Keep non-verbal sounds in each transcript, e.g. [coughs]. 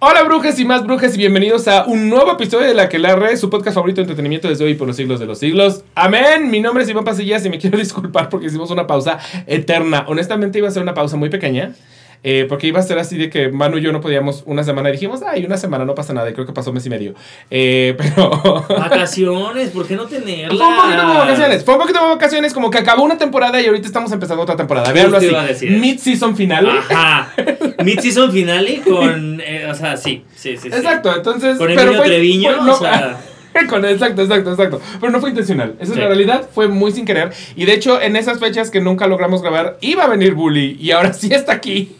Hola brujas y más brujas y bienvenidos a un nuevo episodio de La que la red, su podcast favorito de entretenimiento desde hoy por los siglos de los siglos. Amén. Mi nombre es Iván Pasillas y me [laughs] quiero disculpar porque hicimos una pausa eterna. Honestamente iba a ser una pausa muy pequeña. Eh, porque iba a ser así de que Manu y yo no podíamos una semana y dijimos, ay, una semana no pasa nada, y creo que pasó mes y medio. Eh, [laughs] pero. Vacaciones, ¿por qué no tenerlas? Fue un poquito como vacaciones, fue un poquito como vacaciones, como que acabó una temporada y ahorita estamos empezando otra temporada. Veanlo así. Mid-season final. Ajá. [laughs] Mid-season finale con. eh, o sea, sí, sí, sí. sí. Exacto, entonces. Con pero fue- Treviño, fue- no, o sea. [laughs] con- exacto, exacto, exacto. Pero no fue intencional. Esa es la realidad. Fue muy sin querer. Y de hecho, en esas fechas que nunca logramos grabar, iba a venir Bully. Y ahora sí está aquí.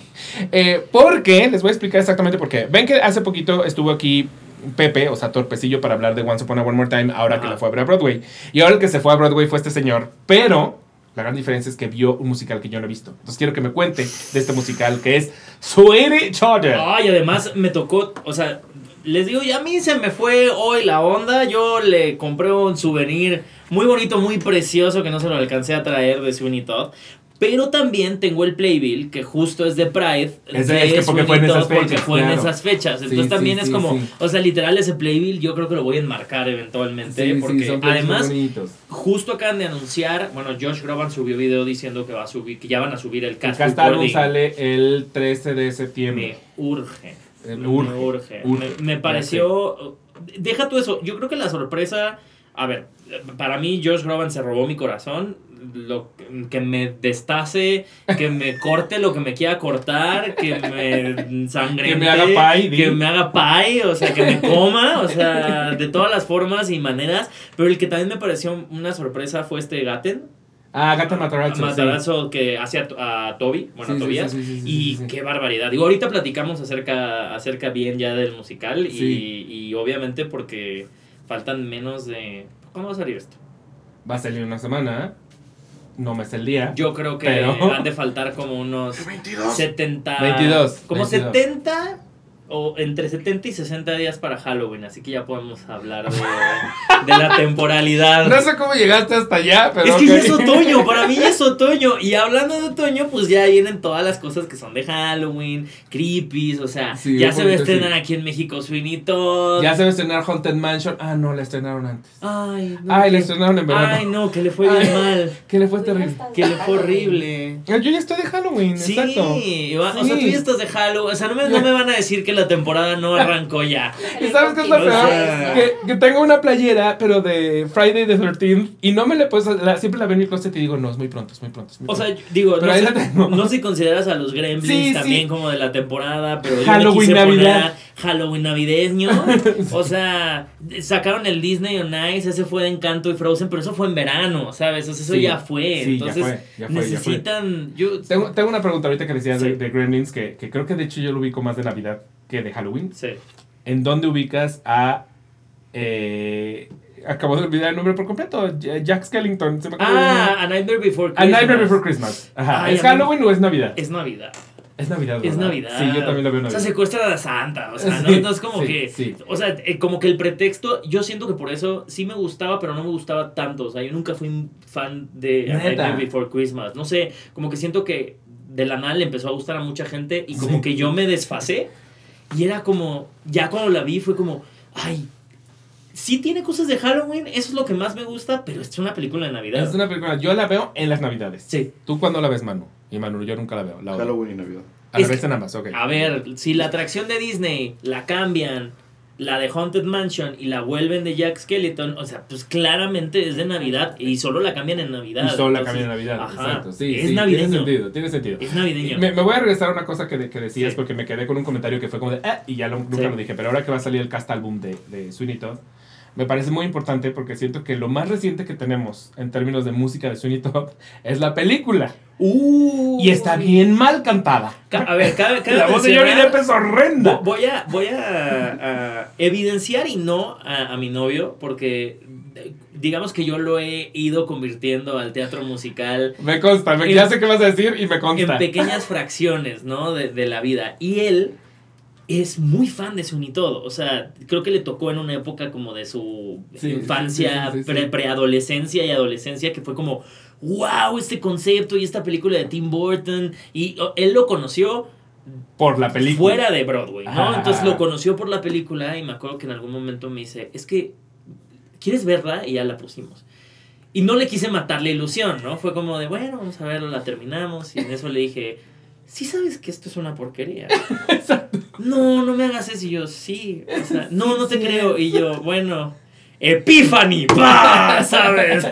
Eh, porque, les voy a explicar exactamente por qué. Ven que hace poquito estuvo aquí Pepe, o sea, Torpecillo, para hablar de Once Upon a One More Time, ahora que la fue a ver a Broadway. Y ahora el que se fue a Broadway fue este señor. Pero. La gran diferencia es que vio un musical que yo no he visto. Entonces quiero que me cuente de este musical que es Sweetie Charter. Ay, además me tocó, o sea, les digo, ya a mí se me fue hoy la onda. Yo le compré un souvenir muy bonito, muy precioso que no se lo alcancé a traer de Sweeney Todd. Pero también tengo el playbill que justo es de Pride. Es de de- es que porque fue en Todd, porque fechas, fue en esas fechas. Entonces sí, también es sí, como, o sea, literal ese playbill yo creo que lo voy a enmarcar eventualmente. Porque además justo acaban de anunciar, bueno, Josh Groban subió video diciendo que va a subir, que ya van a subir el El cast recording. sale el 13 de Me septiembre. urge. Eh, Me urge, urge. urge. Me, me pareció. Deja tú eso. Yo creo que la sorpresa. A ver, para mí, Josh Groban se robó mi corazón. Lo, que me destace, que me corte lo que me quiera cortar, que me sangre. Que me haga pie, di. Que me haga pie, o sea, que me coma, o sea, de todas las formas y maneras. Pero el que también me pareció una sorpresa fue este Gaten. Ah, Gata Matarazzo. Matarazzo que hace a, a Toby, bueno, Sí, a Tobias. sí, y qué barbaridad. Digo, ahorita platicamos acerca, acerca bien ya del musical. y-. Y, obviamente porque faltan menos de. ¿Cuándo va a salir esto? Va a salir una semana. No me sé el día. Yo creo que Pero- han de faltar como unos 22. 70. 22, Como 22. 70 o entre 70 y 60 días para Halloween. Así que ya podemos hablar de, de la temporalidad. No sé cómo llegaste hasta allá, pero. Es que ya es otoño, para mí ya es otoño. Y hablando de otoño, pues ya vienen todas las cosas que son de Halloween, creepies, o sea, Sí, ya se va a estrenar sí. aquí en México Todd. Ya se va a estrenar Haunted Mansion. Ah, no, la estrenaron antes. Ay, no. Ay, que- la estrenaron en verano. Ay, no, que le fue bien Ay. mal. Que le fue terrible. Que le fue horrible. Ah, Yo ya estoy de Halloween, Sí, exacto. Iván, o sea, Sí. tú ya estás de Halloween. O sea, no me, no me van a decir que la temporada no arrancó ya. [laughs] ¿Y sabes qué es lo peor? Que, que tengo una playera, pero de Friday the 13th, y no me le pues la, siempre la veo en mi closet y digo, no, es muy pronto, es muy pronto. Es muy O sea, digo, Pero no sé, la tengo. no sé si consideras a los Gremlins Sí, sí. también como de la temporada, pero yo Halloween, poner Navidad. Halloween navideño. [laughs] O sea, sacaron el Disney on Ice, ese fue de Encanto y Frozen, pero eso fue en verano, ¿sabes? O sea, eso Sí, ya fue. ya Entonces, fue, ya fue, ya fue. necesitan. Yo, Tengo, tengo una pregunta ahorita que decías de, de Gremlins, que, que creo que de hecho yo lo ubico más de Navidad que de Halloween. sí. ¿En dónde ubicas a... Eh, acabo de olvidar el nombre por completo. Jack Skellington. Se me Ah. A Nightmare Before A Christmas. Nightmare Before Christmas. Ajá. Ay, ¿Es a Halloween o es Navidad? Es Navidad. Es Navidad. Es ¿verdad? Navidad. Sí, yo también lo veo O Navidad. sea, secuestran a Santa. O sea, [laughs] ¿no? Entonces, como sí, que. sí. O sea, eh, como que el pretexto. Yo siento que por eso sí me gustaba, pero no me gustaba tanto. O sea, yo nunca fui un fan de A. Nightmare Before Christmas. No sé, como que siento que de la nada le empezó a gustar a mucha gente y como Sí. que yo me desfasé. Y era como. Ya cuando la vi fue como. Ay. Sí tiene cosas de Halloween, eso es lo que más me gusta, pero es una película de Navidad. Es una película, yo la veo en las Navidades. Sí. ¿Tú cuándo la ves, Manu? Y Manu, yo nunca la veo. La. Halloween y Navidad. A la Es vez que- en ambas, ok. A ver, si la atracción de Disney la cambian, la de Haunted Mansion y la vuelven de Jack Skeleton, o sea, pues claramente es de Navidad y solo la cambian en Navidad. Y solo la Entonces, cambia en Navidad. ajá, Exacto. Sí, es sí, navideño. Tiene sentido, tiene sentido. Es navideño. Me, me voy a regresar a una cosa que, que decías Sí. porque me quedé con un comentario que fue como de, "Ah", y ya lo- nunca lo dije, pero ahora que va a salir el cast album de, de Sweeney Todd, me parece muy importante porque siento que lo más reciente que tenemos en términos de música de Sweeney Todd es la película. Uh, Y está bien mal cantada. Ca- A ver, cabe, cabe [laughs] La voz de Johnny Depp es horrenda. Vo- Voy a, voy a, a evidenciar y no a, a mi novio, porque eh, digamos que yo lo he ido convirtiendo al teatro musical Me consta, me- En- ya sé qué vas a decir y me consta. en pequeñas fracciones, ¿no? De, de la vida. Y él es muy fan de Sweeney Todd. O sea, creo que le tocó en una época como de su Sí, infancia, sí, sí, sí, sí. pre- preadolescencia y adolescencia, que fue como wow, este concepto y esta película de Tim Burton. Y él lo conoció Por la película. fuera de Broadway, ¿no? Ajá. Entonces lo conoció por la película y me acuerdo que en algún momento me dice, es que, ¿quieres verla? Y ya la pusimos. Y no le quise matar la ilusión, ¿no? Fue como de, bueno, vamos a verla, la terminamos. Y en eso le dije, sí sabes que esto es una porquería. [laughs] Exacto. No, no me hagas eso. Y yo, sí. O sea, no, no te creo. Y yo, bueno. Epiphany, ¡pah! ¿sabes?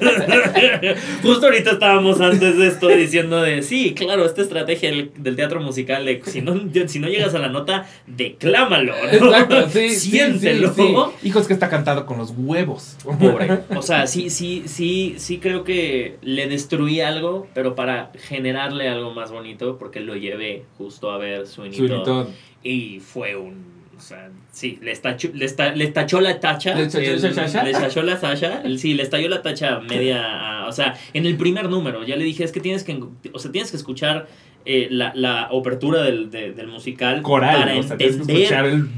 [laughs] Justo ahorita estábamos antes de esto diciendo de, sí, claro, esta estrategia del, del teatro musical de, si no, si no llegas a la nota, declámalo, ¿no? Exacto, sí, Siéntelo. sí, sí. Hijos que está cantado con los huevos. Pobre. O sea, sí, sí, sí, sí creo que le destruí algo, pero para generarle algo más bonito, porque lo llevé justo a ver Sweeney Todd. Todd. Y fue un. O sea, sí, le, estacho- le, esta- le tachó la tacha. ¿Le tachó- la tacha. Sí, le estalló la tacha media. a- o sea, en el primer número. Ya le dije, es que tienes que. O sea, tienes que escuchar eh, la, la apertura del, de- del musical. Coral, para o sea, tienes que entender escuchar el...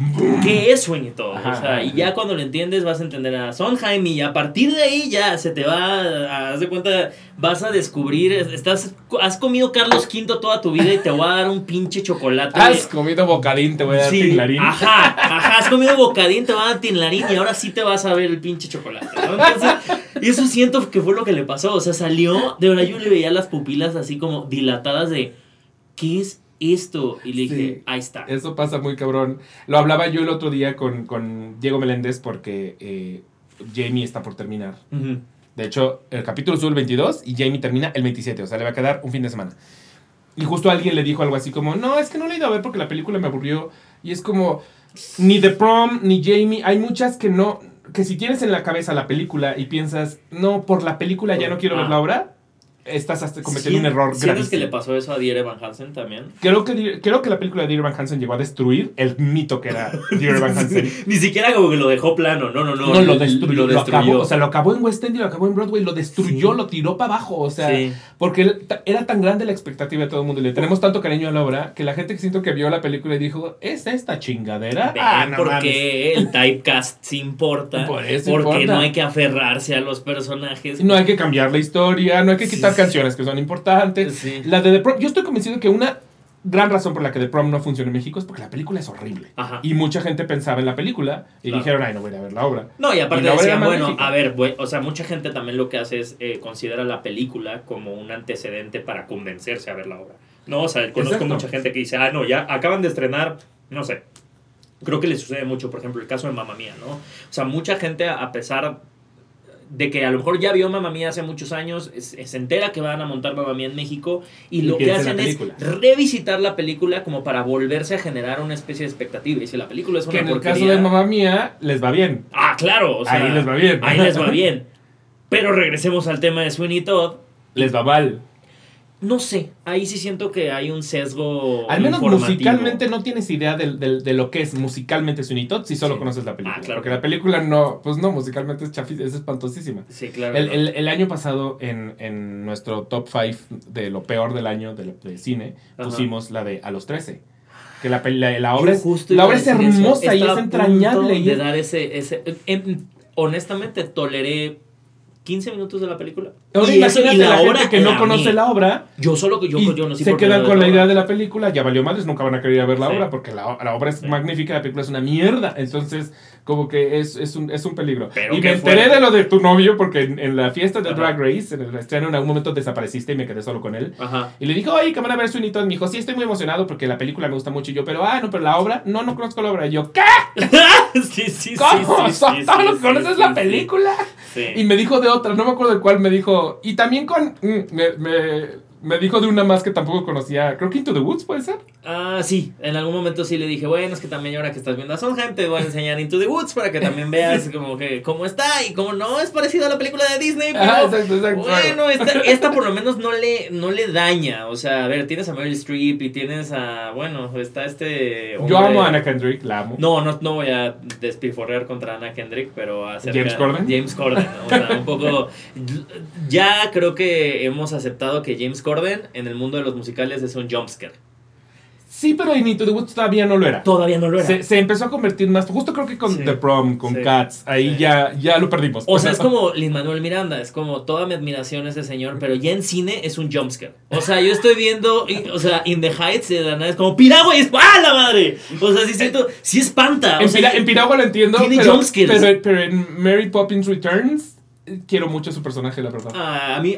qué es Todd. Ajá, o sea, ajá. y ya cuando lo entiendes vas a entender a Sondheim y a partir de ahí ya se te va, a, haz de cuenta, vas a descubrir, estás, has comido Carlos V toda tu vida y te voy a dar un pinche chocolate. Has comido bocadín, te voy a dar Sí, tinglarín. Ajá, ajá, has comido bocadín, te va a dar tinlarín y ahora sí te vas a ver el pinche chocolate. ¿no? Entonces, y eso siento que fue lo que le pasó. O sea, salió, de verdad yo le veía las pupilas así como dilatadas de, ¿qué es esto? Y le dije, Sí. ahí está. Eso pasa muy cabrón. Lo hablaba yo el otro día con, con Diego Meléndez porque eh, Jamie está por terminar. Ujú. De hecho, el capítulo sube el 22 y Jamie termina el 27. O sea, le va a quedar un fin de semana. Y justo alguien le dijo algo así como, no, es que no le he ido a ver porque la película me aburrió. Y es como, ni The Prom, ni Jamie, hay muchas que no, que si tienes en la cabeza la película y piensas, no, por la película ya no quiero ver la obra, estás hasta cometiendo un error ¿Sientes gravísimo. que le pasó eso a Dear Evan Hansen también? Creo que, creo que la película de Dear Evan Hansen llegó a destruir el mito que era Dear Evan [laughs] Hansen. Ni siquiera como que lo dejó plano, no, no, no. No, lo destruyó. Lo Lo destruyó. acabó, o sea, lo acabó en West End y lo acabó en Broadway, lo destruyó, Sí. lo tiró para abajo. O sea, Sí. porque era tan grande la expectativa de todo el mundo y le tenemos tanto cariño a la obra que la gente que siento que vio la película y dijo, ¿es esta chingadera? Ven, Ah, no mames". porque el typecast sí importa. Por eso porque importa. no hay que aferrarse a los personajes. No hay que cambiar la historia, no hay que Sí, quitar sí. Canciones que son importantes. Sí. La de The Prom, yo estoy convencido que una gran razón por la que The Prom no funciona en México es porque la película es horrible. Ajá. Y mucha gente pensaba en la película y Claro. dijeron, ay, no voy a ir a ver la obra. No, y aparte Y decían, bueno, a ver, o sea, mucha gente también lo que hace es eh, considera la película como un antecedente para convencerse a ver la obra. No, o sea, conozco Exacto. mucha gente que dice, ah, no, ya acaban de estrenar, no sé. Creo que le sucede mucho, por ejemplo, el caso de Mamma Mía, ¿no? O sea, mucha gente, a pesar de que a lo mejor ya vio Mamma Mía hace muchos años, es- se entera que van a montar Mamma Mía en México y, Y lo que hacen es revisitar la película como para volverse a generar una especie de expectativa. Y si la película es una Que en el caso de Mamá Mía les va bien. Ah, claro. O sea, Ahí les va bien. Ahí les va [laughs] bien. Pero regresemos al tema de Sweeney Todd. Les va mal. No sé, ahí sí siento que hay un sesgo. Al menos informativo. musicalmente no tienes idea del- del- de, lo que es musicalmente Todd si solo Sí. conoces la película. Ah, claro. Porque la película no, pues no, musicalmente es chafi, es espantosísima. Sí, claro. El, ¿no? el- el año pasado en, en nuestro top 5 de lo peor del año de, de cine Ajá. pusimos la de A los 13. Que la, la, la obra, es, la obra es hermosa y es entrañable. Y De es- dar ese. ese honestamente, toleré 15 minutos de la película. Ahora y imagínate y la, la obra gente que no conoce mí. la obra Yo solo yo, y yo no sé se quedan con la idea de la película, ya valió madres, nunca van a querer ir a ver la Sí. obra porque la, la obra es Sí. magnífica, la película es una mierda. Entonces, como que es, es, un, es un peligro. Pero y me enteré de lo de tu novio porque en, en la fiesta de Ajá. Drag Race, en el estreno, en algún momento desapareciste y me quedé solo con él. Ajá. Y le dije, oye, que van a ver Sweeney Todd. Me dijo, sí, estoy muy emocionado porque la película me gusta mucho. Y yo, pero, ah, no, pero la obra, no, no conozco la obra. Y yo, ¿qué? [laughs] sí, sí, sí. ¿Cómo? sí, sí, [laughs] ¿Solo sí, conoces la película? Y me dijo de otra, no me acuerdo de cuál, me dijo. Y también con. mm, me dijo de una más que tampoco conocía. Creo que Into the Woods puede ser. Ah, sí, en algún momento sí le dije, bueno, es que también ahora que estás viendo a Sondheim te voy a enseñar Into the Woods para que también veas [laughs] como que cómo está y cómo no es parecido a la película de Disney, pero Ah, exacto, exacto. bueno, esta, esta por lo menos no le, no le daña, o sea, a ver, tienes a Meryl Streep y tienes a, bueno, está este... Yo amo a Anna Kendrick, la amo. No, no, no voy a despiforrear contra Anna Kendrick, pero acerca ¿James Corden? James Corden, o sea, un poco... Ya creo que hemos aceptado que James Corden en el mundo de los musicales es un jumpscare. Sí, pero en Into the Woods todavía no lo era. Todavía no lo era. Se, se empezó a convertir más, justo creo que con Sí. The Prom, con Sí. Cats, ahí Sí. ya, ya lo perdimos. O sea, [laughs] es como Lin Manuel Miranda, es como toda mi admiración a ese señor, pero ya en cine es un jumpscare. O sea, yo estoy viendo, o sea, In the Heights de la nada es como Piragua y es ¡ah, la madre! O sea, sí siento, sí espanta. O En, sea, Pira- en Piragua lo entiendo, tiene pero, pero, pero en Mary Poppins Returns eh, quiero mucho su personaje, la verdad. ah, a mí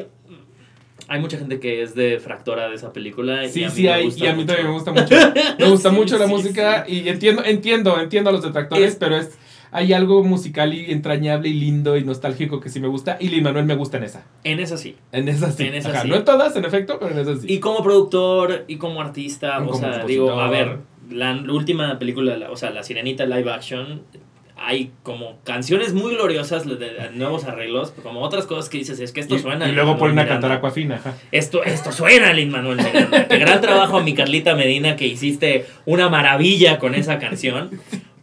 hay mucha gente que es de fractora de esa película. y Sí, a mí sí me hay, gusta y a mí mucho. también me gusta mucho. Me gusta [laughs] Sí, mucho la sí, música y entiendo, entiendo, entiendo a los detractores, Es- pero es hay algo musical y entrañable y lindo y nostálgico que sí me gusta y Lin Manuel me gusta en esa. En esa sí. En esa sí. En esa Ajá, sí. No en todas, en efecto, pero en esa sí. Y como productor y como artista, o como sea, digo, a ver, la, última película, la- o sea, La Sirenita live action, hay como canciones muy gloriosas de, de nuevos arreglos, como otras cosas que dices, es que esto y, suena. y luego ponen a cantar Aquafina. Ajá. Esto, esto suena, Lin Manuel Miranda. Qué gran trabajo a mi Carlita Medina que hiciste una maravilla con esa canción.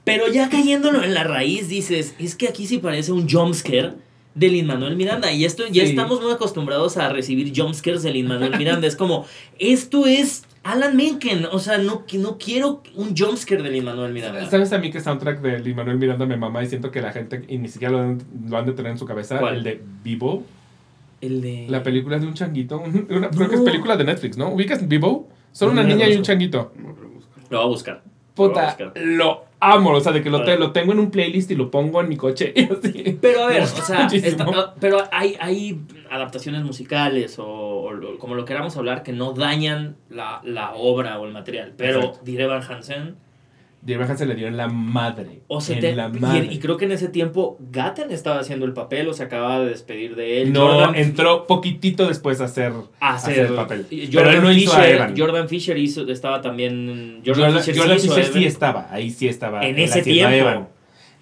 Pero ya cayéndolo en la raíz, dices, es que aquí sí parece un jumpscare de Lin Manuel Miranda. Y esto ya Sí. estamos muy acostumbrados a recibir jumpscares de Lin Manuel Miranda. Es como, esto es Alan Menken. O sea, no, no quiero un jumpscare de Lin Manuel Miranda. ¿Sabes a mí qué soundtrack de Lin Manuel Miranda me mama y siento que la gente y ni siquiera lo, han- lo han de tener en su cabeza? ¿Cuál? El de Vivo. El de. La película de un changuito. [laughs] Una, Creo que es película de Netflix, ¿no? ¿Ubicas Vivo? Solo No, una niña lo y un changuito. Lo voy a buscar. Lo Puta, buscar. lo amo. O sea, de que lo, te- lo tengo en un playlist y lo pongo en mi coche. [laughs] Y así. Pero a ver, o sea, pero hay, hay adaptaciones musicales o, como lo queramos hablar que no dañan la, la obra o el material. Pero diré Van Hansen, Dirk Van se le dio en la madre. o se en te- la y- madre. y, creo que en ese tiempo Gaten estaba haciendo el papel o se acababa de despedir de él. no, Jordan, entró poquitito después a hacer, a hacer hacer el papel. Pero él no hizo a Fisher, Evan. Jordan Fisher hizo, estaba también. Jordan, Jordan, Fisher, Jordan sí Fisher sí estaba. Ahí sí estaba. En ese tiempo. Evan.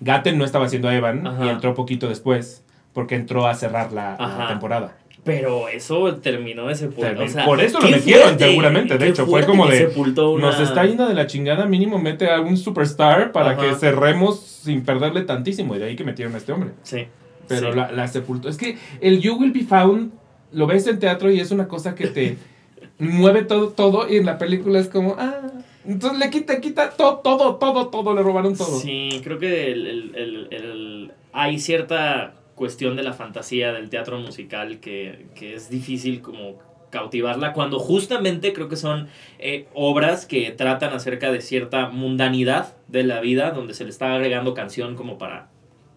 Gaten no estaba haciendo a Evan Ajá. y entró poquito después. Porque entró a cerrar la, temporada. Pero eso terminó de sepultar. Terminó- O sea, por eso lo metieron, fuerte, seguramente. De hecho, fue como de, sepultó una- Nos está yendo de la chingada, mínimo mete a algún superstar para Ajá. que cerremos sin perderle tantísimo. Y de ahí que metieron a este hombre. Sí. Pero sí. la, la sepultó. Es que el You Will Be Found lo ves en teatro y es una cosa que te [laughs] mueve todo, todo. Y en la película es como, ah. Entonces le quita, quita todo, todo, todo, todo. Le robaron todo. Sí, creo que el- el- el- el- hay cierta cuestión de la fantasía del teatro musical que, que es difícil como cautivarla cuando justamente creo que son eh, obras que tratan acerca de cierta mundanidad de la vida donde se le está agregando canción como para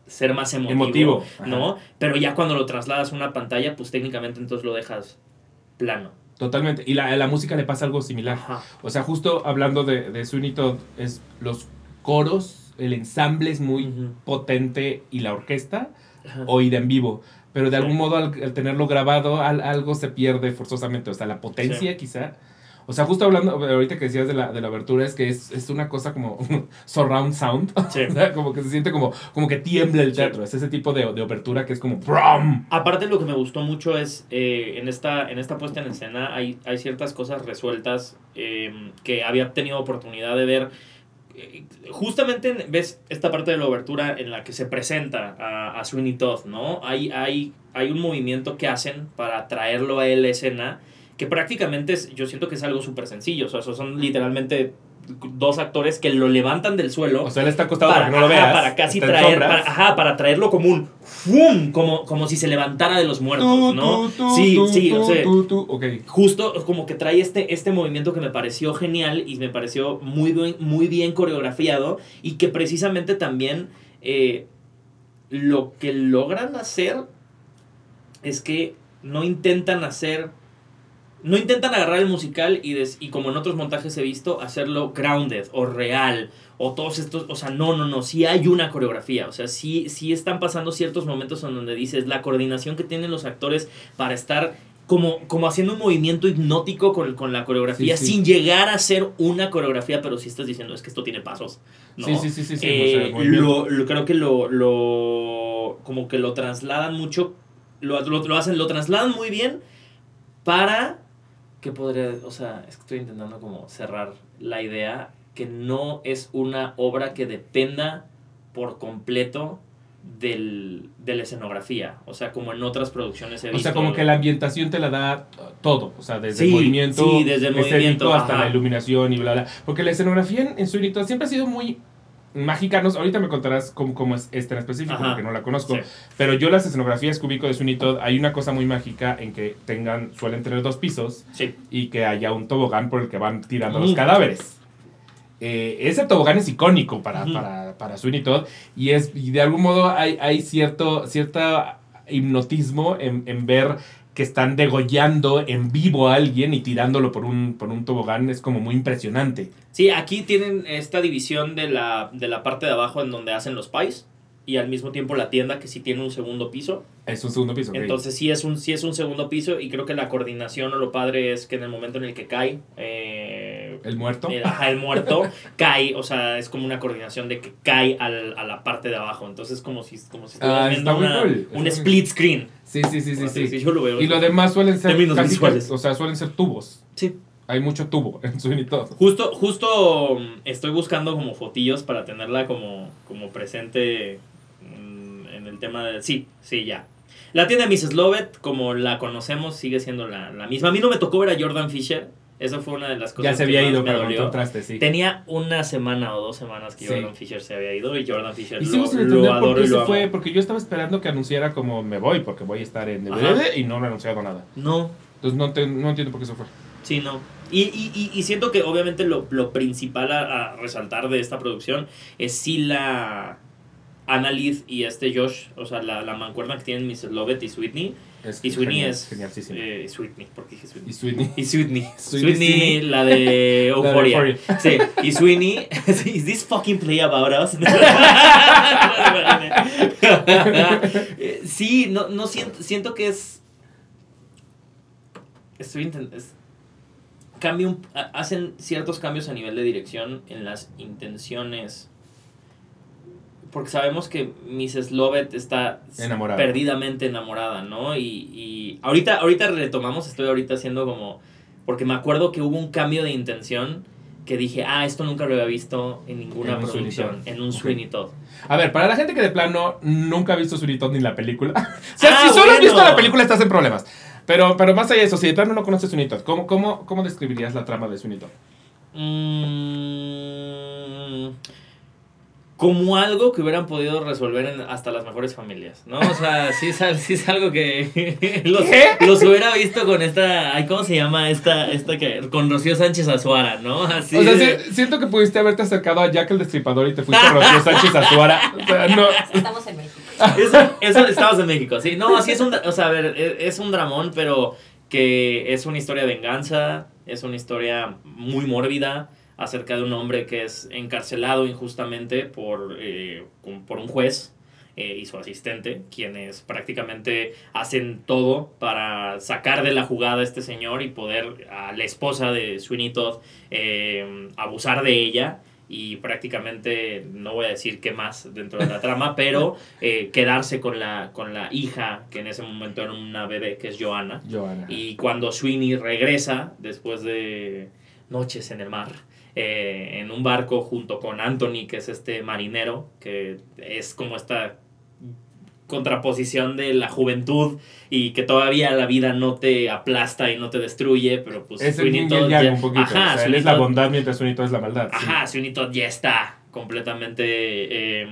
ser más emotivo, Emotivo, ajá. ¿no? Pero ya cuando lo trasladas a una pantalla, pues técnicamente entonces lo dejas plano. Totalmente. Y la, a la música le pasa algo similar. Ajá. O sea, justo hablando de, de Sweeney Todd, es los coros, el ensamble es muy potente y la orquesta, Ajá. oída en vivo. Pero de Sí. algún modo, al, al tenerlo grabado, al- algo se pierde forzosamente. O sea, la potencia quizá. O sea, justo hablando, ahorita que decías de la, de la abertura, es que es, es una cosa como [laughs] surround sound. [laughs] Sí. O sea, como que se siente como, como que tiembla el Sí. teatro. Es ese tipo de, de abertura que es como ¡brum! Aparte lo que me gustó mucho es eh, en, esta, en esta puesta en escena hay, hay ciertas cosas resueltas eh, que había tenido oportunidad de ver. Eh, Justamente en- ves esta parte de la obertura en la que se presenta a, a Sweeney Todd, ¿no? Hay, hay, hay un movimiento que hacen para traerlo a él escena que prácticamente es, yo siento que es algo súper sencillo. O sea, son literalmente dos actores que lo levantan del suelo O sea, él está acostado para, que no lo ajá, veas. para casi traer, para, ajá, para traerlo como un ¡fum! Como, como si se levantara de los muertos, Tú, ¿no? tú, tú, sí, tú, sí, tú, o sea, tú, tú. Ok. justo como que trae este, este movimiento que me pareció genial y me pareció muy bien, muy bien coreografiado y que precisamente también eh, lo que logran hacer es que no intentan hacer no intentan agarrar el musical y, des- y como en otros montajes he visto, hacerlo grounded o real o todos estos, o sea, no, no, no, sí hay una coreografía, o sea, sí, sí están pasando ciertos momentos en donde dices la coordinación que tienen los actores para estar como, como haciendo un movimiento hipnótico con, con la coreografía Sí, sí. sin llegar a ser una coreografía, pero sí estás diciendo es que esto tiene pasos. ¿no? Sí, sí, sí, sí. sí, Eh, o sea, movimiento. lo, lo- creo que lo, lo como que lo trasladan mucho lo, lo, lo hacen lo trasladan muy bien para que podría o sea es que estoy intentando como cerrar la idea que no es una obra que dependa por completo del, de la escenografía. O sea, como en otras producciones he O visto. sea, como que la ambientación te la da todo. O sea, desde Sí, el movimiento, sí, desde el movimiento, hasta ajá. la iluminación y bla, bla. Porque la escenografía en, Sweeney Todd siempre ha sido muy mágica. No, ahorita me contarás cómo, cómo es esta en específico, Ajá. porque no la conozco. Sí. Pero yo las escenografías que ubico de Sweeney Todd, hay una cosa muy mágica en que tengan, suelen tener dos pisos Sí. y que haya un tobogán por el que van tirando los Ujú. cadáveres. Eh, ese tobogán es icónico para, Ujú. para, para Sweeney Todd y, es, y de algún modo hay, hay cierto cierta hipnotismo en, en ver que están degollando en vivo a alguien y tirándolo por un, por un tobogán. Es como muy impresionante. Sí, aquí tienen esta división de la, de la parte de abajo en donde hacen los pies y al mismo tiempo la tienda que sí tiene un segundo piso. Es un segundo piso. Entonces sí es, un, sí es un segundo piso y creo que la coordinación o lo padre es que en el momento en el que cae, eh, el muerto. eh, ajá, el muerto [laughs] cae, o sea, es como una coordinación de que cae al- a la parte de abajo. Entonces es como si, como si Ah, viendo está muy una- cool, está un muy split screen. Sí, sí, sí, sí. Sí. yo lo veo. Y lo demás suelen ser Términos casi visuales. o sea, suelen ser tubos. Sí. Hay mucho tubo en Sweeney Todd. Justo, justo mm, estoy buscando como fotillos para tenerla como, como presente en el tema de... Sí, sí, ya. La tienda de Mrs. Lovett, como la conocemos, sigue siendo la, la misma. A mí no me tocó ver a Jordan Fisher. Eso fue una de las cosas Ya se que había más ido, me pero dolió. sí. Tenía una semana o dos semanas que Sí. Jordan Fisher se había ido y Jordan Fisher Y lo, sin lo entender por adoro qué y lo se fue, porque yo estaba esperando que anunciara como me voy, porque voy a estar en DVD y no me ha anunciado nada. No, Entonces no, te- no entiendo por qué se fue. Sí, no. Y, y, y, siento que obviamente lo, lo principal a, a resaltar de esta producción es sí la Annalise y este Josh, o sea, la, la mancuerna que tienen Mrs. Lovett y Sweetney. Es Y Sweetney genial, es... Eh, Sweetney, ¿por qué dije y Sweetney? Sweetney. Y Sweetney. [laughs] Sweetney, Sweetney, Sweetney. la de [laughs] La de Euphoria. Euphoria. Sí, y Sweeney, [laughs] ¿is this fucking play about us? Sí, no, no siento, siento que es. Estoy intentando. Cambio ha- hacen ciertos cambios a nivel de dirección en las intenciones. Porque sabemos que Mrs. Lovett está Enamorada. perdidamente enamorada, ¿no? Y, y ahorita, ahorita retomamos, estoy ahorita haciendo como. Porque me acuerdo que hubo un cambio de intención que dije, ah, esto nunca lo había visto en ninguna En producción, en un. Sweeney Todd. A ver, para la gente que de plano nunca ha visto Sweeney Todd ni la película. [laughs] o sea, Ah, si solo has visto la película estás en problemas. Pero, pero más allá de eso, si de plano no conoces Sweeney Todd, ¿cómo, cómo, ¿cómo describirías la trama de Sweeney Todd? Mm, como algo que hubieran podido resolver en hasta las mejores familias, ¿no? O sea, sí es, sí es algo que [laughs] los, ¿Qué? los hubiera visto con esta, ay, ¿cómo se llama esta, esta que, con Rocío Sánchez Azuara, ¿no? Así o sea, de- si- siento que pudiste haberte acercado a Jack el Destripador y te fuiste a Rocío Sánchez Azuara. O sea, no. Estamos en México. Eso, eso estamos en México, sí. No, así es un, o sea, a ver, e- es un dramón, pero que es una historia de venganza, es una historia muy mórbida acerca de un hombre que es encarcelado injustamente por, eh, por un juez eh, y su asistente, quienes prácticamente hacen todo para sacar de la jugada a este señor y poder a la esposa de Sweeney Todd eh, abusar de ella y prácticamente no voy a decir qué más dentro de la trama, [laughs] pero eh, quedarse con la, con la hija que en ese momento era una bebé que es Joanna. Joana. Y cuando Sweeney regresa después de noches en el mar, eh, en un barco junto con Anthony, que es este marinero, que es como esta contraposición de la juventud y que todavía la vida no te aplasta y no te destruye, pero pues es el Sweeney Todd ya- un poquito. Ajá, o sea, él es la bondad mientras Sweeney Todd es la maldad. sí. Ajá, Sweeney Todd ya está completamente. eh,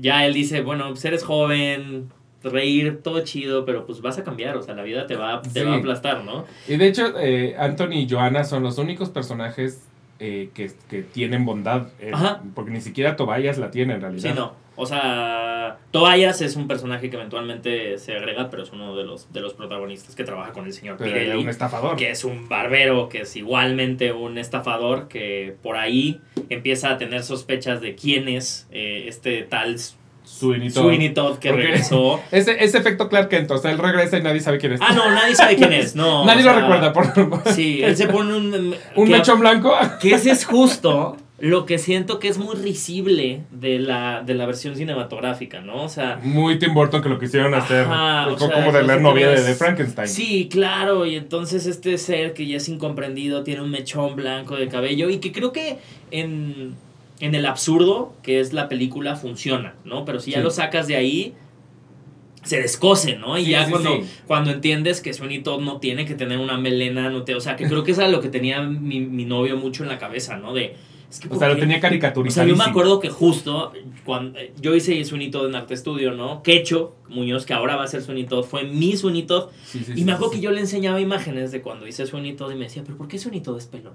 ya él dice, bueno, pues eres joven, reír, todo chido, pero pues vas a cambiar, o sea, la vida te va, te Sí. va a aplastar, ¿no? Y de hecho, eh, Anthony y Joanna son los únicos personajes eh, que, que tienen bondad. eh, porque ni siquiera Tobias la tiene en realidad. Sí, no. O sea, Tobias es un personaje que eventualmente se agrega, pero es uno de los, de los protagonistas que trabaja con el señor Pero Pirelli. un estafador. que es un barbero, que es igualmente un estafador, que por ahí empieza a tener sospechas de quién es eh, este tal Sweeney Todd. Sweeney Todd que regresó. [laughs] Ese, ese efecto Clark Kent, o sea, él regresa y nadie sabe quién es. Ah, no, nadie sabe quién es, no. [laughs] nadie lo sea, recuerda. Por, Sí, él se pone un... [laughs] un que- mechón blanco. Que ese es justo lo que siento que es muy risible de la, de la versión cinematográfica, ¿no? O sea... Muy Tim Burton que lo quisieron hacer. Ajá, o como sea, como de la novia de, de Frankenstein. Sí, claro, y entonces este ser que ya es incomprendido tiene un mechón blanco de cabello y que creo que en, en el absurdo que es la película funciona, ¿no? Pero si ya Sí. lo sacas de ahí, se descose, ¿no? Y Sí, ya sí, cuando, sí. cuando entiendes que Sweeney Todd no tiene que tener una melena, no te, o sea, que creo que es lo que tenía mi, mi novio mucho en la cabeza, ¿no? De, es que O ¿por sea, lo tenía O sea, caricaturizado. yo me acuerdo que justo cuando yo hice Sweeney Todd en Arte Estudio, ¿no? Quecho Muñoz, que ahora va a ser Sweeney Todd, fue mi Sweeney Todd. y me acuerdo que yo le enseñaba imágenes de cuando hice Sweeney Todd y me decía, ¿pero por qué Sweeney Todd es pelón?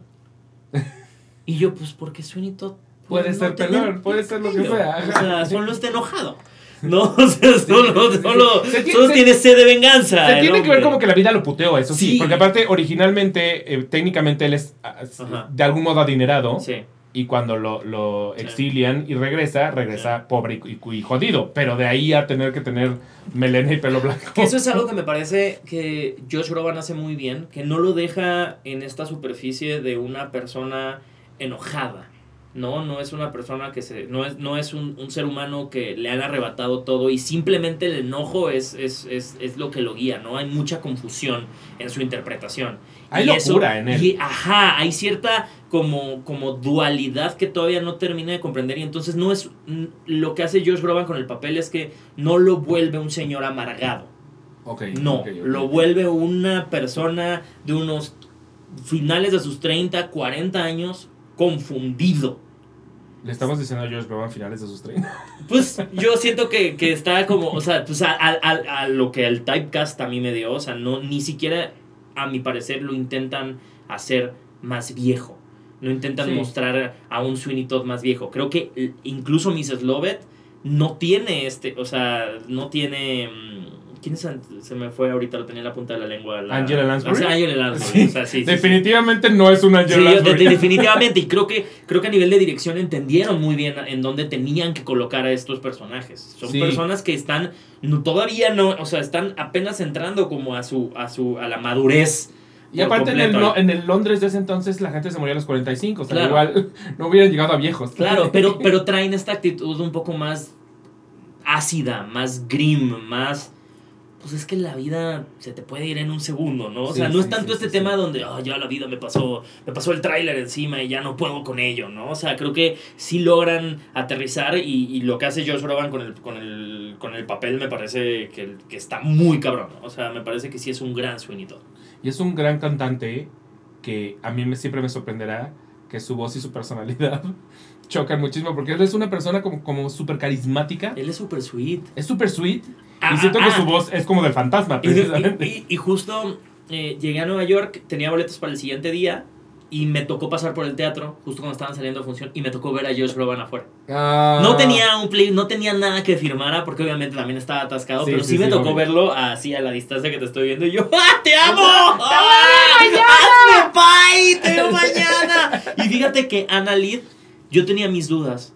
y yo, pues porque Sweeney Todd Puede no ser pelón, puede ser lo que sea. O sea, [laughs] solo está enojado. No, [laughs] o sea, solo, sí, sí. solo, Se tiene- solo se- tiene sed de venganza. Se tiene que ver como que la vida lo puteó, eso sí. Porque aparte, originalmente, eh, técnicamente él es ah, Ajá. de algún modo adinerado. Sí. Y cuando lo, exilian y regresa, regresa pobre y, y- y jodido. Pero de ahí a tener que tener melena y pelo blanco. Que eso es algo que me parece que Josh Groban hace muy bien, que no lo deja en esta superficie de una persona enojada. No, no es una persona que se. No es, no es un, un ser humano que le han arrebatado todo y simplemente el enojo es, es, es, es lo que lo guía, ¿no? Hay mucha confusión en su interpretación. Hay Y eso- locura en él. y, ajá, hay cierta como, como dualidad que todavía no termina de comprender. Y entonces no es. Lo que hace Josh Groban con el papel es que no lo vuelve un señor amargado. No, lo vuelve una persona de unos finales de sus 30, 40 años confundido. Le estamos diciendo a George Groban finales de sus 30. [laughs] Pues yo siento que, que está como, o sea, pues a, a- a- a lo que el typecast a mí me dio, o sea, no, ni siquiera a mi parecer lo intentan hacer más viejo. No intentan Sí. mostrar a un Sweeney Todd más viejo. Creo que l- incluso Mrs. Lovett no tiene este, o sea, no tiene... ¿Quién es? Se me fue ahorita, lo tenía en la punta de la lengua. la- Angela Lansbury. O sea, Angela Lansbury. Sí, o sea, sí, sí, sí. Definitivamente no es una Angela Lansbury. de- definitivamente. Y creo que, [laughs] creo que a nivel de dirección entendieron muy bien en dónde tenían que colocar a estos personajes. Son personas que están no, todavía no, o sea, están apenas entrando como a su, a su, a la madurez. Y aparte en el, en el Londres de ese entonces la gente se moría a los 45. O sea, Claro. igual [laughs] no hubieran llegado a viejos. Claro, pero, [laughs] pero traen esta actitud un poco más ácida, más grim, más... Pues es que la vida se te puede ir en un segundo, ¿no? O Sí, sea, no es tanto sí, este tema donde, "Ah, ya la vida me pasó, me pasó el tráiler encima y ya no puedo con ello, ¿no? O sea, creo que sí logran aterrizar y, y lo que hace Josh Groban con el, con el, con el papel me parece que, que está muy cabrón. O sea, me parece que sí es un gran Todd. Y es un gran cantante que a mí me, siempre me sorprenderá que su voz y su personalidad [laughs] chocan muchísimo porque él es una persona como, como súper carismática. Él es súper sweet. Es súper sweet. Ah, y siento ah, que ah. su voz es como del fantasma, Y, precisamente. y- y justo eh, llegué a Nueva York, tenía boletos para el siguiente día y me tocó pasar por el teatro justo cuando estaban saliendo de función y me tocó ver a Josh Groban afuera. Ah. No tenía un play, no tenía nada que firmara porque obviamente también estaba atascado, Sí, pero sí, sí, me sí, tocó verlo así a la distancia que te estoy viendo y yo ¡Ah, te amo! ¡Ah, ¡Hazme pay! ¡Te veo mañana! Y fíjate que Annalid, yo tenía mis dudas.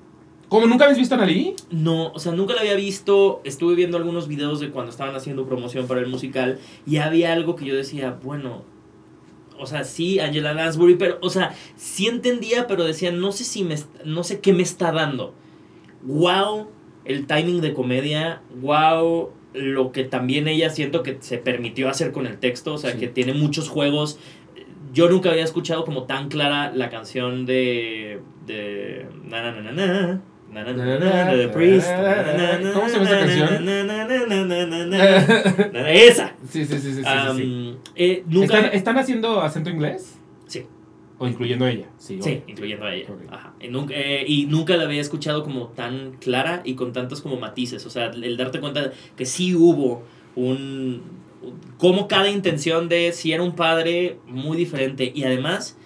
¿Cómo nunca habéis visto a Nali? No, o sea, nunca la había visto. Estuve viendo algunos videos de cuando estaban haciendo promoción para el musical y había algo que yo decía, bueno, o sea, sí, Angela Lansbury, pero, o sea, sí entendía, pero decía, no sé si me, no sé qué me está dando. Wow, el timing de comedia, wow, lo que también ella siento que se permitió hacer con el texto, o sea, Sí. que tiene muchos juegos. Yo nunca había escuchado como tan clara la canción de. de. Na, na, na, na, The Priest. ¿Cómo se llama esa canción? Esa. Sí, sí, sí, sí. sí, eh, nunca. ¿Están, ¿Están haciendo acento inglés? Sí. ¿O incluyendo a ella? Sí. Sí, incluyendo a ella. Ajá. Eh, y nunca la había escuchado como tan clara y con tantos como matices. O sea, el darte cuenta que sí hubo un... Como cada intención de si era un padre muy diferente. Y además,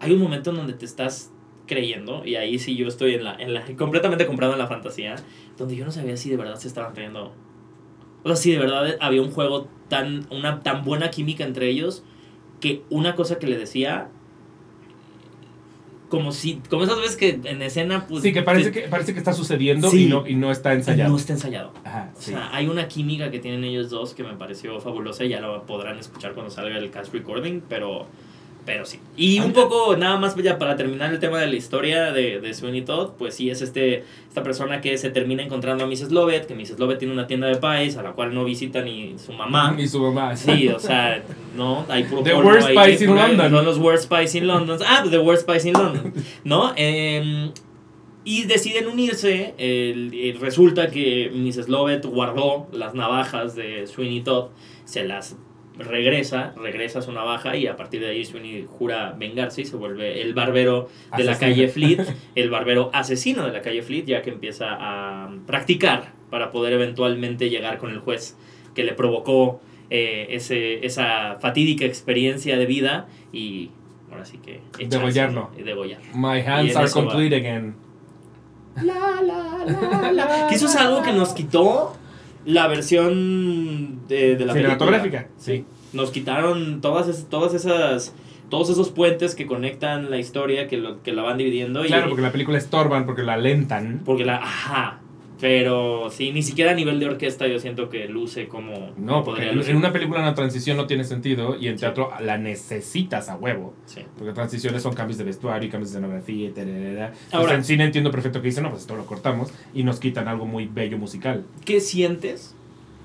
hay un momento en donde te estás creyendo, y ahí sí yo estoy en la, en la completamente comprado en la fantasía, donde yo no sabía si de verdad se estaban creyendo. O sea, si de verdad había un juego tan, una tan buena química entre ellos, que una cosa que le decía como si como esas veces que en escena pues Sí, que parece, que parece que está sucediendo Sí. y, no, y no está ensayado. no está ensayado Ajá, o sea hay una química que tienen ellos dos que me pareció fabulosa y ya lo podrán escuchar cuando salga el cast recording pero pero sí y un poco nada más ya para terminar el tema de la historia de, de Sweeney Todd pues sí es este esta persona que se termina encontrando a Mrs. Lovett que Mrs. Lovett tiene una tienda de pies a la cual no visita ni su mamá [laughs] Y su mamá. Sí, o sea, no, hay puro The polvo worst pies in puro- London. Son los worst pies in London. Ah, the worst pies in London. ¿No? Em, Y deciden unirse. el- y resulta que Mrs. Lovett guardó las navajas de Sweeney Todd, se las regresa, regresa su navaja y a partir de ahí Sweeney jura vengarse y se vuelve el barbero de la calle Fleet, [laughs] el barbero asesino de la calle Fleet, ya que empieza a practicar para poder eventualmente llegar con el juez que le provocó eh, ese, esa fatídica experiencia de vida y ahora sí que Degollarlo. My hands are va. complete again. La, la, la, la. [laughs] Que eso es algo que nos quitó la versión de, de la película. Cinematográfica, sí. Nos quitaron todas, esas- todas esas todos esos puentes que conectan la historia, que, lo, que la van dividiendo. y- Claro, porque la película estorban, porque la alentan. porque la... Ajá. Pero sí, ni siquiera a nivel de orquesta yo siento que luce como... No, porque podría en, una película una transición no tiene sentido y en Sí. teatro la necesitas a huevo. Sí. Porque transiciones son cambios de vestuario, cambios de escenografía, tararara. Entonces, Ahora- en cine entiendo perfecto que dicen, no, pues esto lo cortamos y nos quitan algo muy bello musical. ¿Qué sientes?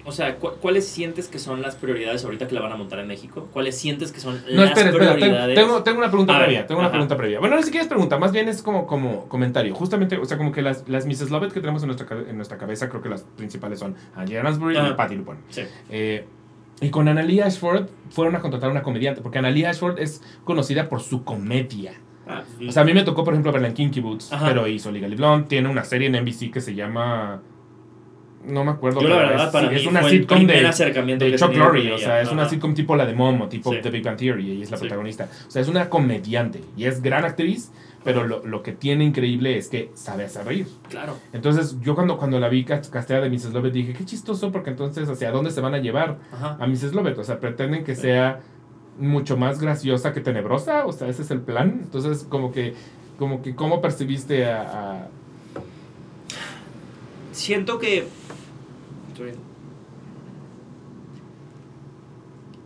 O sea, ¿cu- ¿cuáles sientes que son las prioridades ahorita que la van a montar en México? ¿Cuáles sientes que son No, las espera, espera, tengo, prioridades? tengo, tengo una pregunta ver, previa, tengo una pregunta previa. Bueno, ni siquiera es pregunta, más bien es como, como comentario. Justamente, o sea, como que las, las Mrs. Lovett que tenemos en nuestra, en nuestra cabeza, creo que las principales son Angie Lansbury y Ajá. Patty LuPone. Sí. Eh, y con Annalie Ashford fueron a contratar a una comediante, porque Annalie Ashford es conocida por su comedia. Ah, O sea, a mí me tocó, por ejemplo, verla en Kinky Boots, Ajá. pero hizo Legally Blonde. Tiene una serie en NBC que se llama... No me acuerdo. yo la verdad es, para es mí una fue el sitcom de, acercamiento de Chuck Lorre. O sea, es una sitcom tipo la de Momo, tipo Sí. The Big Bang Theory, y es la Sí. protagonista. O sea, es una comediante y es gran actriz, pero lo, lo que tiene increíble es que sabe hacer reír. Claro. Entonces, yo cuando, cuando la vi cas- casteada de Mrs. Lovett dije, qué chistoso, porque entonces, ¿hacia dónde se van a llevar Ajá. a Mrs. Lovett? O sea, pretenden que sea mucho más graciosa que tenebrosa, o sea, ese es el plan. Entonces, como que, como que, ¿cómo percibiste a... a- Siento que.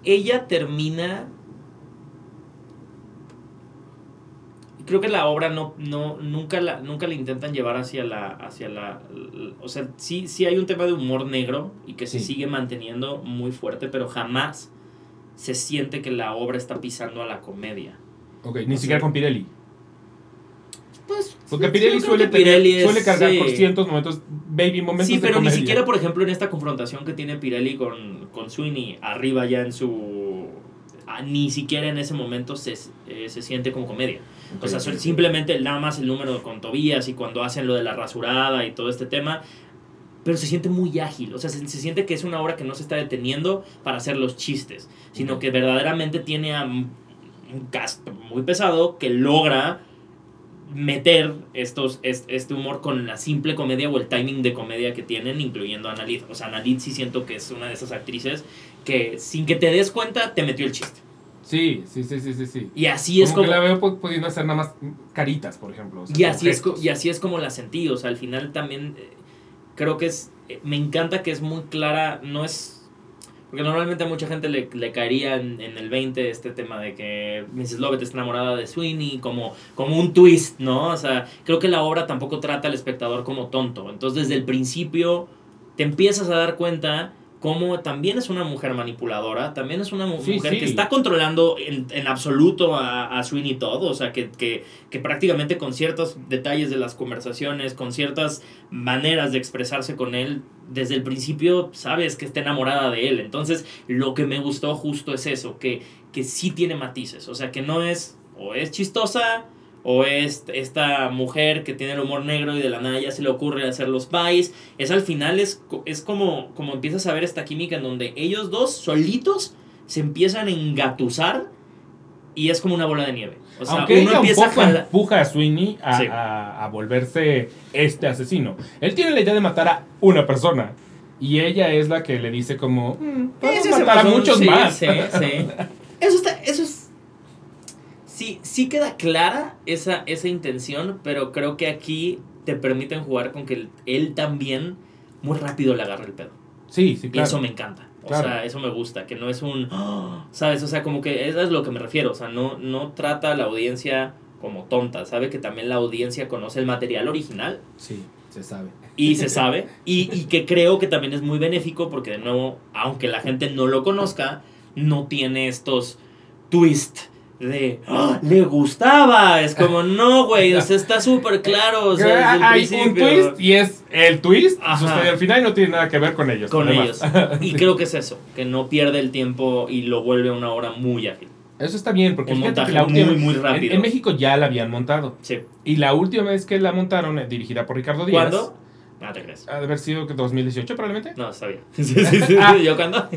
Ella termina. Creo que la obra no, no nunca la nunca la intentan llevar hacia la hacia la, o sea, sí sí hay un tema de humor negro y que se sigue manteniendo muy fuerte, pero jamás se siente que la obra está pisando a la comedia. Ok, ni O siquiera sea, con Pirelli. Pues Porque Pirelli suele, que Pirelli tener- es- suele cargar sí. por ciertos momentos, baby momentos Sí, de pero ni siquiera, por ejemplo, en esta confrontación que tiene Pirelli con, con Sweeney, arriba ya en su... ah, ni siquiera en ese momento se, eh, se siente como comedia. O sea, simplemente nada más el número con Tobías y cuando hacen lo de la rasurada y todo este tema. Pero se siente muy ágil, o sea, se, se siente que es una obra que no se está deteniendo para hacer los chistes, sino que verdaderamente tiene a un cast muy pesado que logra meter estos, es- este humor con la simple comedia o el timing de comedia que tienen, incluyendo a Annalise. O sea, Annalise sí siento que es una de esas actrices que sin que te des cuenta te metió el chiste. Sí, sí, sí, sí, sí, sí. Y así es como que la veo pu- pudiendo hacer nada más caritas, por ejemplo. o sea, Y así, es, y así es como la sentí, o sea, al final también eh, creo que es, eh, me encanta que es muy clara, no es, porque normalmente a mucha gente le, le caería en, el 20 este tema de que Mrs. Lovett está enamorada de Sweeney como, como un twist, ¿no? O sea, creo que la obra tampoco trata al espectador como tonto, entonces desde el principio te empiezas a dar cuenta cómo también es una mujer manipuladora, también es una mu- Sí, mujer sí. que está controlando en, en absoluto a, a Sweeney Todd, o sea, que, que, que prácticamente con ciertos detalles de las conversaciones, con ciertas maneras de expresarse con él, desde el principio sabes que está enamorada de él. Entonces, lo que me gustó justo es eso, que, que sí tiene matices, o sea, que no es o es chistosa o es esta mujer que tiene el humor negro y de la nada ya se le ocurre hacer los pies. Es al final, es, es como, como empiezas a ver esta química en donde ellos dos solitos se empiezan a engatusar y es como una bola de nieve. O sea, Aunque uno ella un empieza a jalar. empuja a Sweeney a, Sí. a- a volverse este asesino. Él tiene la idea de matar a una persona. Y ella es la que le dice como, "Mm, matar a pasó, muchos sí, más. Sí, sí. [laughs] Eso está, eso es. Sí, sí queda clara esa, esa intención, pero creo que aquí te permiten jugar con que él, él también muy rápido le agarra el pedo. Sí, sí, Y claro. eso me encanta. O Claro. sea, eso me gusta, que no es un, [gasps] ¿sabes? O sea, como que eso es lo que me refiero. O sea, no, no trata a la audiencia como tonta. Sabe que también la audiencia conoce el material original Sí, se sabe. y se sabe. Y, y que creo que también es muy benéfico porque, de nuevo, aunque la gente no lo conozca, no tiene estos twists de ¡Ah! le gustaba. Es como, no, güey, o sea, está súper claro. O sea, desde el Hay un twist y es el twist. Sucede al final y no tiene nada que ver con ellos. con ellos. Y [laughs] Sí. creo que es eso, que no pierde el tiempo y lo vuelve una hora muy ágil. Eso está bien, porque Un montaje que la última, muy, muy en- rápido. En, México ya la habían montado. Sí. Y la última vez que la montaron, eh, dirigida por Ricardo Díaz. ¿Cuándo? No te crees. Ha de haber sido que 2018 probablemente. No, está bien. [laughs] Sí, [laughs] sí, sí, Ah. ¿Yo cuándo?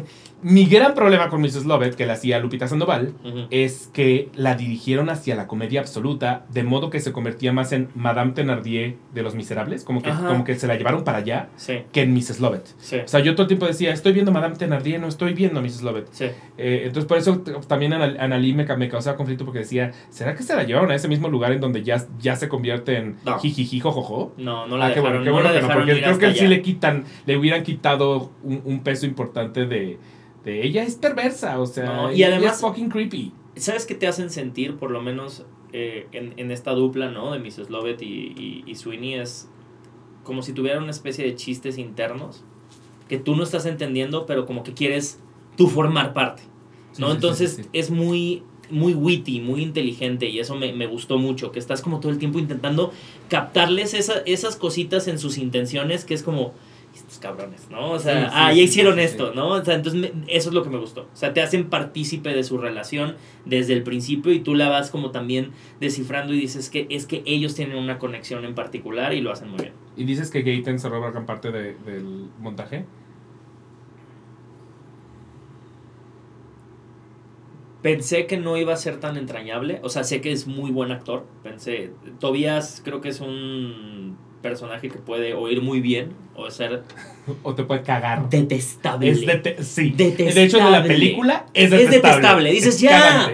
Mi gran problema con Mrs. Lovett, que la hacía Lupita Sandoval, es que la dirigieron hacia la comedia absoluta, de modo que se convertía más en Madame Thenardier de Los Miserables, como que, Ajá. como que se la llevaron para allá, que en Mrs. Lovett. O sea, yo todo el tiempo decía, estoy viendo Madame Thenardier, no estoy viendo Mrs. Lovett. Eh, entonces, por eso también Ana- Annalí me, me causaba conflicto porque decía, ¿será que se la llevaron a ese mismo lugar en donde ya, ya se convierte en No. jijiji, jojojo? No, no la Ah, qué dejaron, bueno, qué no bueno la dejaron porque ir creo hasta que sí allá. le quitan, le hubieran quitado un, un peso importante de, de ella es perversa, o sea, No, y ella además- es fucking creepy. ¿Sabes qué te hacen sentir, por lo menos eh, en, en esta dupla, ¿no? De Mrs. Lovett y, y, y Sweeney es como si tuvieran una especie de chistes internos que tú no estás entendiendo, pero como que quieres tú formar parte, Sí, ¿no? sí, sí, Entonces sí, sí. es muy muy witty, muy inteligente y eso me, me gustó mucho, que estás como todo el tiempo intentando captarles esa- esas cositas en sus intenciones que es como estos cabrones, ¿no? O sea, Sí, sí, ah, ya hicieron sí, esto, ¿no? O sea, entonces me- eso es lo que me gustó. O sea, te hacen partícipe de su relación desde el principio y tú la vas como también descifrando y dices que es que ellos tienen una conexión en particular y lo hacen muy bien. ¿Y dices que Gaten se roba gran parte de- del montaje? Pensé que no iba a ser tan entrañable, o sea, sé que es muy buen actor, pensé, Tobias creo que es un personaje que puede oír muy bien o ser ¿O te puede cagar? detestable. Es dete- sí. Detestable. De hecho, de la película es Es detestable. detestable. Dices, Es ya.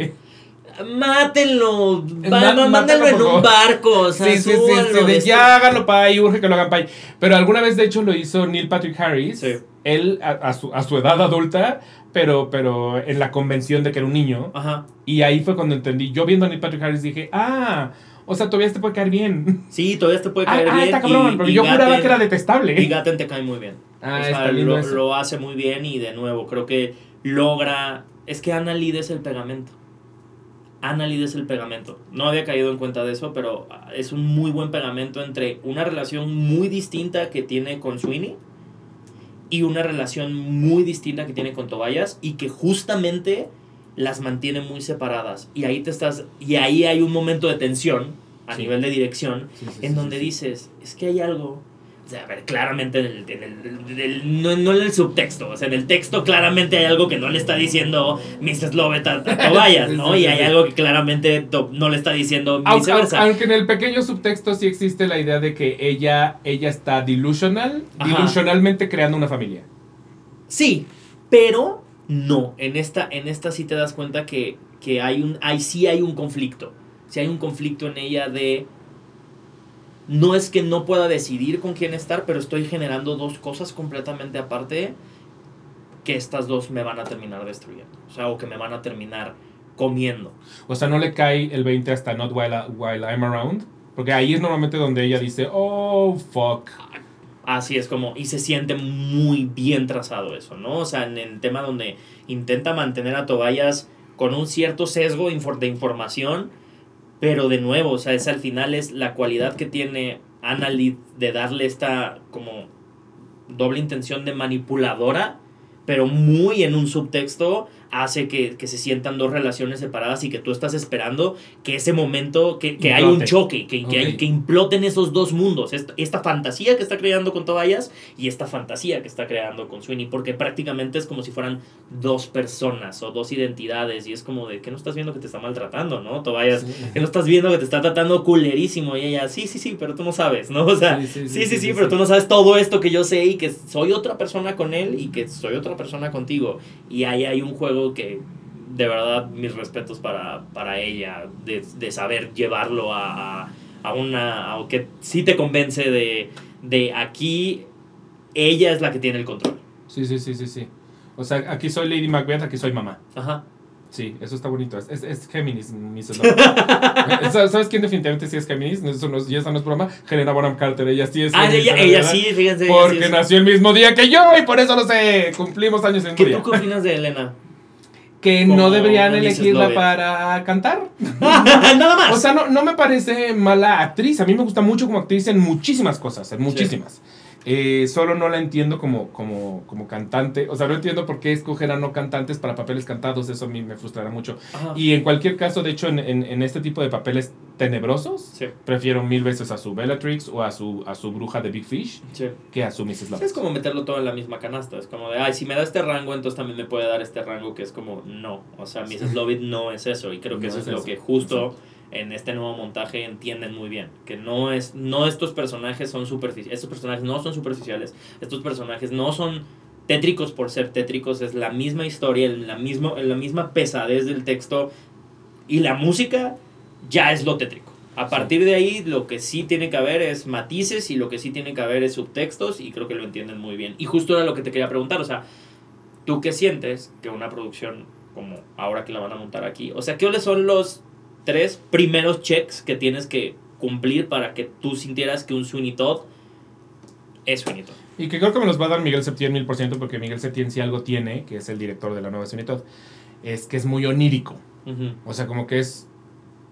Mátenlo, va- Ma- má- mándenlo en un barco, o sea, Sí, sí, sí, de este- ya háganlo pa' ahí, urge que lo hagan pa' ahí. Pero alguna vez, de hecho, lo hizo Neil Patrick Harris. Él, a, a su, a su edad adulta, pero, pero en la convención de que era un niño. Ajá. Y ahí fue cuando entendí. Yo viendo a Neil Patrick Harris dije, ah, o sea, todavía te puede caer bien. Sí, todavía te puede Ah, caer ah, bien. está cabrón, y- porque y yo juraba Gaten- que era detestable. Y Gaten te cae muy bien. Ah, o sea, lo, lo hace muy bien y de nuevo, creo que logra. Es que Ana Lid es el pegamento. Ana Lid es el pegamento. No había caído en cuenta de eso, pero ah, es un muy buen pegamento entre una relación muy distinta que tiene con Sweeney y una relación muy distinta que tiene con Tobias y que justamente las mantiene muy separadas. Y ahí te estás. Y ahí hay un momento de tensión a Sí. nivel de dirección Sí, sí, en donde dices, es que hay algo. O sea, a ver, claramente en el, en el- en el- no, no en el subtexto, o sea, en el texto claramente hay algo que no le está diciendo Mrs. Lovett a, a Tobias, [laughs] Sí, ¿no? sí, y hay algo que claramente no le está diciendo Aunque, viceversa. aunque en el pequeño subtexto sí existe la idea de que ella, ella está delusional, Ajá. delusionalmente creando una familia. Sí, pero no. En esta, en esta sí te das cuenta que, que hay un, hay, sí hay un conflicto. Sí hay un conflicto en ella de. No es que no pueda decidir con quién estar, pero estoy generando dos cosas completamente aparte que estas dos me van a terminar destruyendo. O sea, o que me van a terminar comiendo. O sea, no le cae el 20 hasta Not While, I- while I'm Around. Porque ahí es normalmente donde ella dice, oh, fuck. Así es como, y se siente muy bien trazado eso, ¿no? O sea, en el tema donde intenta mantener a Tobayas con un cierto sesgo de información, pero de nuevo, o sea, es al final es la cualidad que tiene Annalid de darle esta como doble intención de manipuladora, pero muy en un subtexto hace que, que se sientan dos relaciones separadas y que tú estás esperando que ese momento, que, que hay un choque, que, que, hay- Ok. que imploten esos dos mundos, esta, esta fantasía que está creando con Tobias y esta fantasía que está creando con Sweeney, porque prácticamente es como si fueran dos personas o dos identidades y es como de que no estás viendo que te está maltratando, ¿no? Tobias, que no estás viendo que te está tratando culerísimo y ella, sí, sí, sí, pero tú no sabes, ¿no? O sea, Sí, sí, sí, sí, sí, sí, sí, pero sí. tú no sabes todo esto que yo sé y que soy otra persona con él y que soy otra persona contigo. Y ahí hay un juego que, de verdad, mis respetos para, para ella, de, de saber llevarlo a, a, a una, a que sí te convence de, de aquí, ella es la que tiene el control. Sí, sí, sí, sí, sí. O sea, aquí soy Lady Macbeth, aquí soy mamá. Ajá. Sí, eso está bonito. Es, es, es Géminis. Lovett. [laughs] ¿Sabes quién definitivamente sí es Géminis? No, Eso no, y esa no es broma. Helena Bonham Carter, ella sí es Ah, Géminis, ella, ella sí, fíjense. ella Porque sí nació el mismo día que yo y por eso lo sé. Cumplimos años en ¿Qué día. tú qué opinas de Elena? [laughs] que Como no deberían elegirla Lovett. para cantar. [laughs] Nada más. O sea, no, no me parece mala actriz. A mí me gusta mucho como actriz en muchísimas cosas, en muchísimas. Eh, solo no la entiendo como, como, como cantante. O sea, no entiendo por qué escoger a no cantantes para papeles cantados. Eso a mí me frustrará mucho. Ajá. Y en cualquier caso, de hecho, en, en- en este tipo de papeles tenebrosos, Sí, prefiero mil veces a su Bellatrix o a su, a su bruja de Big Fish sí. que a su Mrs. Love. Es como meterlo todo en la misma canasta. Es como de, ay, si me da este rango, entonces también me puede dar este rango que es como, no. O sea, Mrs. Lovett no es eso. Y creo que No eso es lo que justo en este nuevo montaje entienden muy bien. Que no es, no estos personajes son superficiales. Estos personajes no son superficiales. Estos personajes no son tétricos por ser tétricos. Es la misma historia, la, mismo, la misma pesadez del texto. Y la música ya es lo tétrico. A partir de ahí, lo que sí tiene que haber es matices y lo que sí tiene que haber es subtextos y creo que lo entienden muy bien. Y justo era lo que te quería preguntar, o sea, ¿tú qué sientes que una producción como ahora que la van a montar aquí? O sea, ¿qué son los tres primeros checks que tienes que cumplir para que tú sintieras que un Sweeney Todd es Sweeney Todd? Y que creo que me los va a dar Miguel Septién mil por ciento, porque Miguel Septién si algo tiene, que es el director de la nueva Sweeney Todd, es que es muy onírico. O sea, como que es.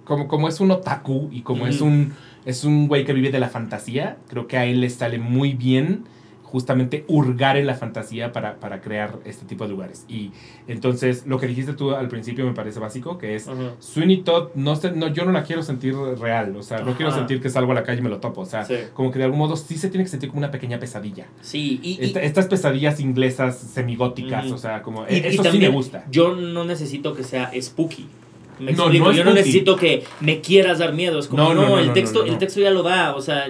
Como, como es un otaku y como es un. Es un güey que vive de la fantasía. Creo que a él le sale muy bien justamente hurgar en la fantasía para, para crear este tipo de lugares. Y entonces, lo que dijiste tú al principio me parece básico, que es. Ajá. Sweeney Todd, no, sé, no, yo no la quiero sentir real, o sea, no quiero sentir que salgo a la calle y me lo topo, o sea, Sí. como que de algún modo sí se tiene que sentir como una pequeña pesadilla. Sí, y, y- Esta- estas pesadillas inglesas semigóticas, o sea, como y- y eso sí me también gusta. Yo no necesito que sea spooky. Me No, explico, no yo no necesito que me quieras dar miedo. Es como, No, no, no, no, el, no, texto, no, no. el texto ya lo da. O sea,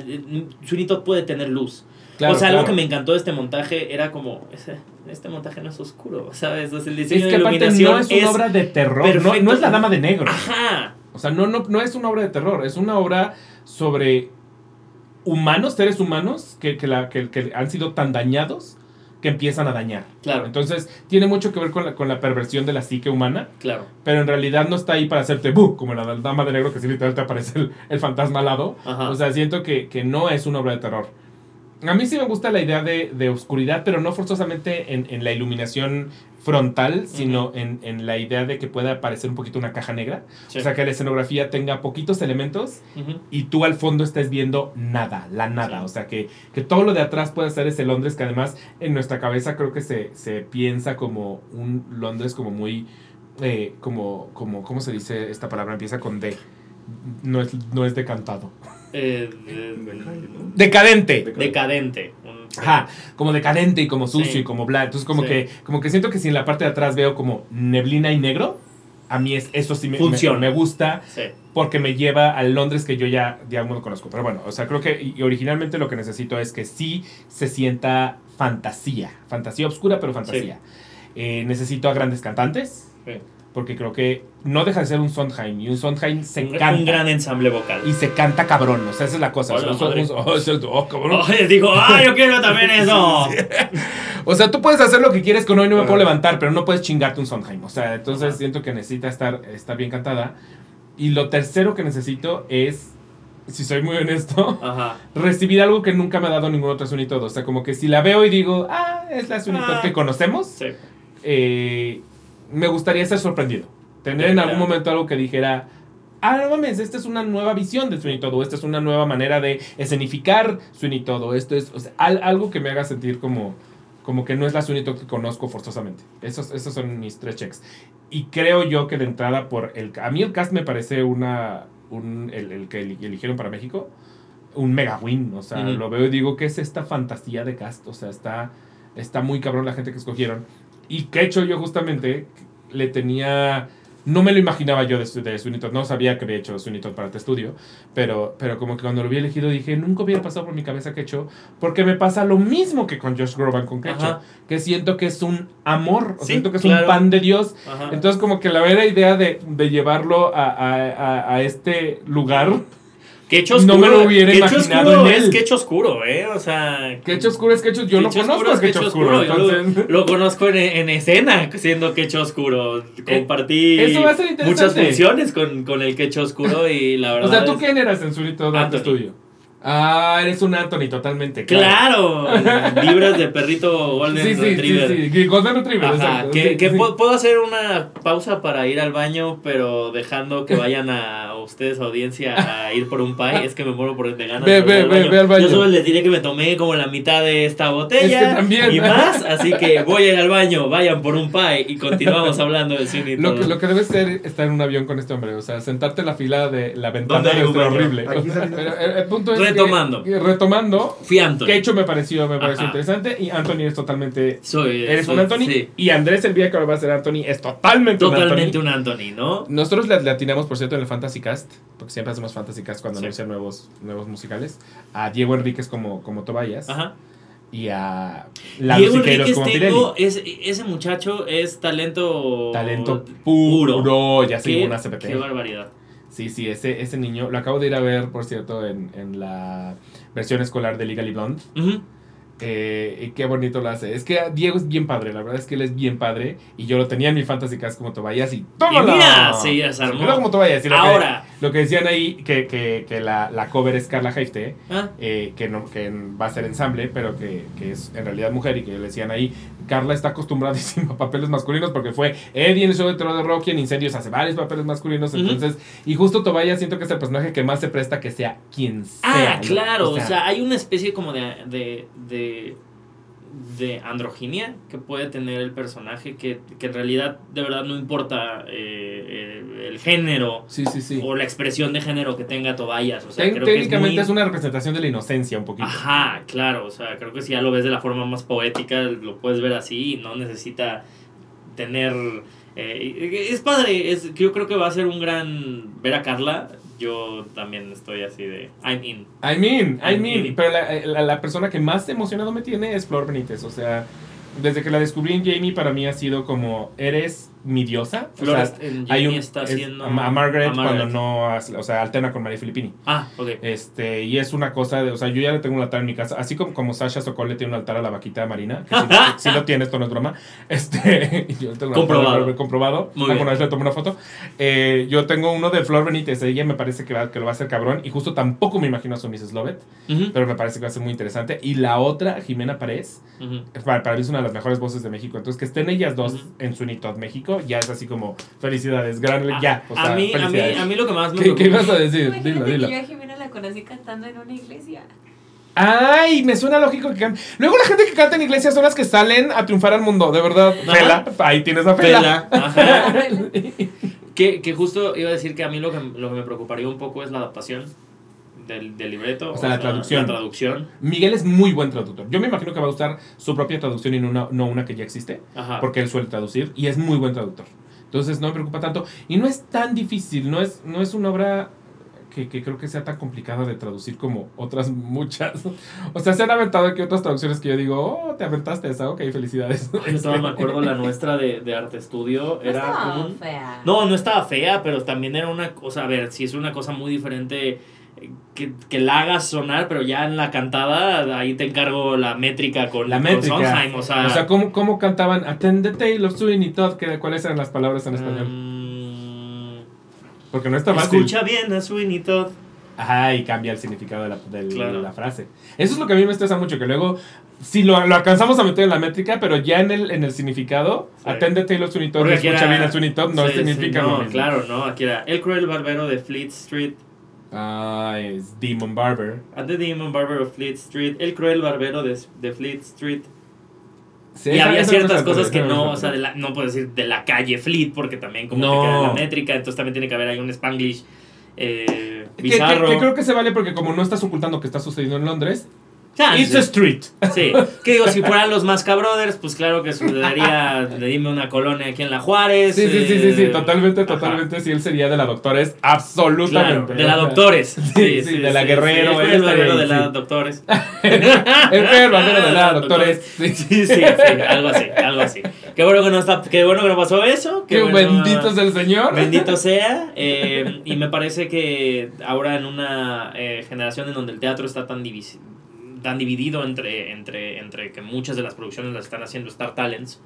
Sweeney Todd puede tener luz. Claro, o sea, algo claro. que me encantó de este montaje era como, este montaje no es oscuro, ¿sabes? O sea, el diseño Es que de iluminación no es una obra de terror, no, no es la dama de negro. Ajá. O sea, no, no, no es una obra de terror, es una obra sobre humanos, seres humanos, que, que, la, que, que han sido tan dañados que empiezan a dañar. Claro, Entonces, tiene mucho que ver con la, con la perversión de la psique humana, claro. pero en realidad no está ahí para hacerte ¡bu! como la dama de negro, que sí literal te aparece el, el fantasma al lado. Ajá. O sea, siento que, que no es una obra de terror. A mí sí me gusta la idea de, de oscuridad, pero no forzosamente en, en la iluminación frontal, sino en, en la idea de que pueda parecer un poquito una caja negra. Sí. O sea, que la escenografía tenga poquitos elementos y tú al fondo estés viendo nada, la nada. Sí. O sea, que, que todo lo de atrás puede ser ese Londres que además en nuestra cabeza creo que se, se piensa como un Londres como muy, eh, como, como, ¿cómo se dice esta palabra? Empieza con D. No es, no es decantado. Eh, de- Decadente. decadente. Un- Ajá, como decadente y como sucio Sí. y como bla. Entonces como Sí. que como que siento que si en la parte de atrás veo como neblina y negro, a mí es, eso sí me, Funciona. me, me gusta Sí. porque me lleva al Londres que yo ya de algún modo conozco. Pero bueno, o sea, creo que y originalmente lo que necesito es que sí se sienta fantasía. Fantasía oscura, pero fantasía. Eh, necesito a grandes cantantes. Sí. Porque creo que no deja de ser un Sondheim. Y un Sondheim se Un, canta. un gran ensamble vocal. Y se canta cabrón. O sea, esa es la cosa. O sea, Hola, un Son- madre. un- oh, es el- oh, cabrón. Oye, digo, ah, yo quiero también [laughs] eso. O sea, tú puedes hacer lo que quieres con hoy no me puedo levantar, pero no puedes chingarte un Sondheim. O sea, entonces Ajá. siento que necesita estar, estar bien cantada. Y lo tercero que necesito es, si soy muy honesto, Ajá. [laughs] recibir algo que nunca me ha dado ningún otro Sweeney Todd. O sea, como que si la veo y digo, ah, es la Todd Ah. que conocemos, Sí. eh, me gustaría ser sorprendido. Tener en algún momento algo que dijera, ah, no mames, esta es una nueva visión de Sweeney Todd, o esta es una nueva manera de escenificar Sweeney Todd, o esto es o sea, al- algo que me haga sentir como, como que no es la Sweeney Todd que conozco forzosamente. Esos, esos son mis tres checks. Y creo yo que de entrada por el... A mí el cast me parece una... Un, el, el que eli- eligieron para México, un mega win. O sea, lo veo y digo, ¿qué es esta fantasía de cast? O sea, está, está muy cabrón la gente que escogieron. Y que he hecho yo justamente, le tenía... No me lo imaginaba yo de, de Todd, no sabía que había hecho Todd para este estudio, pero, pero como que cuando lo había elegido dije, nunca hubiera pasado por mi cabeza que hecho, porque me pasa lo mismo que con Josh Groban con Ajá. que siento que es un amor, Sí, siento que es claro. un pan de Dios, Ajá. entonces como que la vera idea de, de llevarlo a, a- a- a este lugar, Quecho no oscuro. me lo hubiera imaginado oscuro en él. es quecho oscuro, ¿eh? O sea. Quecho Oscuro es Quecho, yo no conozco es Quecho Oscuro, Yo lo- entonces... lo, conozco en, en escena siendo quecho oscuro. Compartí Eh, eso va a ser interesante. muchas funciones con, con el quecho oscuro y la O verdad. sea, ¿tú es- quién eras en Todd en tu Anthony. estudio? Ah, eres un Anthony totalmente. Claro, [laughs] vibras de perrito Golden Sí, sí, Retriever. sí, sí. Golden Retriever, Ajá, exacto. que, Sí, que sí. pu- puedo hacer una pausa para ir al baño, pero dejando que [laughs] vayan a ustedes, audiencia, a ir por un pie. Es que me muero por de ganas. Ve, ve, ve, ve al baño. Yo solo les diré que me tomé como la mitad de esta botella. Es que también. Y más, así que voy a ir al baño, vayan por un pie y continuamos hablando del cine y Lo todo. que, lo que debe ser estar en un avión con este hombre, o sea, sentarte en la fila de la ventana ¿Dónde hay debe un ser horrible. Aquí saliendo. [laughs] Pero el, el punto es Retomando. que retomando, Fui Anthony. que hecho me pareció, me pareció Ajá. interesante y Anthony es totalmente... Soy, Eres soy- un Anthony sí, y Andrés el día que ahora va a ser Anthony es totalmente, totalmente un Anthony. un Anthony, ¿no? Nosotros le, le atinamos, por cierto, en el Fantasy Cast, porque siempre hacemos Fantasy Cast cuando Sí. anuncian nuevos, nuevos musicales, a Diego Enríquez como, como Tobias Ajá. y a Lalo Diego Enríquez como tengo, es, ese muchacho es talento... Talento puro, ya se una CPT. qué barbaridad. Sí, sí, ese, ese niño, lo acabo de ir a ver, por cierto, en, en la versión escolar de Legally Blonde. Ujú. Eh, y qué bonito lo hace. Es que Diego es bien padre, la verdad es que él es bien padre. Y yo lo tenía en mi Fantasy Cast como Tobias y ¡tómala! Y mira, sí, ya se armó. como. Y lo que- Ahora. lo que decían ahí, que, que, que la, la cover es Carla Heifte, Ah, eh, que, no, que va a ser ensamble, pero que, que es en realidad mujer. Y que le decían ahí, Carla está acostumbradísima a papeles masculinos porque fue Eddie en el show de terror de Rocky, en Incendios hace varios papeles masculinos. Entonces, y justo Tobias siento que es el personaje que más se presta que sea quien sea. Ah, claro, o sea, hay una especie como de, de, de, de androginia que puede tener el personaje que, que en realidad de verdad no importa eh, el, el género Sí, sí, sí. o la expresión de género que tenga Tobias. O sea, Ten- creo que es, técnicamente muy- es, una representación de la inocencia un poquito. Ajá, claro, o sea, creo que si ya lo ves de la forma más poética, lo puedes ver así y no necesita tener... eh, es padre, es, yo creo que va a ser un gran... Ver a Carla, yo también estoy así de... I'm in. I mean, I I mean, mean. pero la, la- la persona que más emocionado me tiene es Flor Benítez, o sea, desde que la descubrí en Jamie para mí ha sido como, eres mi diosa, o sea, en hay Jamie un, está es- haciendo... a, a Margaret cuando no, o sea, alterna con María Filippini. Ah, ok. Este, y es una cosa de, o sea, yo ya le tengo un altar en mi casa, así como, como Sasha Sokol le tiene un altar a la vaquita marina, que sí lo tiene, esto no es broma. Este, [laughs] yo tengo Comprobado. de- comprobado. Muy bien. Vez le tomé una foto. Eh, yo tengo uno de Flor Benítez, ella me parece que, va- que lo va a hacer cabrón, y justo tampoco me imagino a su Mrs. Lovett, pero me parece que va a ser muy interesante. Y la otra, Jimena Párez, ujú. para, para mí es una de las mejores voces de México. Entonces, que estén ellas dos en su Unitod México, ya es así como, felicidades, gran, A- ya, o sea, a, mí, a, mí, a mí lo que más me ¿Qué, qué ibas a decir? Imagínate Dilo, que dilo. yo a Jimena la conocí cantando en una iglesia. Ay, me suena lógico que cante. Luego la gente que canta en iglesias son las que salen a triunfar al mundo, de verdad. Ajá. Fela, ahí tienes a Fela. Ajá. [laughs] que, que justo iba a decir que a mí lo que, lo que me preocuparía un poco es la adaptación del, del libreto. O sea, la traducción. La traducción. Miguel es muy buen traductor. Yo me imagino que va a usar su propia traducción y no una, no una que ya existe, Ajá. porque él suele traducir y es muy buen traductor. Entonces no me preocupa tanto. Y no es tan difícil, no es, no es una obra que, que creo que sea tan complicada de traducir como otras muchas. [laughs] O sea, se han aventado aquí otras traducciones que yo digo, oh, te aventaste esa, ok, felicidades. Yo todavía me acuerdo la nuestra de, de arte estudio. No Era estaba un- fea. No, no estaba fea, pero también era una cosa, a ver, si es una cosa muy diferente que, que la hagas sonar, pero ya en la cantada, ahí te encargo la métrica con, La con métrica. Sondheim, o sea... O sea, ¿cómo, cómo cantaban Attend the Tale of Sweeney Todd? ¿Qué- ¿Cuáles eran las palabras en español? mm, Porque no está fácil. escucha bien a Sweeney Todd. Ajá, y cambia el significado de la, Claro. de la frase. Eso es lo que a mí me estresa mucho, que luego, si lo, lo alcanzamos a meter en la métrica, pero ya en el, en el significado, Sí. Tale of Sweeney escucha bien a Sweeney Todd, no Sí, significa lo no, mismo. claro, no, aquí era El Cruel Barbero de Fleet Street. Ah, es Demon Barber. At the Demon Barber of Fleet Street. El Cruel Barbero de, de Fleet Street. Sí, y había ciertas cosas que no, o sea, de la, no puedo decir de la calle Fleet, porque también como No. te queda en la métrica, entonces también tiene que haber ahí un Spanglish eh, Que, que- bizarro. que creo que se vale porque como no estás ocultando que está sucediendo en Londres, Chance. it's a street. Sí, que digo, si fueran los Masca Brothers, pues claro que sucedería de dime una colonia aquí en la Juárez. Sí, sí, sí, sí, sí, eh, totalmente, totalmente, sí, él sería de la Doctores, absolutamente. Claro, de la Doctores. Sí, sí, de la Guerrero, El él barbero de la sí. Doctores. [laughs] el el barbero de la Doctores. Sí. Sí, sí, sí, algo así, algo así. Qué bueno que no, está, qué bueno que no pasó eso. Qué bueno- bendito es el Señor. Bendito sea. eh, y me parece que ahora en una eh, generación en donde el teatro está tan, divis- tan dividido entre, entre, entre que muchas de las producciones las están haciendo Star Talents,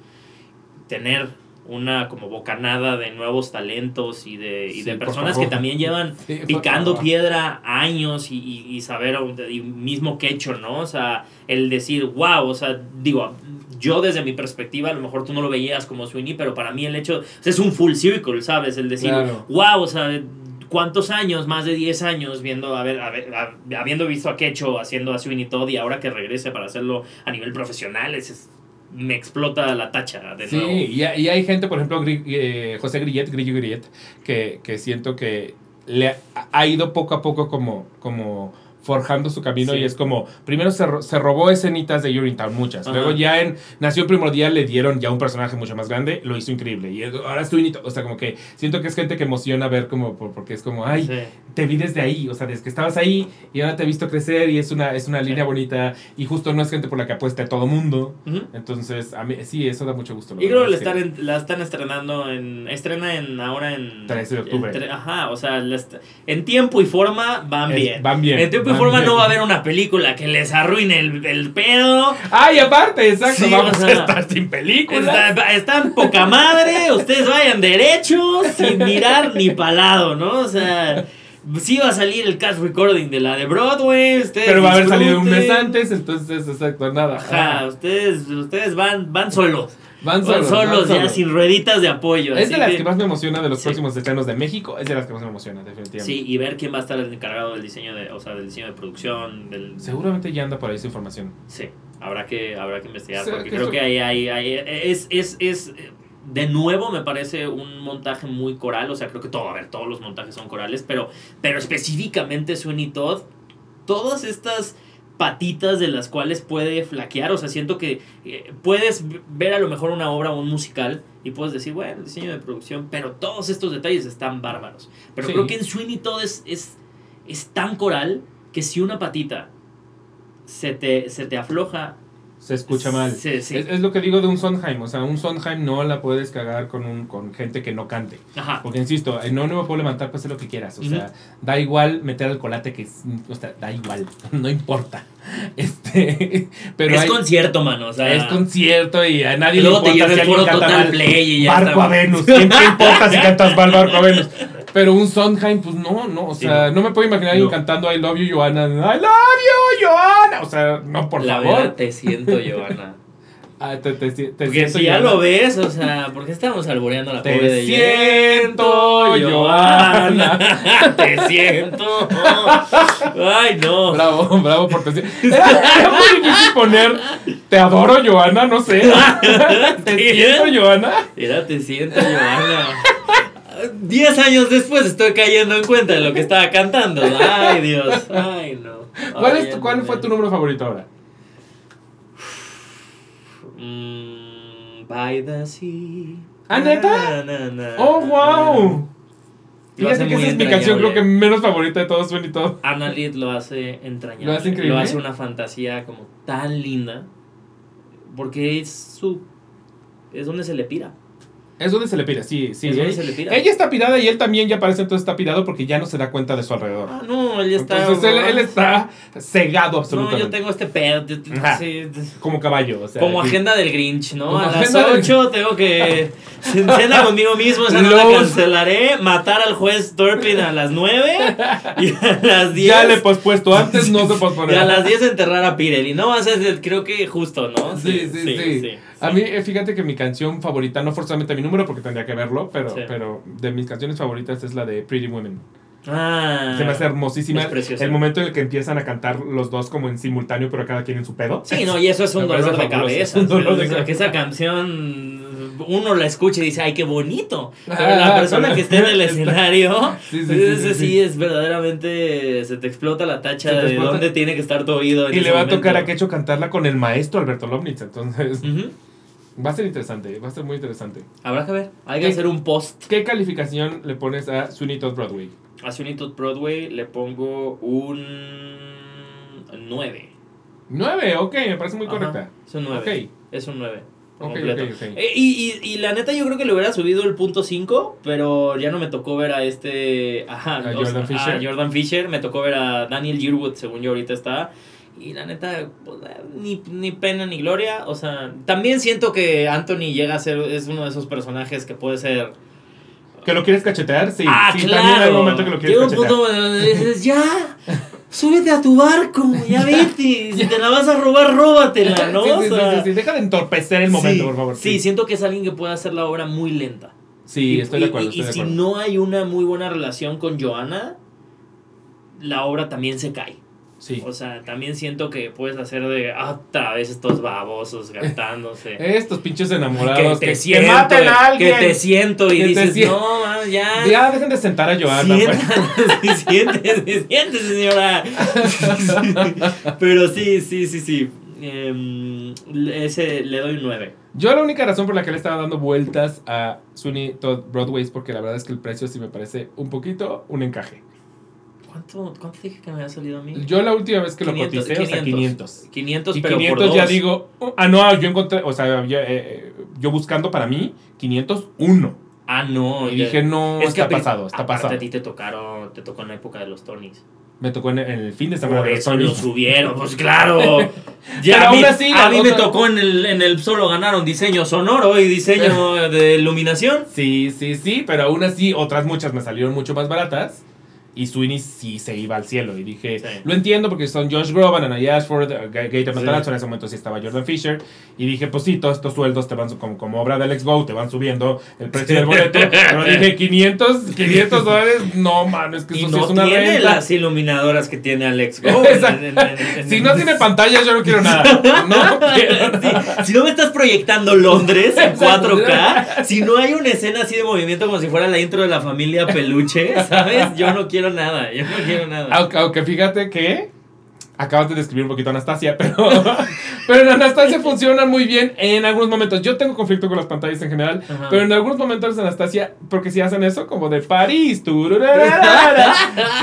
tener una como bocanada de nuevos talentos y de, y Sí, de personas que también llevan Sí, picando piedra años y, y, y saber, y mismo quecho, ¿no? O sea, el decir, wow, o sea, digo, yo desde mi perspectiva, a lo mejor tú no lo veías como Sweeney, pero para mí el hecho, o sea, es un full circle, ¿sabes? El decir, Claro. wow, o sea, ¿cuántos años? Más de 10 años viendo, a ver, a ver, a- habiendo visto a Quecho haciendo a Sweeney Todd y ahora que regrese para hacerlo a nivel profesional, es, es- me explota la tacha de Sí, nuevo. y, hay- y hay gente, por ejemplo, Gri- eh, José Grillet, Grillo Grillet, que, que siento que le ha, ha ido poco a poco como, como forjando su camino Sí. y es como, primero se, ro- se robó escenitas de Urinetown, muchas. Ajá. Luego ya en Nación Primordial le dieron ya un personaje mucho más grande, lo hizo increíble. Y ahora es Todd, o sea, como que siento que es gente que emociona ver como, por- porque es como, ay, Sí. te vi desde ahí, o sea, desde que estabas ahí y ahora te he visto crecer y es una, es una línea bonita y justo no es gente por la que apuesta a todo mundo. Entonces, a mí sí, eso da mucho gusto. Y creo que la están, en- la están estrenando en. Estrena en ahora en. 13 de octubre. en ajá, o sea, est- en tiempo y forma van Es- bien. van bien, En tiempo y van forma no va a haber una película que les arruine el, el pedo. Ay, aparte, exacto, Sí, vamos o sea, a estar sin película. Está, están poca madre, ustedes vayan derechos sin mirar ni palado, ¿no? O sea, sí va a salir el cast recording de la de Broadway, ustedes Pero va a haber salido un mes antes, entonces, exacto, nada. Ajá, ustedes, ustedes van, van solos. Van Van solos, ya sin rueditas de apoyo. Es de las que- que más me emociona de los Sí. próximos estrenos de México, es de las que más me emociona, definitivamente. Sí, y ver quién va a estar el encargado del diseño de, o sea, del diseño de producción, del Seguramente ya anda por ahí esa información. sí, habrá que habrá que investigar porque que creo eso- que ahí hay, hay- es es es de nuevo me parece un montaje muy coral, o sea, creo que todo, a ver, todos los montajes son corales, pero pero específicamente Sweeney Todd todas estas patitas de las cuales puede flaquear, o sea, siento que eh, puedes ver a lo mejor una obra o un musical y puedes decir, bueno, diseño de producción, pero todos estos detalles están bárbaros. Pero Sí. creo que en Sweeney Todd es, es, es tan coral que si una patita se te, se te afloja, Se escucha mal. Sí, sí. Es, es lo que digo de un Sondheim, o sea, un Sondheim no la puedes cagar con, un, con gente que no cante. Ajá. Porque insisto, en no, no me puedo levantar, pues haz lo que quieras. O sea, da igual meter el colate que. es- O sea, da igual. [laughs] No importa. [laughs] Este. Pero es hay- concierto, mano. O sea, es concierto y a nadie luego le te importa lleva si alguien canta mal. play y ya Barco está. a Venus. ¿Quién te importa si cantas mal Barco a [laughs] Venus? Pero un Sondheim, pues no, no. O Sí, sea, no. me puedo imaginar alguien No. cantando I love you, Johanna. I love you, Johanna. O sea, no, por La favor. verdad te siento, Joana. [laughs] Ah, te, te, te Porque si ya Johanna. lo ves, o sea, ¿por qué estamos alboreando la Te pobre de siento, Joana? [laughs] te siento. Ay, no. Bravo, bravo por te siento. [laughs] Era, era muy difícil poner Te adoro, Johanna, no sé. Te Sí. siento, Johanna. Mira, te siento, Joana. Diez años después estoy cayendo en cuenta de lo que estaba cantando. Ay, Dios. Ay, no. ¿Cuál, Ay, es tu- ¿Cuál fue tu número favorito ahora? Mm, by the sea. ¿Ah, neta? Na, na, na, ¡Oh, wow! Fíjate que esa es mi canción, creo que menos favorita de todos, Suena y todo. Anna Lid lo hace entrañable. Lo hace increíble. Lo hace una fantasía como tan linda. Porque es su. Es donde se le pira. Es donde se le pira, sí, sí. Es donde Ella, se le pira. ella está pirada y él también ya parece entonces está pirado porque ya no se da cuenta de su alrededor. Ah, no, él está. Entonces él, él está cegado No, absolutamente. yo tengo este pedo. sí, Como caballo, o sea. como agenda del Grinch, ¿no? Como a las agenda del- 8 tengo que. [laughs] Cena conmigo mismo, esa no la Los- cancelaré. Matar al juez Turpin a las 9. [laughs] Y a las 10. Ya le he pospuesto antes, no se pospone. Y a las 10 enterrar a Pirelli. No, o sea, creo que justo, ¿no? Sí, sí, sí. A mí, eh, fíjate que mi canción favorita, no forzosamente mi número porque tendría que verlo, pero, Sí. pero de mis canciones favoritas es la de Pretty Women. Ah. Se me hace hermosísima. Es preciosa. El momento en el que empiezan a cantar los dos como en simultáneo, pero cada quien en su pedo. Sí, no, y eso es un parece dolor de fabuloso. cabeza. Un dolor de O sea, cabeza. que esa canción uno la escucha y dice, ay, qué bonito. Pero Ah, la persona pero- que esté en el [laughs] escenario, Sí, sí, sí, ese sí, sí, sí. es verdaderamente, se te explota la tacha de explota. dónde tiene que estar tu oído. en Y ese le va a momento. tocar a Quecho cantarla con el maestro Alberto Lomnitz. Entonces, Ujú. va a ser interesante, va a ser muy interesante. Habrá que ver, hay que hacer un post. ¿Qué calificación le pones a Sweeney Todd Broadway? A Sunito Broadway le pongo un 9. 9, ok, me parece muy Ajá, correcta. Es un 9. Ok. Es un 9. Ok, completo. ok, ok. Eh, y, y, y la neta yo creo que le hubiera subido el punto 5, pero ya no me tocó ver a este... Ajá, ¿A o sea, Jordan Fisher? a Jordan Fisher, me tocó ver a Daniel Yearwood, según yo ahorita está. Y la neta, pues, eh, ni, ni pena ni gloria. O sea, también siento que Anthony llega a ser, es uno de esos personajes que puede ser... ¿Que lo quieres cachetear? Sí. ah, sí, claro. también hay un momento que lo quieres cachetear. punto donde dices, ya, súbete a tu barco, ya vete. [laughs] Si te la vas a robar, róbatela, ¿no? Sí, sí, O sí, sea, sí, sí. Deja de entorpecer el momento, por favor. Sí, siento que es alguien que puede hacer la obra muy lenta. Sí, Y- estoy de acuerdo. Y, estoy de si acuerdo. no hay una muy buena relación con Joanna, la obra también se cae. Sí. O sea, también siento que puedes hacer de "Ah, otra vez estos babosos cantándose. [laughs] Estos pinches enamorados que, te que siento, maten a que te siento y Que dices, no, man, ya. Ya dejen de sentar a Joana. siéntese, siéntese, [laughs] señora. [laughs] Pero sí, sí, sí, sí. Em, ese le doy 9. Yo la única razón por la que le estaba dando vueltas a Sweeney Todd Broadway es porque la verdad es que el precio sí me parece un poquito un encaje. ¿Cuánto, ¿Cuánto dije que me había salido a mí? Yo la última vez que 500, lo coticé, o sea, 500. 500, Y pero 500 por ya dos. digo, oh, ah, no, yo encontré, o sea, yo, eh, yo buscando para mí, 501. Ah, no. Y ya- dije, no, es está pasado, está pasado. a ti te tocaron, te tocó en la época de los Tonys. Me tocó en, el fin de semana Por de los eso Sony. lo subieron, pues [laughs] claro. Ya a mí, aún así, a mí me tocó en el, en el solo ganaron diseño sonoro y diseño [laughs] de iluminación. Sí, sí, sí, pero aún así otras muchas me salieron mucho más baratas. Y Sweeney sí se iba al cielo. Y dije, Sí. lo entiendo porque son Josh Groban, Anna Ashford, uh, Ga- Gator Sí. Matarazzo, en ese momento sí estaba Jordan Fisher. Y dije, pues sí, todos estos sueldos te van, como, como obra del Alex Go, te van subiendo el precio del boleto. pero dije, 500, 500 dólares, no, mano, es que Y eso sí no es una tiene renta. las iluminadoras que tiene Alex Go. [laughs] Si no tiene pantalla, yo no quiero nada. [laughs] No quiero nada. Sí, Si no me estás proyectando Londres en 4K, si no hay una escena así de movimiento como si fuera la intro de la familia Peluche, ¿sabes? Yo no quiero nada, yo no quiero nada. Aunque, aunque fíjate que acabas de describir un poquito a Anastasia, pero, [laughs] pero en Anastasia funcionan muy bien en algunos momentos. Yo tengo conflicto con las pantallas en general, Ajá. pero en algunos momentos Anastasia, porque si hacen eso, como de París, [laughs]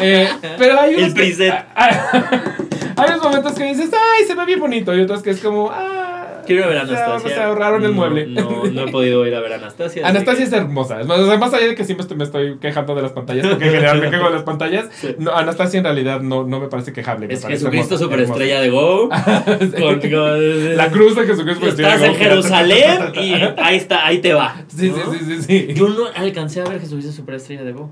eh, pero hay unos El que- preset. [laughs] hay unos momentos que dices, ay, se ve bien bonito, y otros que es como, ah, Quiero ver a Anastasia. Se ahorraron el No, mueble. No, no he podido ir a ver a Anastasia. Anastasia es hermosa. Es más, allá de que siempre me estoy quejando de las pantallas, porque en general me quejo de las pantallas, [laughs] Sí. no, Anastasia en realidad no, no me parece quejable. me Es parece Jesucristo hermosa, superestrella de Go. [laughs] [laughs] con- con- La cruz de Jesucristo superestrella Estás de en Go. Jerusalén y ahí está, ahí te va. Sí, sí, sí, sí, sí. Yo no alcancé a ver Jesucristo superestrella de Go.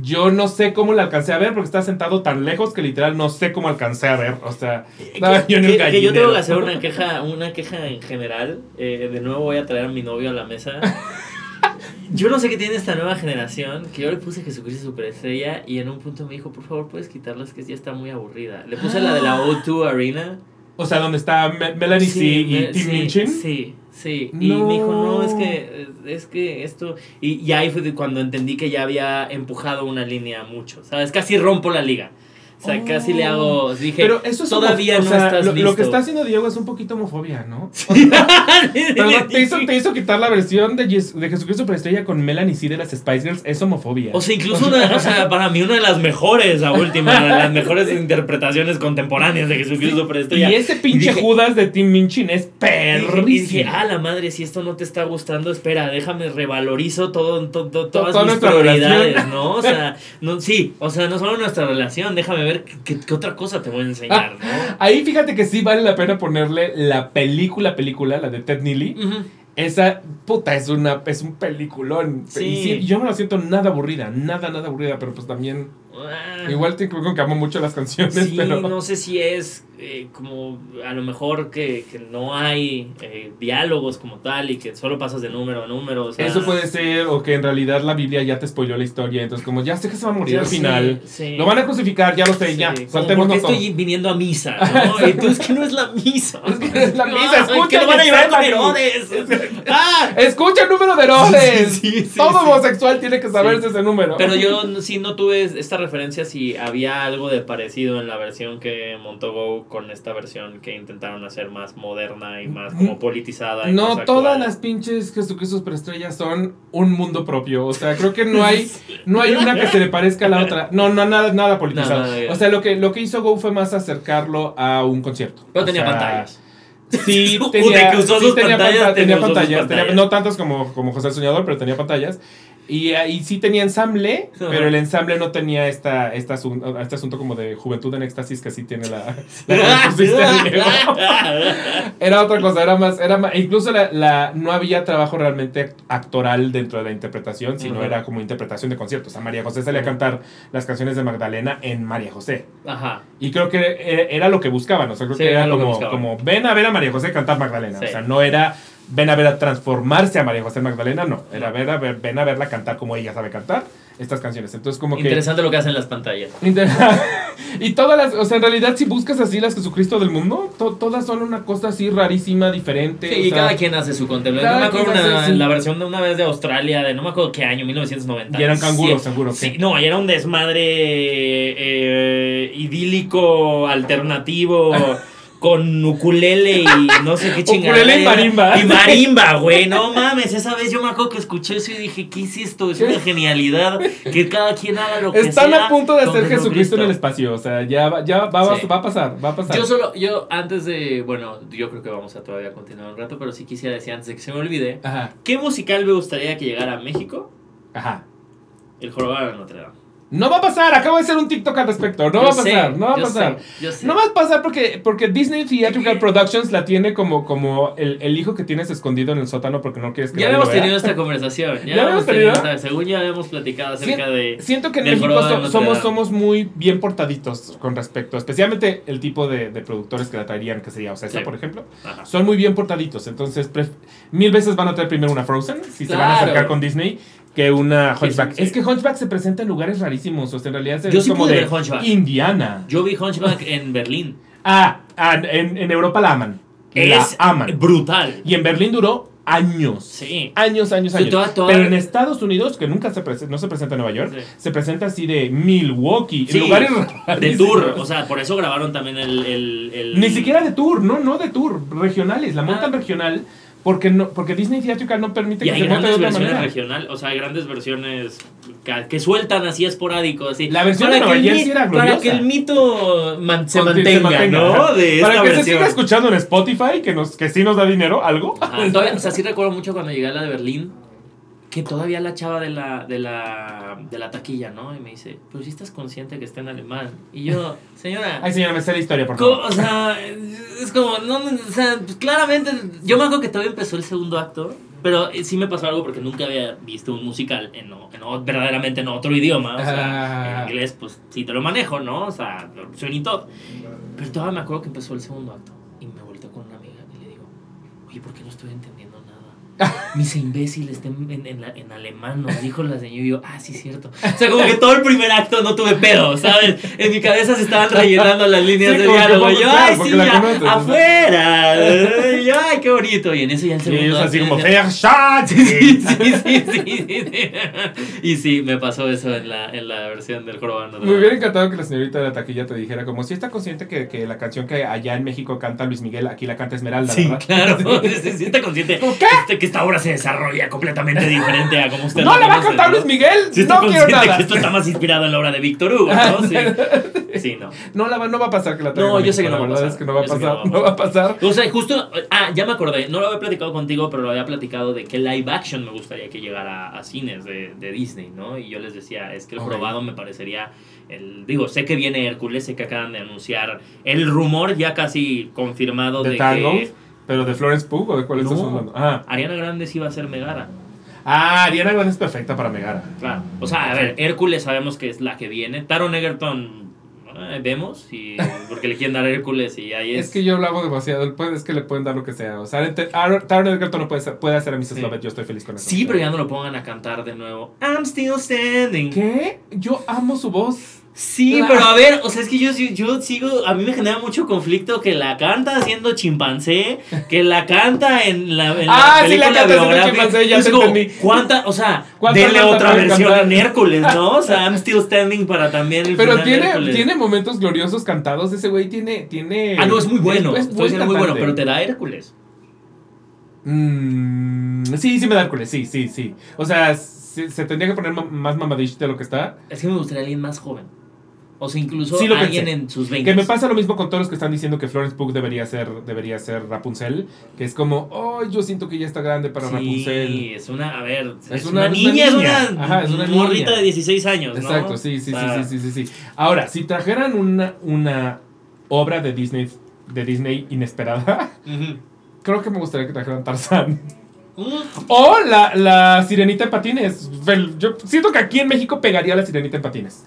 Yo no sé cómo la alcancé a ver porque está sentado tan lejos que literal no sé cómo alcancé a ver. O sea, estaba yo en el que, que yo tengo que hacer una queja, una queja en general. Eh, de nuevo voy a traer a mi novio a la mesa. [laughs] Yo no sé qué tiene esta nueva generación, que yo le puse Jesucristo Superestrella y en un punto me dijo, por favor, puedes quitarla, es que ya está muy aburrida. Le puse la de la O2 Arena. O sea, donde está Me- Melanie C y me- Tim sí, Minchin. Sí, sí. Y me dijo, no, es que, es que esto... Y, y ahí fue cuando entendí que ya había empujado una línea mucho, ¿sabes? Casi rompo la liga. O sea, Oh. casi le hago... Dije, Pero eso es todavía no o sea, estás lo, listo. lo que está haciendo Diego es un poquito homofobia, ¿no? [laughs] Pero no, te, hizo, te hizo quitar la versión de, Jes- de Jesucristo Superestrella con Melanie C de las Spice Girls. Es homofobia. O sea, incluso una, o sea, para mí una de las mejores, la última, de las mejores interpretaciones contemporáneas de Jesucristo Superestrella. Y ese pinche Dije- Judas de Tim Minchin es Y dije, perrísimo. ah, la madre, si esto no te está gustando, espera, déjame revalorizo todo, todo- todo- todas toda mis prioridades, relación. ¿no? O sea, [laughs] no, sí, o sea, no solo nuestra relación, déjame ver qué, qué- qué otra cosa te voy a enseñar, ¿no? Ahí fíjate que sí vale la pena ponerle la película, película, la de Ted Neely. Esa puta es una es un peliculón. Sí. Y sí, yo no la siento nada aburrida, nada, nada aburrida, pero pues también. Ah. Igual te creo que amo mucho las canciones, Sí, pero. no sé si es eh, como a lo mejor que, que no hay eh, diálogos como tal y que solo pasas de número a número. o sea, Eso puede ser, o que en realidad la Biblia ya te spoiló la historia, entonces como ya sé que se va a morir ya al final. sí. Lo van a crucificar, ya lo sé, ya. Sí, como, Saltémonos ¿Por qué todo. estoy viniendo a misa? ¿no? [laughs] Y tú es que no es la misa. Es que no es la misa, Ay, escucha que lo van a llevar con Getsemaní. Herodes. ¡Ah! Escucha el número de Herodes. [laughs] Todo homosexual tiene que saberse ese número. Pero yo sí no tuve esta referencia si había algo de parecido en la versión que montó Go con esta versión que intentaron hacer más moderna y más como politizada. Y No, más todas las pinches Jesucristo superestrellas son un mundo propio. O sea, creo que no hay, [laughs] no hay una que se le parezca a la otra. No, no, nada, nada politizado. No, nada, o sea, lo que, lo que hizo Go fue más acercarlo a un concierto. Pero O tenía sea, pantallas. Sí, [laughs] tenía, de que usó sí sus tenía, pantallas, panta- tenía tenía usó sus pantallas, tenía- pantallas. no tantas como, como José el Soñador, pero tenía pantallas. Y ahí sí tenía ensamble, Ajá. pero el ensamble no tenía esta, esta asun- este asunto como de juventud en éxtasis que sí tiene la. [laughs] [laughs] Era otra cosa, era más, era más, incluso la, la- no había trabajo realmente actoral dentro de la interpretación, sino Ajá. era como interpretación de conciertos. A María José salía a cantar las canciones de Magdalena en María José. Ajá. Y creo que era, era lo que buscaban, o sea, creo Sí, que era era lo que como, ven a ver a María José cantar Magdalena. Sí. O sea, no era ven a ver a transformarse a María José Magdalena, no. Era ver a ver, ven a verla cantar como ella sabe cantar estas canciones. Entonces, como que. Interesante lo que hacen las pantallas. [laughs] Y todas las, o sea, en realidad si buscas así las Jesucristo del mundo, to- todas son una cosa así rarísima, diferente. Sí, o y sea, cada quien hace su contenido. Yo me acuerdo hace, sí. la versión de una vez de Australia, de no me acuerdo qué año, 1990. Y eran canguros, seguro, Sí, no, y era un desmadre eh, idílico, alternativo. [laughs] Con ukulele y no sé qué chingada. Ukulele y marimba. Y marimba, güey. No mames, esa vez yo me acuerdo que escuché eso y dije, ¿qué es esto? Es una genialidad. Que cada quien haga lo que Están sea a punto de hacer Jesucristo en el espacio. O sea, ya, va- ya va, Sí. va a pasar, va a pasar. Yo solo, yo antes de, bueno, yo creo que vamos a todavía continuar un rato, pero sí quisiera decir antes de que se me olvide, Ajá, ¿qué musical me gustaría que llegara a México? ajá. El Jorobado de Notre Dame. No va a pasar, acabo de hacer un TikTok al respecto. No Yo va a sé, pasar, no va a pasar. sé, yo sé. No va a pasar porque, porque Disney Theatrical Productions la tiene como, como el, el hijo que tienes escondido en el sótano porque no quieres que Ya habíamos tenido esta conversación. [laughs] Ya, ¿Ya habíamos tenido esta- según ya habíamos platicado acerca de. Siento que en México so- somos, somos muy bien portaditos con respecto, especialmente el tipo de, de productores que la traerían, que sería Ocesa, Sí. por ejemplo. Ajá. Son muy bien portaditos, entonces pref- mil veces van a traer primero una Frozen, si se van a acercar con Disney, que una Hunchback. sí, sí. Es que Hunchback se presenta en lugares rarísimos, o sea, en realidad Yo es sí como pude de ver Hunchback. Indiana. Yo vi Hunchback en Berlín. Ah, ah, en, en Europa la aman. La Es aman. brutal. Y en Berlín duró años. Sí. Años, años, años. toda- toda- Pero en Estados Unidos, que nunca se prese- no se presenta en Nueva York, Sí. se presenta así de Milwaukee, Sí, en lugares de rarísimos. tour. O sea, por eso grabaron también el. el, el- Ni siquiera de tour, no, no de tour, regionales, la montan Ah. regional porque no porque Disney Theatrical no permite Y que hay se de grandes otra versiones manera. regional, o sea, hay grandes versiones que, que sueltan así esporádico, así. La versión Para de que Nueva Jersey era Para gloriosa. que el mito man- se, mantenga, ¿no? De Para que se siga escuchando en Spotify, que nos que sí nos da dinero, algo. Ajá, todavía- o sea, sí recuerdo mucho cuando llegué a la de Berlín, que todavía la chava de la, de la, de la taquilla, ¿no? Y me dice, pero si estás consciente que está en alemán. Y yo, [laughs] señora... Ay, señora, me sé la historia, por favor. O sea, es como, no, o sea, pues claramente, yo me acuerdo que todavía empezó el segundo acto, pero eh, sí me pasó algo porque nunca había visto un musical en, en verdaderamente en otro idioma, o sea, Ah. en inglés, pues sí te lo manejo, ¿no? O sea, suena y todo. Pero todavía me acuerdo que empezó el segundo acto y me volteé con una amiga y le digo, oye, ¿por qué no estoy entendiendo [laughs] dice imbécil, está en, en, en la- en alemán, nos dijo la señora. Y yo, ah, sí, cierto. O sea, como que todo el primer acto no tuve pedo, ¿sabes? En mi cabeza se estaban rellenando las líneas Sí, de diálogo. Y yo, claro, ay, sí, ya, conoces, ¿no? afuera. Y yo, ay, qué bonito. Y en eso ya el Y segundo ellos así como ya- Verstappen. [laughs] Sí, sí, sí, sí, sí, sí. Y sí, me pasó eso en la, en la versión del jorobado. Me hubiera encantado que la señorita de la taquilla te dijera como si está consciente que, que la canción que allá en México canta Luis Miguel, aquí la canta Esmeralda, Sí, ¿verdad? claro. [laughs] Sí, sí, sí, está consciente ¿Cómo qué? Que, esta obra se desarrolla completamente diferente a como usted [laughs] No la va a cantar. Luis Miguel, está no quiero nada. que esto está más inspirado en la obra de Víctor Hugo, ¿no? Sí, sí no. No, la va- no va a pasar que la traigan No, yo sé que no va a pasar. es que no va a pasar, no va a pasar. O sea, justo. Ah, ya me acordé. No lo había platicado contigo, pero lo había platicado de que live action me gustaría que llegara a cines de, de Disney, ¿no? Y yo les decía, es que el probado me parecería. El, digo, sé que viene Hércules, sé que acaban de anunciar el rumor ya casi confirmado de, ¿De que. ¿Pero de Florence Pugh o de cuál estás No. hablando? Ah. Ariana Grande sí va a ser Megara. ah, Ariana Grande es perfecta para Megara. Claro. O sea, a ver, Hércules sabemos que es la que viene. Taron Egerton. eh, vemos, y, porque le quieren dar a Hércules y ahí es. Es que yo lo hago demasiado, es que le pueden dar lo que sea. O sea, Taron Egerton no puede, ser- puede hacer a Mrs. Sí. Lovett, yo estoy feliz con eso. Sí, pero ya no lo pongan a cantar de nuevo. I'm still standing. ¿Qué? Yo amo su voz. Sí, pero a ver, o sea, es que yo, yo sigo, a mí me genera mucho conflicto que la canta haciendo chimpancé, que la canta en la, en Ah, la sí, la película canta biográfica. chimpancé, ya entendí. ¿cuánta, o sea, ¿Cuánta denle otra versión cantar? en Hércules, ¿no? O sea, I'm still [laughs] standing para también el Pero tiene, Hércules. tiene momentos gloriosos cantados. Ese güey tiene, tiene. Ah, no, es muy bueno, Es, diciendo muy bueno, pero te da Hércules. Mm, sí, sí me da Hércules, sí, sí, sí. O sea, se, se tendría que poner más mamadish de lo que está. Es que me gustaría alguien más joven. O sea, incluso Sí lo alguien pensé. en sus 20. Que me pasa lo mismo con todos los que están diciendo que Florence Pugh debería ser, debería ser Rapunzel. Que es como, oh, yo siento que ya está grande para Rapunzel. Sí, es una, a ver, es, una- una, es una niña, es una, Ajá, es una morrita niña. de 16 años, ¿no? Exacto, sí, sí, O sea, sí, sí, sí, sí. Ahora, si trajeran una, una obra de Disney, de Disney inesperada, creo que me gustaría que trajeran Tarzán. O la, la sirenita en patines. Yo siento que aquí en México pegaría la sirenita en patines.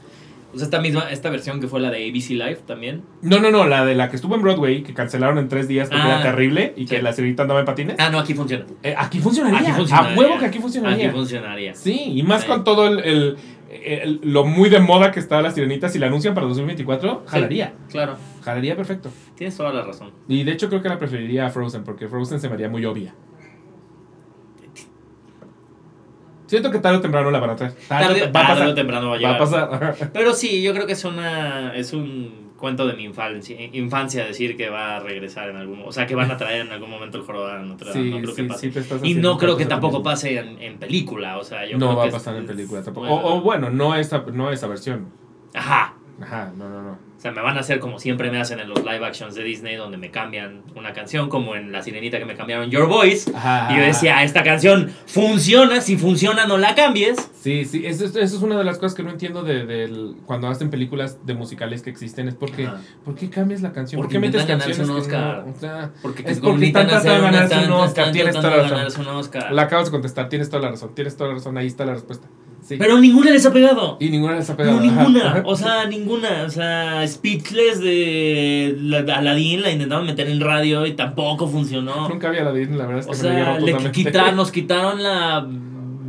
O sea, esta misma, esta versión que fue la de ABC Live también. No, no, no, la de la que estuvo en Broadway, que cancelaron en tres días porque Ah, era terrible y que la sirenita andaba en patines. Ah, no, aquí funciona. Eh, aquí funcionaría. Aquí funcionaría. A huevo que aquí funcionaría. Aquí funcionaría. Sí, y más Sí. con todo el, el- el- lo muy de moda que está la sirenita, si la anuncian para 2024, jalaría. Claro, Jalaría perfecto. tienes toda la razón. Y de hecho creo que la preferiría a Frozen, porque Frozen se me haría muy obvia. Siento que tarde o temprano la van a traer. Tarde, va a tarde pasar. o temprano va a Va llegar. a pasar. [laughs] [laughs] Pero sí, yo creo que es una es un cuento de mi infancia, infancia decir que va a regresar en algún o sea, que van a traer en algún momento el jorobado Dame. Sí, no creo que sí, pase. sí te estás y no creo que tampoco pase en, en película, o sea, yo No creo va que a es- pasar en película tampoco. bueno. O, o bueno, no esa, no esa versión. Ajá. Ajá, no, no, no. O sea, me van a hacer como siempre me hacen en los live actions de Disney, donde me cambian una canción, como en La Sirenita que me cambiaron Your Voice. Ajá. Y yo decía, "Ah, esta canción funciona, si funciona no la cambies. Sí, sí, eso, es- eso es una de las cosas que no entiendo de, del- cuando hacen películas de musicales que existen, es porque, Ajá. ¿por qué cambias la canción? Porque ¿Por qué metes canciones un que Oscar. no? O sea, Porque Es porque tratando de una- ganarse un Oscar, tienes toda la de razón. la acabas de contestar, tienes toda la razón, tienes toda la razón, ahí está la respuesta. Sí. Pero ninguna les ha pegado. y ninguna les ha pegado. No, ajá. ninguna. O sea, ninguna. O sea, Speechless de la- Aladdin la intentaron meter en radio y tampoco funcionó. Nunca había la Disney, la verdad es que O me sea, le quitaron, nos quitaron la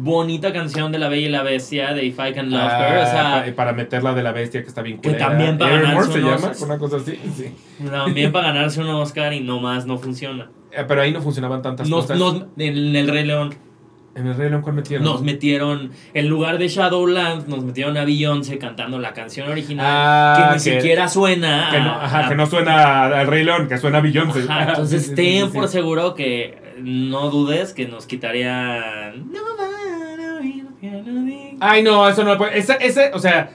bonita canción de La Bella y la Bestia de If I Can Love Her. O Ah, sea, pa- para meter la de la bestia que está bien que también para ganarse se unos- llama, una cosa así, sí. también para [laughs] ganarse un Oscar y no más no funciona. Eh, Pero ahí no funcionaban tantas Nos, cosas. nos- en el Rey León En el Rey León, ¿cuál metieron? nos metieron, en lugar de Shadowlands, nos metieron a Beyoncé cantando la canción original Ah, que ni que- siquiera suena. Que no, a- ajá, a- que no suena al Rey León, que suena a Beyoncé. Ajá, [laughs] entonces Sí, ten sí, por sí. seguro que no dudes que nos quitarían. Ay, no, eso no puede. Esa, ese, o sea,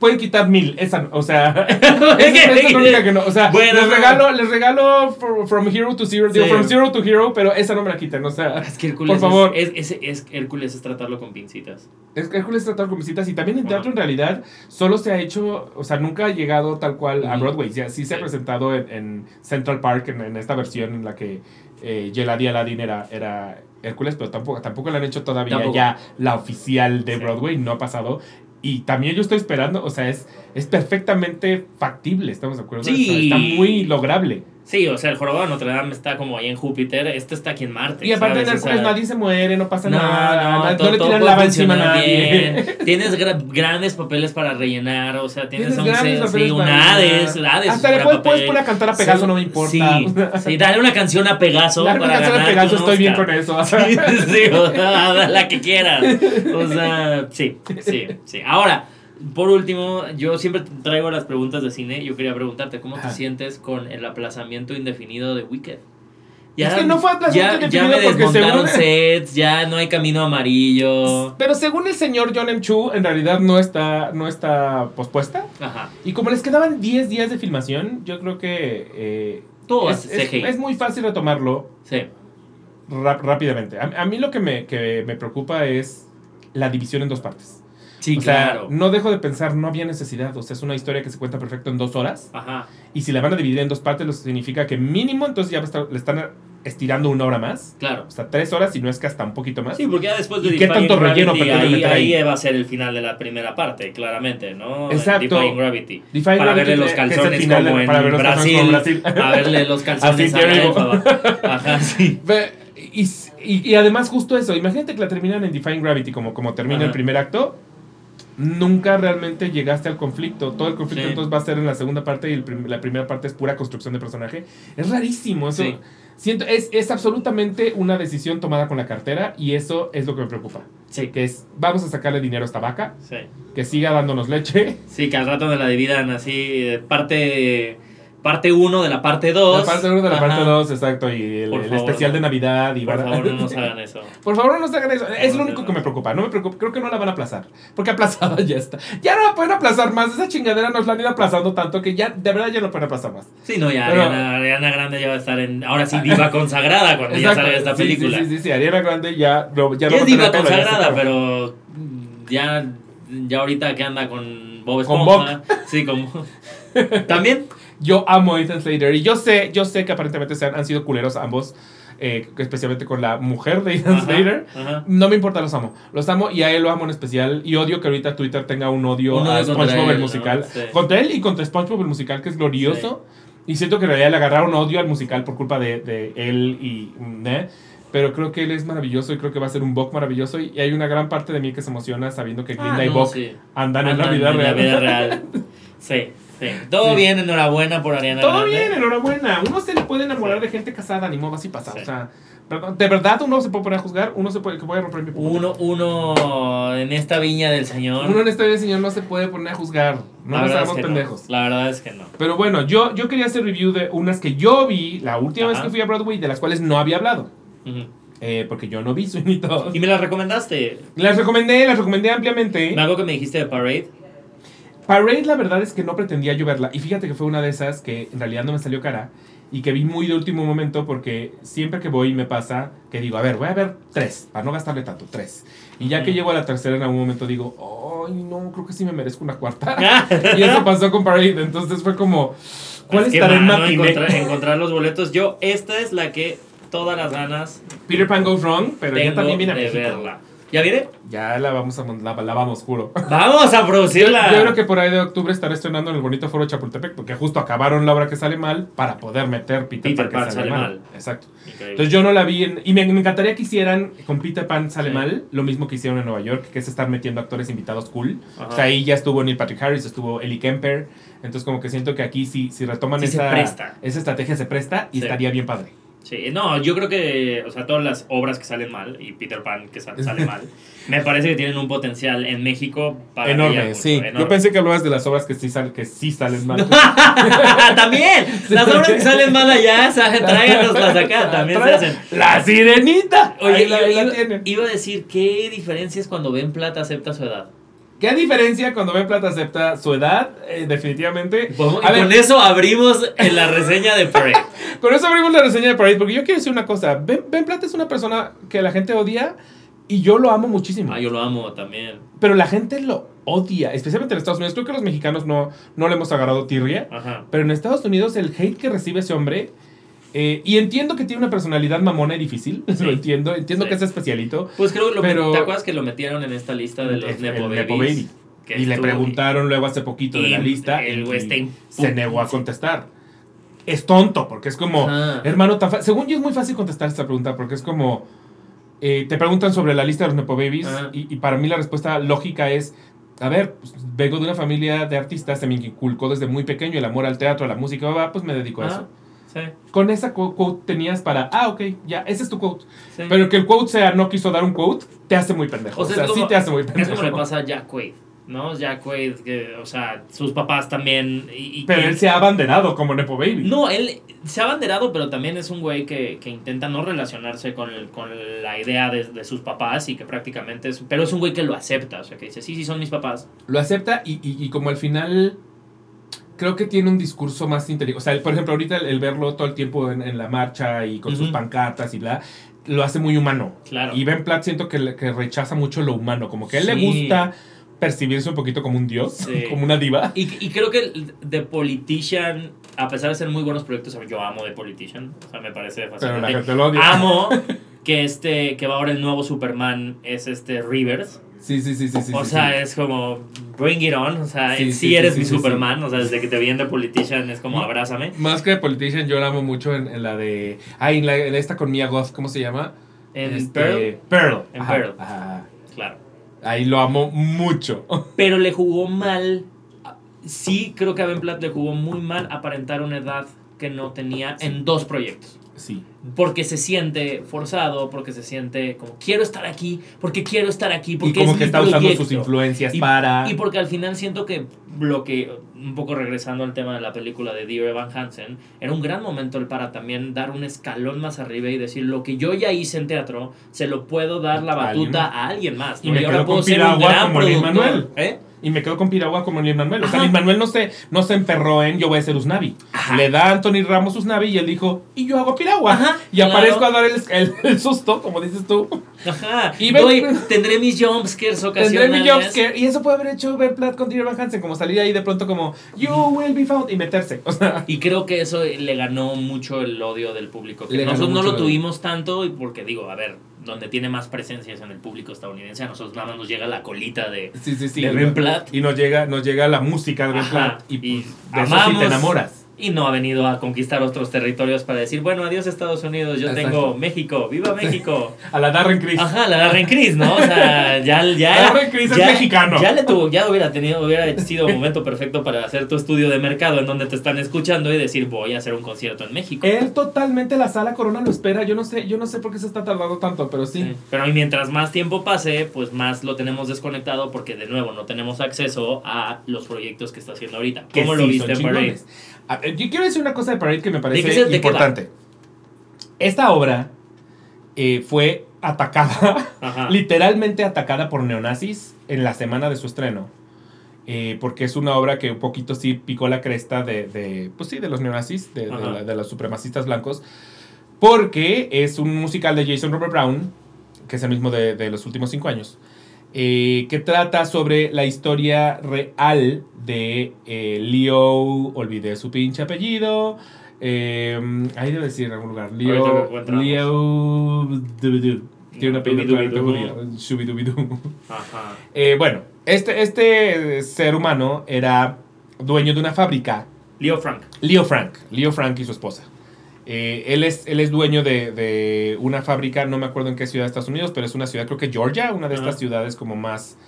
pueden quitar mil. Esa, no, o sea, Es [laughs] esa, [laughs] que- esa es la única que no. O sea, Bueno, les no. regalo, les regalo From Hero to Zero, digo, Sí. From Zero to Hero, pero esa no me la quiten, o sea. Es que Hércules Por favor. Es, es, es- es- Hércules es tratarlo con pincitas. Es que Hércules tratar con visitas y también en teatro en realidad solo se ha hecho, o sea, nunca ha llegado tal cual a. Broadway. Ya, sí se ha Sí. presentado en, en Central Park, en, en esta versión en la que eh, Yeladi Aladdin era, era Hércules, pero tampoco, tampoco la han hecho todavía Tampoco. ya la oficial de Sí. Broadway, no ha pasado. Y también yo estoy esperando, o sea, es, es perfectamente factible, ¿estamos de acuerdo? Sí. Está muy lograble. Sí, o sea, el jorobado de Notre Dame está como ahí en Júpiter, este está aquí en Marte. Y aparte en ¿sabes? O Hércules sea, nadie se muere, no pasa No, nada, no, no, todo- le todo tiran lava encima a nadie. bien. [laughs] Tienes gra- grandes papeles para rellenar, o sea, tienes, Tienes un, sí, un Hades. Hades. Hasta le gran puedes, poner a cantar a Pegaso, no me importa. Sí, sí, dale una canción a Pegaso Dale para una canción a Pegaso, estoy bien con eso. [laughs] Sí, sí, o sea, [laughs] la que quieras. O sea, sí, sí, sí. Ahora, por último, yo siempre traigo las preguntas de cine. Yo quería preguntarte, ¿cómo te sientes con el aplazamiento indefinido de Wicked? Es que no fue aplazamiento ya, ya indefinido me porque desmontaron según- sets, ya no hay camino amarillo. Pero según el señor John M. Chu, en realidad no está, no está pospuesta. Ajá. Y como les quedaban 10 días de filmación, yo creo que eh, Todo es, muy fácil retomarlo Sí. rápidamente. A, a mí lo que me, que me preocupa es la división en dos partes. Sí, o sea, claro. no dejo de pensar, no había necesidad. O sea, es una historia que se cuenta perfecto en dos horas. Ajá. Y si la van a dividir en dos partes, lo significa que mínimo entonces ya va a estar- le están estirando una hora más. Claro. O sea, tres horas, si no es que hasta un poquito más. Sí, porque ya después de ¿Y qué Defying tanto relleno Gravity, ahí, ahí? ahí va a ser el final de la primera parte, claramente, ¿no? Exacto. Defying Gravity. Defying para Gravity, verle los que calzones final como en para ver los calzones Brasil, como Brasil. A verle los [laughs] calzones Así a la. [laughs] Ajá, sí. Y, y- y además justo eso, imagínate que la terminan en Define Gravity como, como termina Ajá. el primer acto. Nunca realmente llegaste al conflicto. Todo el conflicto Sí. entonces va a ser en la segunda parte y el prim- la primera parte es pura construcción de personaje. Es rarísimo eso. Sí. Siento, es, es absolutamente una decisión tomada con la cartera y eso es lo que me preocupa. Sí. Que es, vamos a sacarle dinero a esta vaca, Sí. que siga dándonos leche. Sí, que al rato me la dividan así, eh, parte parte 1 de la parte 2. La parte 1 de la Ajá. parte 2, exacto, y el, Por el favor, especial no. de Navidad. Y Por favor, no nos [laughs] hagan eso. Por favor, no nos hagan eso. Es lo único no. que me preocupa. No me preocupa. Creo que no la van a aplazar. Porque aplazada [laughs] ya está. Ya no la pueden aplazar más. Esa chingadera nos la han ido aplazando tanto que ya, de verdad, ya no pueden aplazar más. Sí, no, ya Pero- Ariana, Ariana Grande ya va a estar en. Ahora sí, diva [laughs] consagrada cuando ya salga esta Sí, película. Sí, sí, sí, sí. Ariana Grande ya, no, ya Ya es diva pelo, consagrada, pero ya, ya ahorita que anda con Bob Con Esponja. Sí, como. También. Yo amo a Ethan Slater y yo sé, yo sé que aparentemente se han, han sido culeros ambos, eh, especialmente con la mujer de Ethan Ajá, Slater. ajá. No me importa, los amo. Los amo y a él lo amo en especial. Y odio que ahorita Twitter tenga un odio Un a SpongeBob el ¿no? musical. Sí. Contra él y contra SpongeBob el musical, que es glorioso. Y siento que en realidad le agarraron odio al musical por culpa de, de él y... mm, ¿eh? Pero creo que él es maravilloso y creo que va a ser un Bok maravilloso. Y hay una gran parte de mí que se emociona sabiendo que Glinda Ah, y no, Bok sí. andan en la vida en real. la vida real. [laughs] Sí, sí. Todo Sí. bien, enhorabuena por Ariana Todo Grande. bien, enhorabuena. Uno se le puede enamorar de gente casada, ni modo así pasa. O sea, de verdad uno se puede poner a juzgar, uno se puede, que voy a romper mi puta. Uno, uno en esta viña del Señor. Uno en esta vida, señor, no se puede poner a juzgar. No la nos verdad es hagamos que no. pendejos. La verdad es que no. Pero bueno, yo, yo quería hacer review de unas que yo vi la última vez Ajá. que fui a Broadway, de las cuales no había hablado. Ujú. Eh, porque yo no vi [laughs] Sweeney Todd. Y me la recomendaste. Las recomendé, las recomendé ampliamente. Algo que me dijiste de Parade. Parade, la verdad es que no pretendía yo verla. Y fíjate que fue una de esas que en realidad no me salió cara. Y que vi muy de último momento porque siempre que voy me pasa que digo, a ver, voy a ver tres, para no gastarle tanto, tres. Y ya que llego a la tercera en algún momento digo, ay, no, creo que sí me merezco una cuarta. [laughs] y eso pasó con Parade. Entonces fue como, ¿cuál Es estará en mano, matiné? encontrar, encontrar los boletos. Yo, esta es la que todas las ganas Peter Pan Goes Wrong, pero ya también viene a México. verla. ¿Ya viene? Ya la vamos a la, la vamos, juro. Vamos a producirla. Yo creo que por ahí de octubre estaré estrenando en el bonito foro Chapultepec, porque justo acabaron la obra que sale mal para poder meter Peter, Peter Pan, que sale, mal. mal. Exacto. Increíble. Entonces yo no la vi en- y me, me encantaría que hicieran con Peter Pan sale Sí. mal lo mismo que hicieron en Nueva York, que es estar metiendo actores invitados cool. Ajá. O sea, ahí ya estuvo Neil Patrick Harris, estuvo Ellie Kemper. Entonces como que siento que aquí sí, si retoman Sí se esa, presta. esa estrategia se presta y Sí. estaría bien padre. Sí, no, yo creo que, o sea, todas las obras que salen mal y Peter Pan que sa- sale mal, [laughs] me parece que tienen un potencial en México para enorme, sí. Yo pensé que hablabas de las obras que sí, sal- que sí salen mal. [laughs] también, [laughs] las obras que salen mal allá, tráiganoslas acá, también se hacen. La sirenita. Oye, la, la iba, tienen. iba a decir, ¿qué diferencia es cuando Ben Plata acepta su edad? ¿Qué diferencia cuando Ben Plata acepta su edad? Eh, definitivamente. A y con eso abrimos en la reseña de Parade. [laughs] con eso abrimos la reseña de Parade, porque yo quiero decir una cosa. Ben, Ben Plata es una persona que la gente odia y yo lo amo muchísimo. Ah, yo lo amo también. Pero la gente lo odia, especialmente en Estados Unidos. Creo que los mexicanos no, no le hemos agarrado tirria. Ajá. Pero en Estados Unidos el hate que recibe ese hombre... eh, y entiendo que tiene una personalidad mamona y difícil. [laughs] Sí. Lo entiendo. Entiendo Sí. que es especialito. Pues creo que lo, Pero- ¿te acuerdas que lo metieron en esta lista de los El- Nepo el Babies? Nepo Baby. Que Y le preguntaron luego hace poquito de la lista. el y se negó a contestar. Es tonto, porque es como, Ajá. hermano, tan según yo es muy fácil contestar esta pregunta, porque es como, eh, te preguntan sobre la lista de los Nepo Babies, y, y para mí la respuesta lógica es, a ver, pues, vengo de una familia de artistas, se me inculcó desde muy pequeño el amor al teatro, a la música, pues me dedico a Ah, eso. Sí, Con esa qu- quote tenías para, ah, ok, ya, ese es tu quote. sí. Pero que el quote sea no quiso dar un quote, te hace muy pendejo. O sea, es sí como- te hace muy Es pendejo. como le pasa a Jack Quaid, ¿no? Jack Quaid, que, o sea, sus papás también. Y, y- Pero él se ha abanderado como Nepo Baby. No, él se ha abanderado, pero también es un güey que, que intenta no relacionarse con, el- con la idea de, de sus papás y que prácticamente es. Pero es un güey que lo acepta, o sea, que dice, sí, sí, son mis papás. lo acepta y, y- y como al final creo que tiene un discurso más inteligente. O sea, por ejemplo, ahorita el, el verlo todo el tiempo en, en la marcha y con sus pancartas y bla, lo hace muy humano. Claro. Y Ben Platt siento que, rechaza mucho lo humano, como que a él le gusta percibirse un poquito como un dios, Sí. [laughs] como una diva. Y, y creo que The Politician, a pesar de ser muy buenos proyectos, yo amo The Politician, o sea, me parece Pero la fascinante. gente lo odia. Amo [laughs] que este, que va ahora el nuevo Superman es este Rivers. Sí, sí, sí, sí. sí o sí, sea, sí. es como, bring it on. O sea, Sí, sí, eres mi. Superman. O sea, desde que te vi en The Politician es como, abrázame. Más que de Politician, yo la amo mucho en, en la de. Ay, en, la, en esta con Mia Goth, ¿cómo se llama? En Este, Pearl, Pearl. En Ajá, Pearl. ajá. claro. Ahí lo amo mucho. [laughs] Pero le jugó mal. Sí, creo que a Ben Platt le jugó muy mal aparentar una edad que no tenía en dos proyectos. Sí. Porque se siente forzado, porque se siente como quiero estar aquí, porque quiero estar aquí, Y porque como es que mi está usando proyecto". sus influencias Y- para... Y porque al final siento que lo que, un poco regresando al tema de la película de Dear Evan Hansen, era un gran momento el para también dar un escalón más arriba y decir lo que yo ya hice en teatro, se lo puedo dar la alguien batuta más. a alguien más. Y ¿no? me ahora quedo puedo con ser un gran productor. Manuel. ¿Eh? Y me quedo con Piragua como Lin Manuel. O sea. Lin Manuel no se, no se emperró en yo voy a ser Usnavi. Ajá. Le da a Anthony Ramos Usnavi y él dijo, y yo hago Piragua. Ajá, y claro. aparezco a dar el, el- el susto, como dices tú. Ajá. Y ven- Doy- tendré mis jumpscares Tendré ocasionales. mi jumpscare. Y eso puede haber hecho Ben Platt con Dear Hansen, como salir ahí de pronto como, you will be found, y meterse. O sea, Y creo que eso le ganó mucho el odio del público. Que nosotros no lo tuvimos tanto y porque digo, a ver, donde tiene más presencia es en el público estadounidense. A nosotros nada más nos llega la colita de... sí, sí, sí. De Ben Platt. Y nos llega, nos llega la música de Ben Ajá, Platt. Y, y pues, de eso sí amamos. te enamoras. Y no ha venido a conquistar otros territorios para decir, bueno, adiós Estados Unidos, yo Exacto. tengo México, viva México. [laughs] A la Darren Criss. Ajá, la Darren Criss, ¿no? O sea, [laughs] ya, ya, Darren Criss es mexicano. Ya le tuvo, ya hubiera tenido, hubiera sido un momento perfecto para hacer tu estudio de mercado en donde te están escuchando y decir, voy a hacer un concierto en México. Él totalmente la sala Corona lo espera. Yo no sé, yo no sé por qué se está tardando tanto, pero sí. Sí. Pero y mientras más tiempo pase, pues más lo tenemos desconectado porque de nuevo no tenemos acceso a los proyectos que está haciendo ahorita. que ¿Cómo sí lo viste en Yo quiero decir una cosa de Parade que me ¿De qué parece importante. Esta obra eh, fue atacada, Ajá. [laughs] literalmente atacada por neonazis en la semana de su estreno. Eh, porque es una obra que un poquito sí picó la cresta de, de, pues sí, de los neonazis, de, de Ajá. la- de los supremacistas blancos. Porque es un musical de Jason Robert Brown, que es el mismo de los últimos cinco años, eh, que trata sobre la historia real de eh, Leo, olvidé su pinche apellido, eh, ahí debe decir en algún lugar, Leo. Leo, Dubidu. tiene un apellido claramente judío, Shubidubidu. Ajá. Eh, bueno, este, este ser humano era dueño de una fábrica Leo Frank. Leo Frank, Leo Frank y su esposa. Eh, él, es, él es dueño de, de una fábrica, no me acuerdo en qué ciudad de Estados Unidos, pero es una ciudad, creo que Georgia, una de estas ciudades como más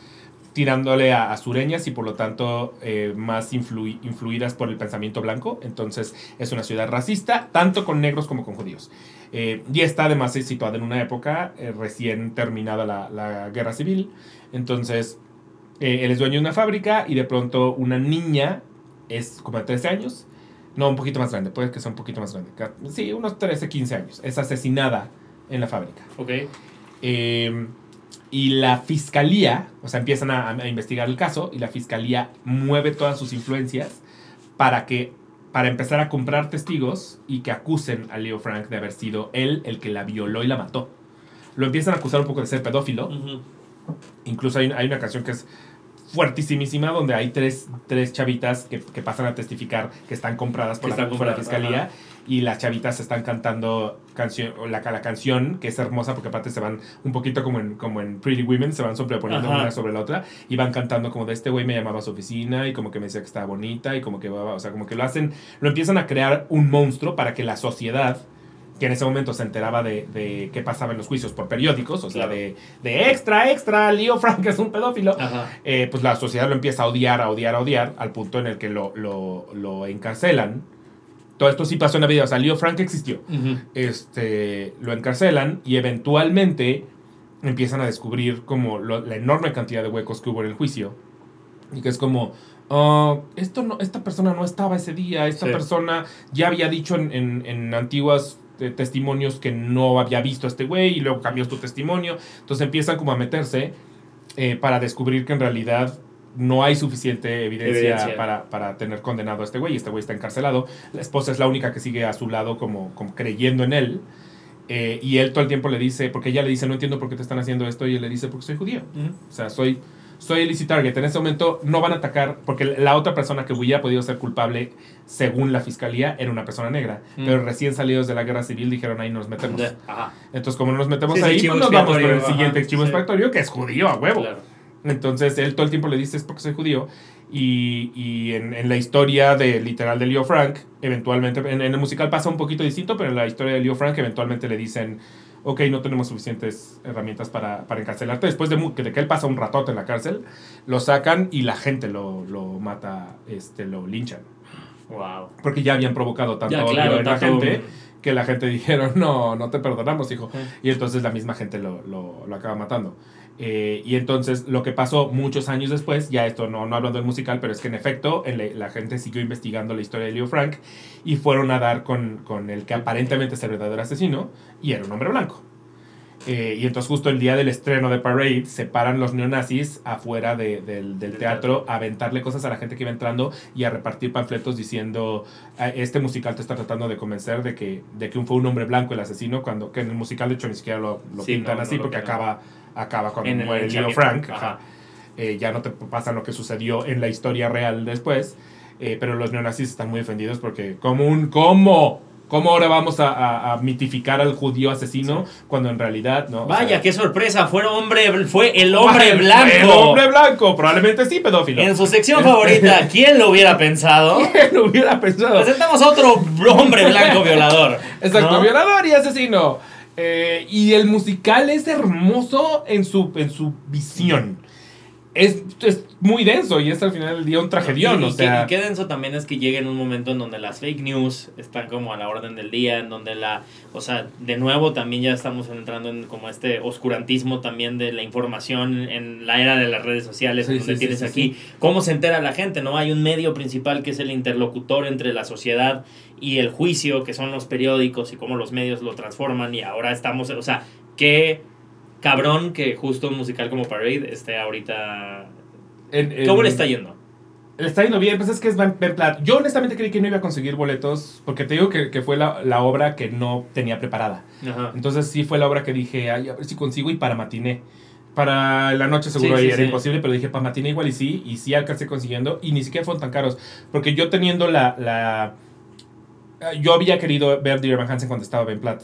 tirándole a, a sureñas y por lo tanto eh, más influi- influidas por el pensamiento blanco. Entonces es una ciudad racista, tanto con negros como con judíos. Eh, y está además situada en una época eh, recién terminada la, la guerra civil. Entonces él es dueño de una fábrica y de pronto una niña es como de 13 años. No, un poquito más grande, puede que sea un poquito más grande. Sí, unos 13, 15 años. Es asesinada en la fábrica. Ok. Eh, y la fiscalía, o sea, empiezan a, a investigar el caso y la fiscalía mueve todas sus influencias para que para empezar a comprar testigos y que acusen a Leo Frank de haber sido él el que la violó y la mató. Lo empiezan a acusar un poco de ser pedófilo. Incluso hay, hay una canción que es fuertísimísima donde hay tres, tres chavitas que, que pasan a testificar que están compradas por, la, por la fiscalía ajá. y las chavitas están cantando canción, la, la canción que es hermosa porque aparte se van un poquito como en, como en Pretty Women, se van sobreponiendo Ajá. una sobre la otra y van cantando como de este güey me llamaba a su oficina y como que me decía que estaba bonita y como que, o sea, como que lo hacen, lo empiezan a crear un monstruo para que la sociedad que en ese momento se enteraba de, de qué pasaba en los juicios por periódicos, o sea, Claro. de, de extra, extra, Leo Frank [laughs] es un pedófilo, eh, pues la sociedad lo empieza a odiar, a odiar, a odiar, al punto en el que lo, lo, lo encarcelan. Todo esto sí pasó en la vida, o sea, Leo Frank existió. Este, lo encarcelan y eventualmente empiezan a descubrir como lo- la enorme cantidad de huecos que hubo en el juicio. Y que es como, ah, esto no, esta persona no estaba ese día, esta Sí. persona ya había dicho en, en, en antiguas eh, testimonios que no había visto a este güey y luego cambió su testimonio. Entonces empiezan como a meterse eh, para descubrir que en realidad no hay suficiente evidencia, Evidencia. Para, para tener condenado a este güey. Este güey está encarcelado. La esposa es la única que sigue a su lado como, como creyendo en él. Eh, y él todo el tiempo le dice, porque ella le dice, no entiendo por qué te están haciendo esto. Y él le dice, porque soy judío. O sea, soy, soy el easy target. En ese momento no van a atacar, porque la otra persona que hubiera podido ser culpable, según la fiscalía, era una persona negra. Mm. Pero recién salidos de la guerra civil dijeron, ahí nos metemos. De- Ajá. Entonces, como no nos metemos Sí, ahí, pues nos vamos con el siguiente chivo sí. expiatorio, que es judío a huevo. Claro. Entonces él todo el tiempo le dice es porque soy judío. Y, y en, en la historia de literal de Leo Frank, eventualmente, en, en el musical pasa un poquito distinto, pero en la historia de Leo Frank eventualmente le dicen, ok, no tenemos suficientes herramientas para, para encarcelarte. Después de, de que él pasa un ratote en la cárcel, lo sacan y la gente lo, lo mata, este, lo linchan. Wow. porque ya habían provocado tanto Ya, odio claro, en la gente que la gente [laughs] dijeron, no, no te perdonamos, hijo. Y entonces la misma gente lo, lo, lo acaba matando. Eh, y entonces lo que pasó muchos años después, ya esto no, no hablando del musical, pero es que en efecto en le- la gente siguió investigando la historia de Leo Frank y fueron a dar con, con el que aparentemente es el verdadero asesino y era un hombre blanco. Eh, y entonces justo el día del estreno de Parade se paran los neonazis afuera de- del, del Del teatro a aventarle cosas a la gente que iba entrando y a repartir panfletos diciendo "Ah, este musical te está tratando de convencer de que, de que fue un hombre blanco el asesino cuando que en el musical de hecho ni siquiera lo, lo Sí, pintan no, así no porque acaba, acaba cuando En el muere Leo. Frank. Ajá. Eh, ya no te pasa lo que sucedió en la historia real después. eh, pero los neonazis están muy ofendidos porque, como un. ¿Cómo? ¿Cómo ahora vamos a, a- a mitificar al judío asesino cuando en realidad no? O Vaya, sea, qué sorpresa. Fue, hombre, fue el [laughs] hombre blanco. El hombre blanco, probablemente sí, pedófilo. En su sección favorita, [laughs] ¿quién lo hubiera pensado? [laughs] ¿Quién lo hubiera pensado? Presentamos a otro hombre blanco violador. Exacto, ¿no? violador y asesino. Eh, y el musical es hermoso en su, en su visión. Es, es muy denso y es al final del día un tragedión. Y, y o sea, qué, y qué denso también es que llega en un momento en donde las fake news están como a la orden del día, en donde la, o sea, de nuevo también ya estamos entrando en como este oscurantismo también de la información en la era de las redes sociales, Sí, donde sí, tienes sí, aquí cómo se entera la gente, ¿no? Hay un medio principal que es el interlocutor entre la sociedad y el juicio, que son los periódicos y cómo los medios lo transforman y ahora estamos, o sea, qué cabrón que justo un musical como Parade esté ahorita... en- en- ¿Cómo le está yendo? Le está yendo bien, pues es que es Ben, Ben Platt. Yo honestamente creí que no iba a conseguir boletos, porque te digo que, que fue la, la obra que no tenía preparada. Ajá. Entonces sí fue la obra que dije, ay, a ver si consigo y para matiné. Para la noche seguro Sí, era sí. imposible, pero dije, para matiné igual y sí, y sí alcancé consiguiendo, y ni siquiera fueron tan caros. Porque yo teniendo la... la yo había querido ver Dear Evan Hansen cuando estaba Ben Platt.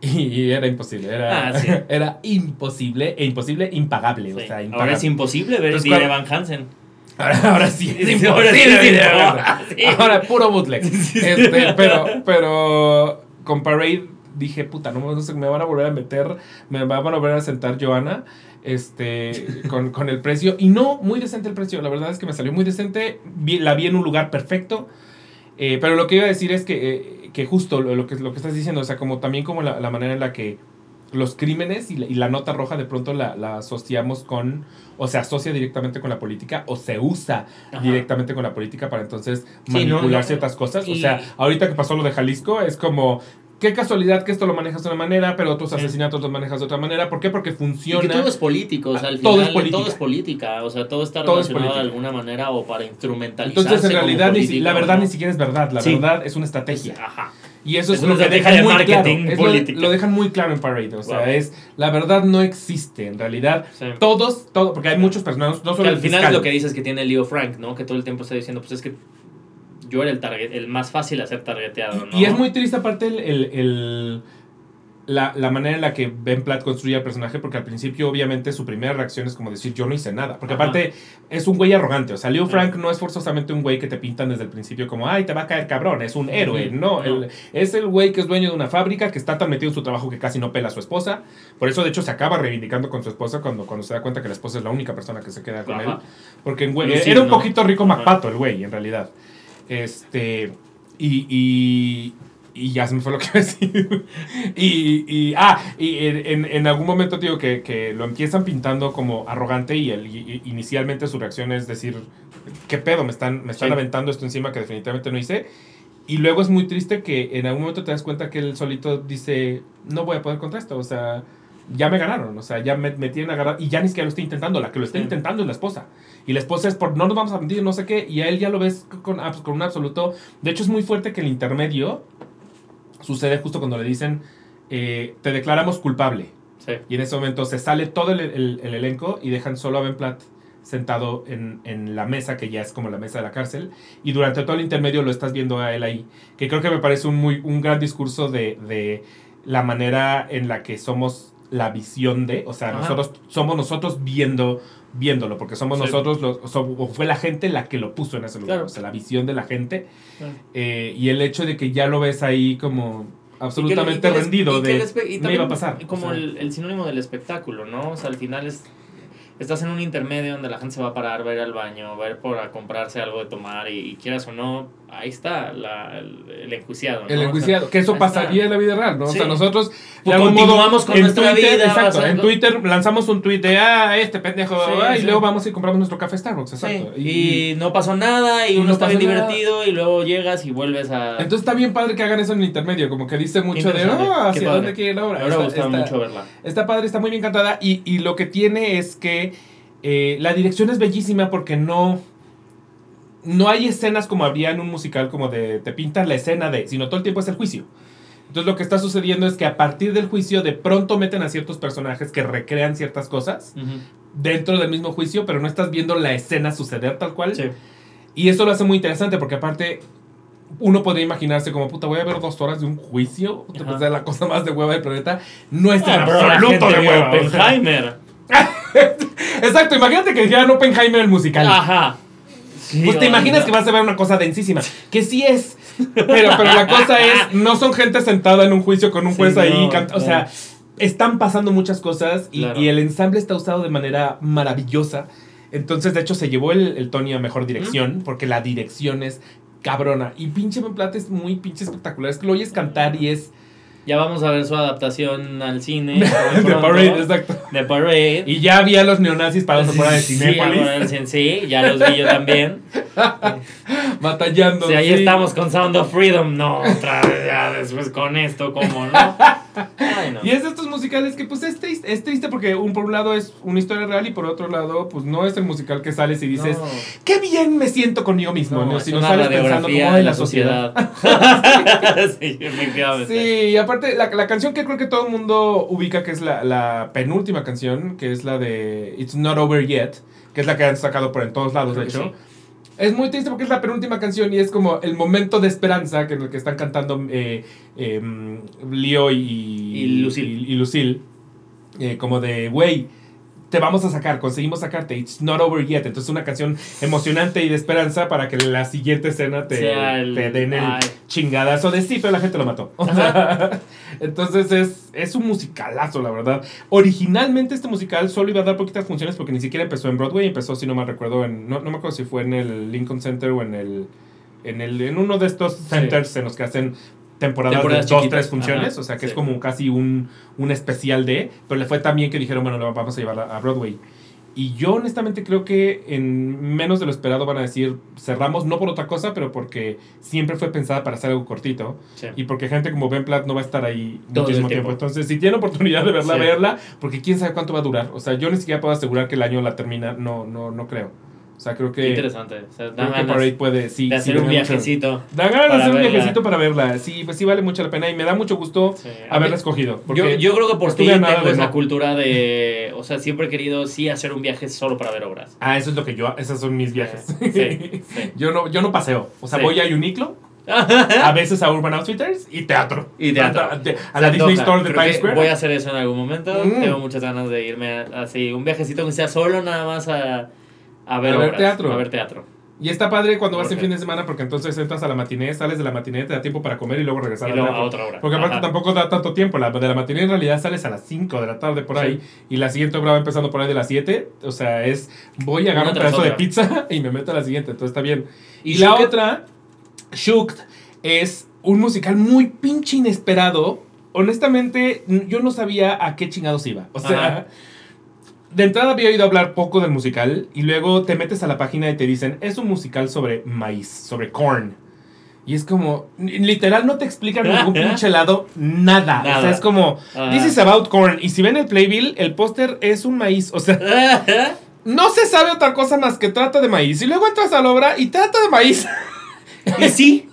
[laughs] Y era imposible, era, Ah, sí. [laughs] era imposible, e imposible, impagable. O Sí. sea, Ahora impagable. es imposible ver Entonces, ¿cuál- Evan Hansen. Ahora, ahora sí, es [laughs] imposible. ahora sí Evan. Sí. Ahora puro bootleg. Este, pero, pero con Parade dije, puta, no, no sé, me van a volver a meter, me van a volver a sentar Joana este, con, con el precio. Y no, muy decente el precio. La verdad es que me salió muy decente. Vi- la vi en un lugar perfecto. Eh, pero lo que iba a decir es que, eh, que justo lo, lo que, lo que estás diciendo, o sea, como también como la, la manera en la que los crímenes y la, y la nota roja de pronto la, la asociamos con, o se asocia directamente con la política, o se usa Ajá. directamente con la política para entonces Sí, no, manipular no. ciertas cosas. O sea, ahorita que pasó lo de Jalisco, es como, qué casualidad que esto lo manejas de una manera, pero otros asesinatos los manejas de otra manera. ¿Por qué? Porque Y funciona. que todo es político, o sea, al Todo final es política. todo es política, o sea, todo está Todo es relacionado de alguna manera o para instrumentalizarse Entonces, en como realidad, ni la verdad ¿no? ni siquiera es verdad. La Sí. verdad es una estrategia. Ajá. Y eso es, lo que dejan de muy claro. marketing Es lo- política. Lo, dejan muy claro en Parade. O sea, Wow. es la verdad no existe. En realidad, Sí. todos, todo, porque hay muchos personajes, no Que solo al el final fiscal. lo que dices que tiene Leo Frank, ¿no? Que todo el tiempo está diciendo, pues es que yo era el target, el más fácil a ser targeteado, ¿no? Y es muy triste aparte el, el- el- la, la manera en la que Ben Platt construye al personaje, porque al principio obviamente su primera reacción es como decir yo no hice nada, porque Ajá. aparte es un güey arrogante, o sea, Leo. Frank no es forzosamente un güey que te pintan desde el principio como, ay, te va a caer cabrón, es un héroe, no, No. el- es el güey que es dueño de una fábrica, que está tan metido en su trabajo que casi no pela a su esposa, por eso de hecho se acaba reivindicando con su esposa cuando, cuando se da cuenta que la esposa es la única persona que se queda con Ajá. él, porque en güey, era un ¿no? poquito rico Ajá. MacPato el güey, en realidad. Este. Y, y, y ya se me fue lo que iba a decir. [laughs] y, y, ah, y en, en- algún momento, digo, que, que lo empiezan pintando como arrogante y, el, y inicialmente su reacción es decir, ¿qué pedo? Me están, me están Sí. aventando esto encima que definitivamente no hice. Y luego es muy triste que en algún momento te das cuenta que él solito dice, no voy a poder contra esto, o sea, ya me ganaron, o sea, ya me, me tienen agarrado y ya ni siquiera lo está intentando, la que lo está Sí. intentando es la esposa. Y la esposa es por, no nos vamos a mentir, no sé qué, y a él ya lo ves con, abs- con un absoluto. De hecho, es muy fuerte que el intermedio sucede justo cuando le dicen, eh, te declaramos culpable. Sí. Y en ese momento se sale todo el, el- el elenco y dejan solo a Ben Platt sentado en, en la mesa, que ya es como la mesa de la cárcel. Y durante todo el intermedio lo estás viendo a él ahí. Que creo que me parece un, muy, un gran discurso de, de la manera en la que somos la visión de, o sea, Ajá. nosotros somos nosotros viendo viéndolo, porque somos Sí. nosotros, los, so- o fue la gente la que lo puso en ese lugar, Claro. o sea, la visión de la gente. Claro. Eh, y el hecho de que ya lo ves ahí como absolutamente Y que el- y que el- rendido y de me iba a pasar. Como o sea. el, el sinónimo del espectáculo, ¿no? O sea, al final es estás en un intermedio donde la gente se va a parar, va a ir al baño, va a ir por a comprarse algo de tomar y, y quieras o no, ahí está la, el, el enjuiciado. ¿no? El O sea, enjuiciado, que eso pasaría está. en la vida real, ¿no? O sea, nosotros Pues continuamos con en nuestra Twitter, vida, exacto, en Twitter lanzamos un tweet de, ah, este pendejo, Sí, ah, y luego vamos y compramos nuestro café Starbucks, exacto. y, no pasó nada y, y uno no está bien nada. divertido y luego llegas y vuelves a... Entonces está bien padre que hagan eso en el intermedio, como que dice mucho de, interesante, oh, hacia dónde quiere hubiera Está- gustado está- mucho verla. Está padre, está muy bien cantada y, y lo que tiene es que eh, la dirección es bellísima porque no... No hay escenas como habría en un musical como de te pintan la escena de, sino todo el tiempo es el juicio. Entonces lo que está sucediendo es que a partir del juicio de pronto meten a ciertos personajes que recrean ciertas cosas dentro del mismo juicio, pero no estás viendo la escena suceder tal cual. Sí. Y eso lo hace muy interesante porque aparte uno podría imaginarse como, puta, voy a ver dos horas de un juicio, Ajá. pues es la cosa más de hueva del planeta. No es Ah, absoluto de hueva. [laughs] Oppenheimer. Exacto, imagínate que dijeran Oppenheimer el musical. Ajá. Sí, Pues te imaginas que vas a ver una cosa densísima. Que sí es. Pero, pero la cosa es, no son gente sentada en un juicio con un Sí, juez ahí. no, canta- o sea, están pasando muchas cosas y, Claro. y el ensamble está usado de manera maravillosa. Entonces, de hecho, se llevó el, el Tony a mejor dirección porque la dirección es cabrona. Y pinche Ben Platt es muy pinche espectacular. Es que lo oyes cantar y es Ya vamos a ver su adaptación al cine. [laughs] de. Parade, exacto. De Parade. Y ya había los neonazis parados afuera de Sí, Cinépolis, en sí, ya los vi yo también. [laughs] batallando. Sí, ahí sí. estamos con Sound of Freedom. No, otra vez, ya después con esto, ¿cómo no? Ay, no. Y es de estos musicales que pues es triste, es triste porque un, por un lado es una historia real y por otro lado pues no es el musical que sales y dices, No. qué bien me siento conmigo mismo, No, ¿no? Si no sales pensando como de en la sociedad. [laughs] sí, efectivamente. Sí, y aparte la, la canción que creo que todo el mundo ubica que es la, la penúltima canción, que es la de It's Not Over Yet, que es la que han sacado por en todos lados, Creo de hecho. sí. Es muy triste porque es la penúltima canción y es como el momento de esperanza que en el que están cantando eh, eh, Leo y, Y Lucille. y- y Lucille, eh, como de, güey, te vamos a sacar, conseguimos sacarte, it's not over yet. Entonces una canción emocionante y de esperanza para que la siguiente escena te, el- te den el ay. chingadazo de sí, pero la gente lo mató. [laughs] O sea, entonces es, es un musicalazo, la verdad. Originalmente este musical solo iba a dar poquitas funciones porque ni siquiera empezó en Broadway, empezó, si no mal recuerdo, en, no, no me acuerdo si fue en el Lincoln Center o en el... En, el, en uno de estos centers en los que hacen temporadas, Temporadas de dos, chiquitas. tres funciones, Ajá, o sea que es como casi un, un especial de, pero le fue tan bien que dijeron, bueno, lo vamos a llevar a, a Broadway. Y yo honestamente creo que en menos de lo esperado van a decir, cerramos no por otra cosa, pero porque siempre fue pensada para hacer algo cortito. Sí. Y porque gente como Ben Platt no va a estar ahí Todo muchísimo tiempo. tiempo. Entonces, si tienen oportunidad de verla, Sí. verla, porque quién sabe cuánto va a durar. O sea, yo ni siquiera puedo asegurar que el año la termina, no, no, no creo. O sea, creo Qué que, interesante. O sea, creo dan que ganas Parade puede, sí, de sí, hacer un viajecito. Da ganas de hacer un verla. viajecito para verla. Sí, pues sí vale mucho la pena y me da mucho gusto Sí. haberla escogido. Yo, yo creo que por ti tengo de esa no. cultura de. O sea, siempre he querido sí hacer un viaje solo para ver obras. Ah, eso es lo que yo, esos son mis viajes. Sí, sí. [laughs] yo, no, yo no paseo. O sea, Sí. voy a Uniqlo, [laughs] a veces a Urban Outfitters y teatro. Y teatro. A, la Disney Store de Creo Times Square. Voy a hacer eso en algún momento. Mm. Tengo muchas ganas de irme a- así, un viajecito que sea solo nada más a, a ver A ver obras, teatro. A ver teatro. Y está padre cuando vas en fin de semana porque entonces entras a la matiné, sales de la matiné, te da tiempo para comer y luego regresar Y luego a otra hora. Porque aparte Ajá. tampoco da tanto tiempo. La, de la matiné en realidad sales a las 5 de la tarde por ahí. Y la siguiente obra va empezando por ahí de las 7. O sea, es voy a agarrar Una un pedazo de pizza [laughs] y me meto a la siguiente. Entonces está bien. Y, Y la otra, Shooked, es un musical muy pinche inesperado. Honestamente, yo no sabía a qué chingados iba. O sea, Ajá. De entrada había oído hablar poco del musical y luego te metes a la página y te dicen, es un musical sobre maíz, sobre corn. Y es como, literal no te explican ningún [laughs] pinche lado nada. O sea, Nada. es como, this is about corn. Y si ven el playbill, el póster es un maíz. O sea, [laughs] no se sabe otra cosa más que trata de maíz. Y luego entras a la obra y trata de maíz. [laughs] y sí,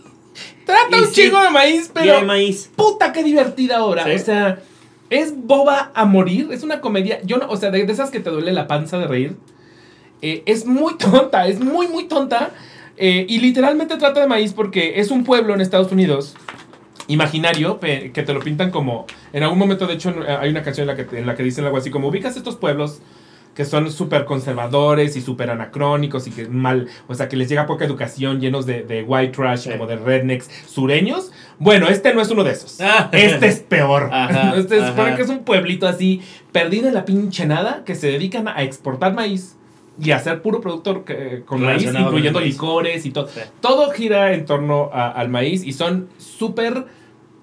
Trata Y un sí, chingo de maíz, y pero hay maíz. puta qué divertida obra. Sí. O sea, es boba a morir. Es una comedia. Yo no, o sea, de, de esas que te duele la panza de reír. Eh, es muy tonta, es muy, muy tonta. Eh, y literalmente trata de maíz porque es un pueblo en Estados Unidos imaginario que te lo pintan como. En algún momento, de hecho, en- hay una canción en la que, en la que dicen algo así como: ubicas estos pueblos que son súper conservadores y súper anacrónicos y que mal, o sea, que les llega poca educación, llenos de, de white trash, Sí. como de rednecks sureños. Bueno, este no es uno de esos. Ah. Este es peor. [laughs] Ajá, este ajá. que es un pueblito así, perdido en la pinche nada, que se dedican a exportar maíz y hacer puro producto que- con maíz, con incluyendo licores y todo. Sí. Todo gira en torno a- al maíz y son súper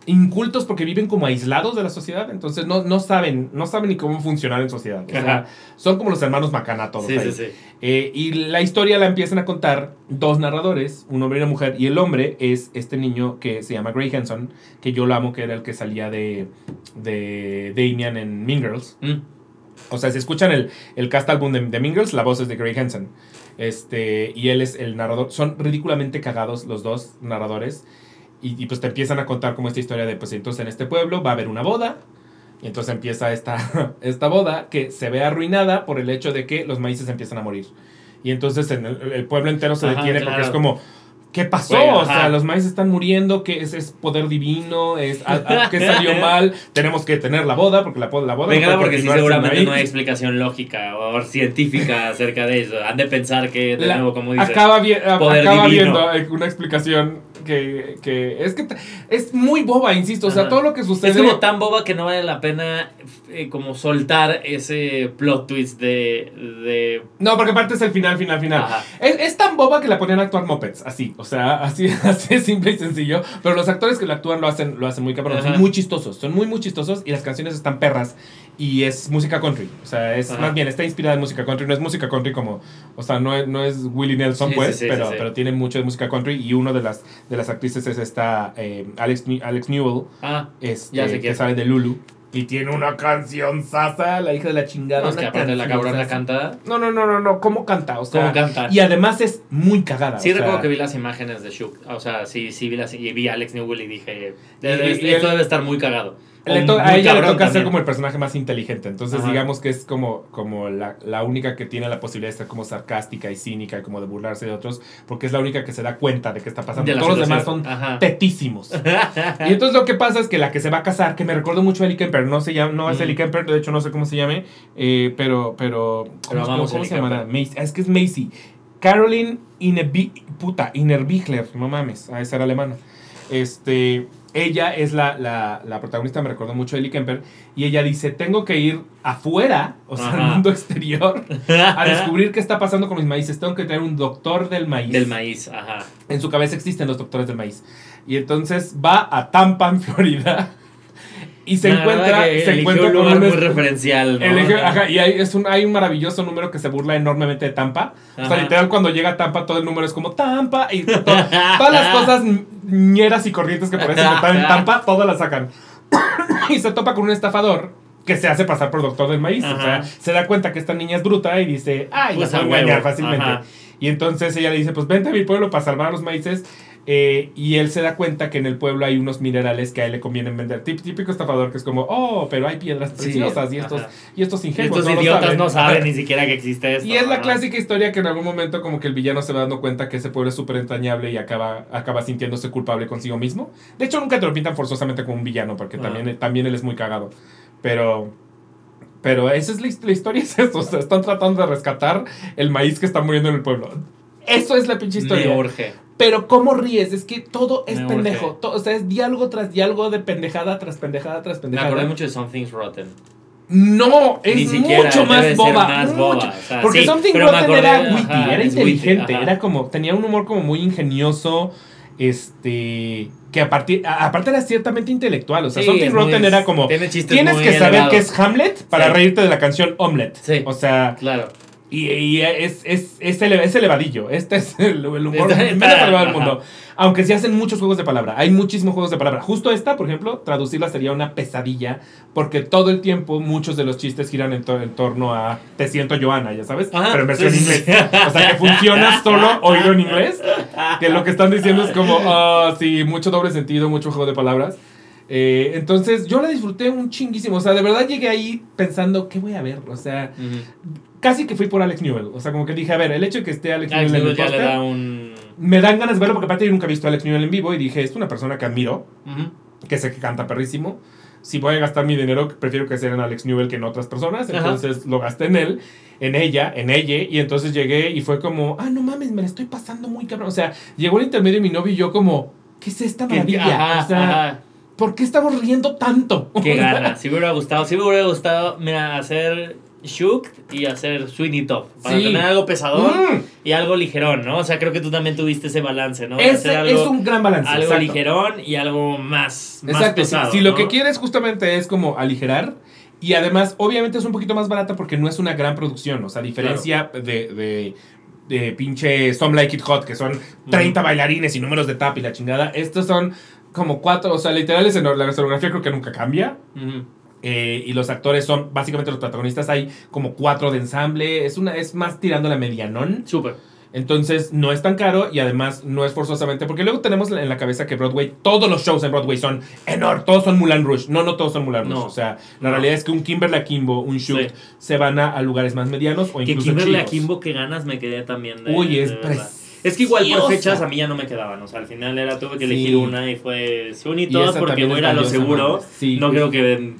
incultos porque viven como aislados de la sociedad, entonces no, no saben, no saben ni cómo funcionar en sociedad. O sea, Ajá. son como los hermanos Macana todos Sí, ahí. sí, sí. Eh, y la historia la empiezan a contar dos narradores, un hombre y una mujer, y el hombre es este niño que se llama Gray Henson, que yo lo amo, que era el que salía de, de Damian en Mean Girls. Mm. O sea, si escuchan el, el cast álbum de, de Mean Girls, la voz es de Gray Henson. Este, y él es el narrador. Son ridículamente cagados los dos narradores. Y, y pues te empiezan a contar como esta historia de, pues entonces en este pueblo va a haber una boda. Y entonces empieza esta, [laughs] esta boda que se ve arruinada por el hecho de que los maíces empiezan a morir. Y entonces en el, el pueblo entero se Ajá, detiene claro. porque es como, ¿qué pasó? Güey, o ajá. sea, los maíces están muriendo, que es, es poder divino, es a- a- ¿qué salió [laughs] mal? Tenemos que tener la boda porque la, la boda... no Venga, puede porque sí, seguramente no hay explicación lógica o científica [laughs] acerca de eso. Han de pensar que, de La- nuevo, como dice. acaba, vi- poder acaba divino. viendo eh, una explicación que, que es que es muy boba, insisto. O sea, todo lo que sucede. Es como tan boba que no vale la pena eh, como soltar ese plot twist de... de No, porque aparte es el final, final, final. Es, es tan boba que la ponían a actuar mopeds, así. O sea, [laughs] así, así es simple y sencillo. Pero los actores que lo actúan lo hacen, lo hacen muy cabrón. Ajá. Son muy chistosos. Son muy, muy chistosos. Y las canciones están perras. Y es música country. O sea, es Ajá. más bien, está inspirada en música country. No es música country como. O sea, no es, no es Willie Nelson, Sí, pues. sí, sí, pero, pero tiene mucho de música country. Y uno de las, de las actrices es esta eh, Alex, Alex Newell. Ah, este, Ya sé que sale de Lulu. Y tiene una canción sasa, la hija de la chingada. no, es que una aparte la cabrona canta... No, no, no, no, no. ¿Cómo canta? O sea, ¿Cómo canta? Y además es muy cagada. Sí o sea, recuerdo que vi las imágenes de Shook. O sea, sí, sí vi las y vi a Alex Newell y dije, Y- "Debe- y- y esto debe estar muy cagado. To- a ella le toca ser como el personaje más inteligente. Entonces, Ajá. digamos que es como, como la, la única que tiene la posibilidad de ser como sarcástica y cínica y como de burlarse de otros, porque es la única que se da cuenta de qué está pasando. Todos los demás son Ajá. tetísimos. [laughs] y entonces lo que pasa es que la que se va a casar, que me recuerdo mucho a Ellie Kemper, no se llama, no es Mm. Ellie Kemper, de hecho no sé cómo se llame, eh, pero, pero, Pero ¿cómo, vamos, cómo Ellie se llama? Macy, es que es Macy. Caroline Inebi, puta, Inerbichler, no mames, a esa era alemana. Este, ella es la, la, la protagonista, me recordó mucho a Ellie Kemper, y ella dice, tengo que ir afuera, o sea, al mundo exterior, a [laughs] descubrir qué está pasando con mis maíces. Tengo que tener un doctor del maíz. Del maíz, ajá. En su cabeza existen los doctores del maíz. Y entonces va a Tampa, en Florida, y se encuentra, se encuentra un con lugar un muy referencial, ¿no? Elige- ajá, y hay, es un, hay un maravilloso número que se burla enormemente de Tampa. O sea, Ajá. literal, cuando llega a Tampa, todo el número es como Tampa. Y to- [laughs] todas las cosas ñeras y corrientes que parecen estar en Tampa, todas las sacan. [coughs] y se topa con un estafador que se hace pasar por doctor del maíz. O sea, Ajá. se da cuenta que esta niña es bruta y dice, ay, Pues la a puedo engañar fácilmente. Ajá. Y entonces ella le dice, pues vente a mi pueblo para salvar a los maíces. Eh, y él se da cuenta que en el pueblo hay unos minerales que a él le convienen vender. Típico estafador que es como, oh, pero hay piedras Sí, preciosas y estos, ajá. y estos Y ingenuos Estos no lo idiotas saben". no saben ni [laughs] siquiera que existe esto. Y es la clásica historia que en algún momento como que el villano se va dando cuenta que ese pueblo es súper entrañable y acaba, acaba sintiéndose culpable consigo mismo. De hecho, nunca te lo pintan forzosamente como un villano, porque también, también él es muy cagado. Pero... Pero esa es la, his- la historia, [laughs] es esto. O sea, están tratando de rescatar el maíz que está muriendo en el pueblo. Eso es la pinche historia. Me urge. Pero cómo ríes, es que todo es Me pendejo. urge. To- o sea, es diálogo tras diálogo de pendejada tras pendejada tras Me pendejada. acordé mucho de Something's Rotten. No, es Ni siquiera, mucho más boba. más mucho. boba, o sea, Porque sí, Something me Rotten acordé, era ajá, witty, era witty, inteligente, era como, tenía un humor como muy ingenioso, este, que a partir, a- aparte era ciertamente intelectual, o sea, Sí, Something muy- Rotten era como, tiene chistes tienes muy que saber qué es Hamlet para Sí. reírte de la canción Omelette. Sí. O sea, Claro. Y, y es, es, es, ele- es elevadillo. Este es el, el humor menos elevado del mundo. Aunque se hacen muchos juegos de palabra. Hay muchísimos juegos de palabra. Justo esta, por ejemplo, traducirla sería una pesadilla. Porque todo el tiempo muchos de los chistes giran en, to- en torno a Te siento Joana, ya sabes. Ajá, pero en versión sí, sí, inglés. sí. O sea, que funciona [laughs] solo oído en inglés. Que lo que están diciendo es como, ah, sí, mucho doble sentido, mucho juego de palabras. Eh, entonces, yo la disfruté un chinguísimo. O sea, de verdad llegué ahí pensando, ¿qué voy a ver? O sea. Casi que fui por Alex Newell. O sea, como que dije, a ver, el hecho de que esté Alex, Alex Newell en el ya le póster, da un. me dan ganas de verlo porque aparte yo nunca he visto a Alex Newell en vivo y dije, es una persona que admiro, que sé que canta perrísimo. Si voy a gastar mi dinero, prefiero que sea en Alex Newell que en otras personas. Ajá. Entonces lo gasté en él, en ella, en ella. Y entonces llegué y fue como, ah, no mames, me la estoy pasando muy cabrón. O sea, llegó el intermedio y mi novio y yo como, ¿qué es esta maravilla? ajá, o sea, ajá. ¿por qué estamos riendo tanto? Qué [laughs] gana. Si me hubiera gustado, si me hubiera gustado, mira, hacer Shook y hacer Sweeney Top. Para Sí. tener algo pesadón Mm. y algo ligerón, ¿no? O sea, creo que tú también tuviste ese balance, ¿no? Ese algo, es un gran balance. algo exacto. ligerón y algo más, más Exacto, pesado. si, si lo que quieres justamente es como aligerar y además obviamente es un poquito más barata porque no es una gran producción, o sea, a diferencia de, de, de pinche Some Like It Hot, que son 30 bailarines y números de tap y la chingada, estos son como cuatro, o sea, literales en la escenografía creo que nunca cambia. Ujú. Eh, y los actores son básicamente los protagonistas. Hay como cuatro de ensamble. Es, una, es más tirando la medianón. Súper. Entonces no es tan caro y además no es forzosamente. Porque luego tenemos en la cabeza que Broadway, todos los shows en Broadway son enormes, todos son Moulin Rouge. No, no todos son Rouge. No. O sea, la No. realidad es que un Kimberly Akimbo, un Shoot, Sí. se van a, a lugares más medianos o Que incluso Kimberly chicos. Akimbo, que ganas me quedé también de. Uy, es de. Es que igual por fechas a mí ya no me quedaban. O sea, al final era tuve que elegir Sí. una y fue Y Todd esa porque voy a lo seguro. Sí. No creo que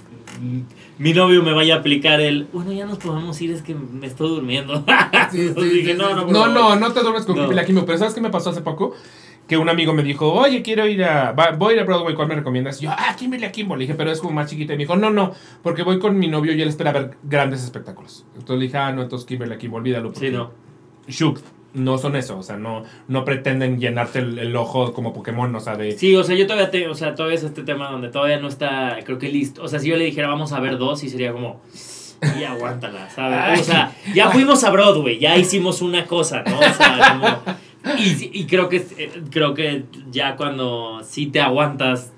mi novio me vaya a aplicar el. Bueno, ya nos podemos ir, es que me estoy durmiendo. [laughs] Sí, sí, Entonces dije, sí, no, no, no, favor. no, no te duermes con No. Kimberly Akimbo. Pero ¿sabes qué me pasó hace poco? Que un amigo me dijo, oye, quiero ir a. va- voy a ir a Broadway, ¿cuál me recomiendas? Y yo, ah, Kimberly Akimbo. Le dije, pero es como más chiquita. Y me dijo, no, no, porque voy con mi novio y él espera ver grandes espectáculos. Entonces le dije, ah, no, entonces Kimberly Akimbo, olvídalo. porque Sí, no. Shook no son eso. O sea, no, no pretenden llenarte el, el ojo como Pokémon, o sea, de. Sí, o sea, yo todavía te, o sea, todavía es este tema donde todavía no está, creo que listo. O sea, si yo le dijera vamos a ver dos, y sería como, y aguántala, ¿sabes? Ay. O sea, ya fuimos a Broadway, ya hicimos una cosa, ¿no? O sea, como, y, y creo que eh, creo que ya cuando sí te aguantas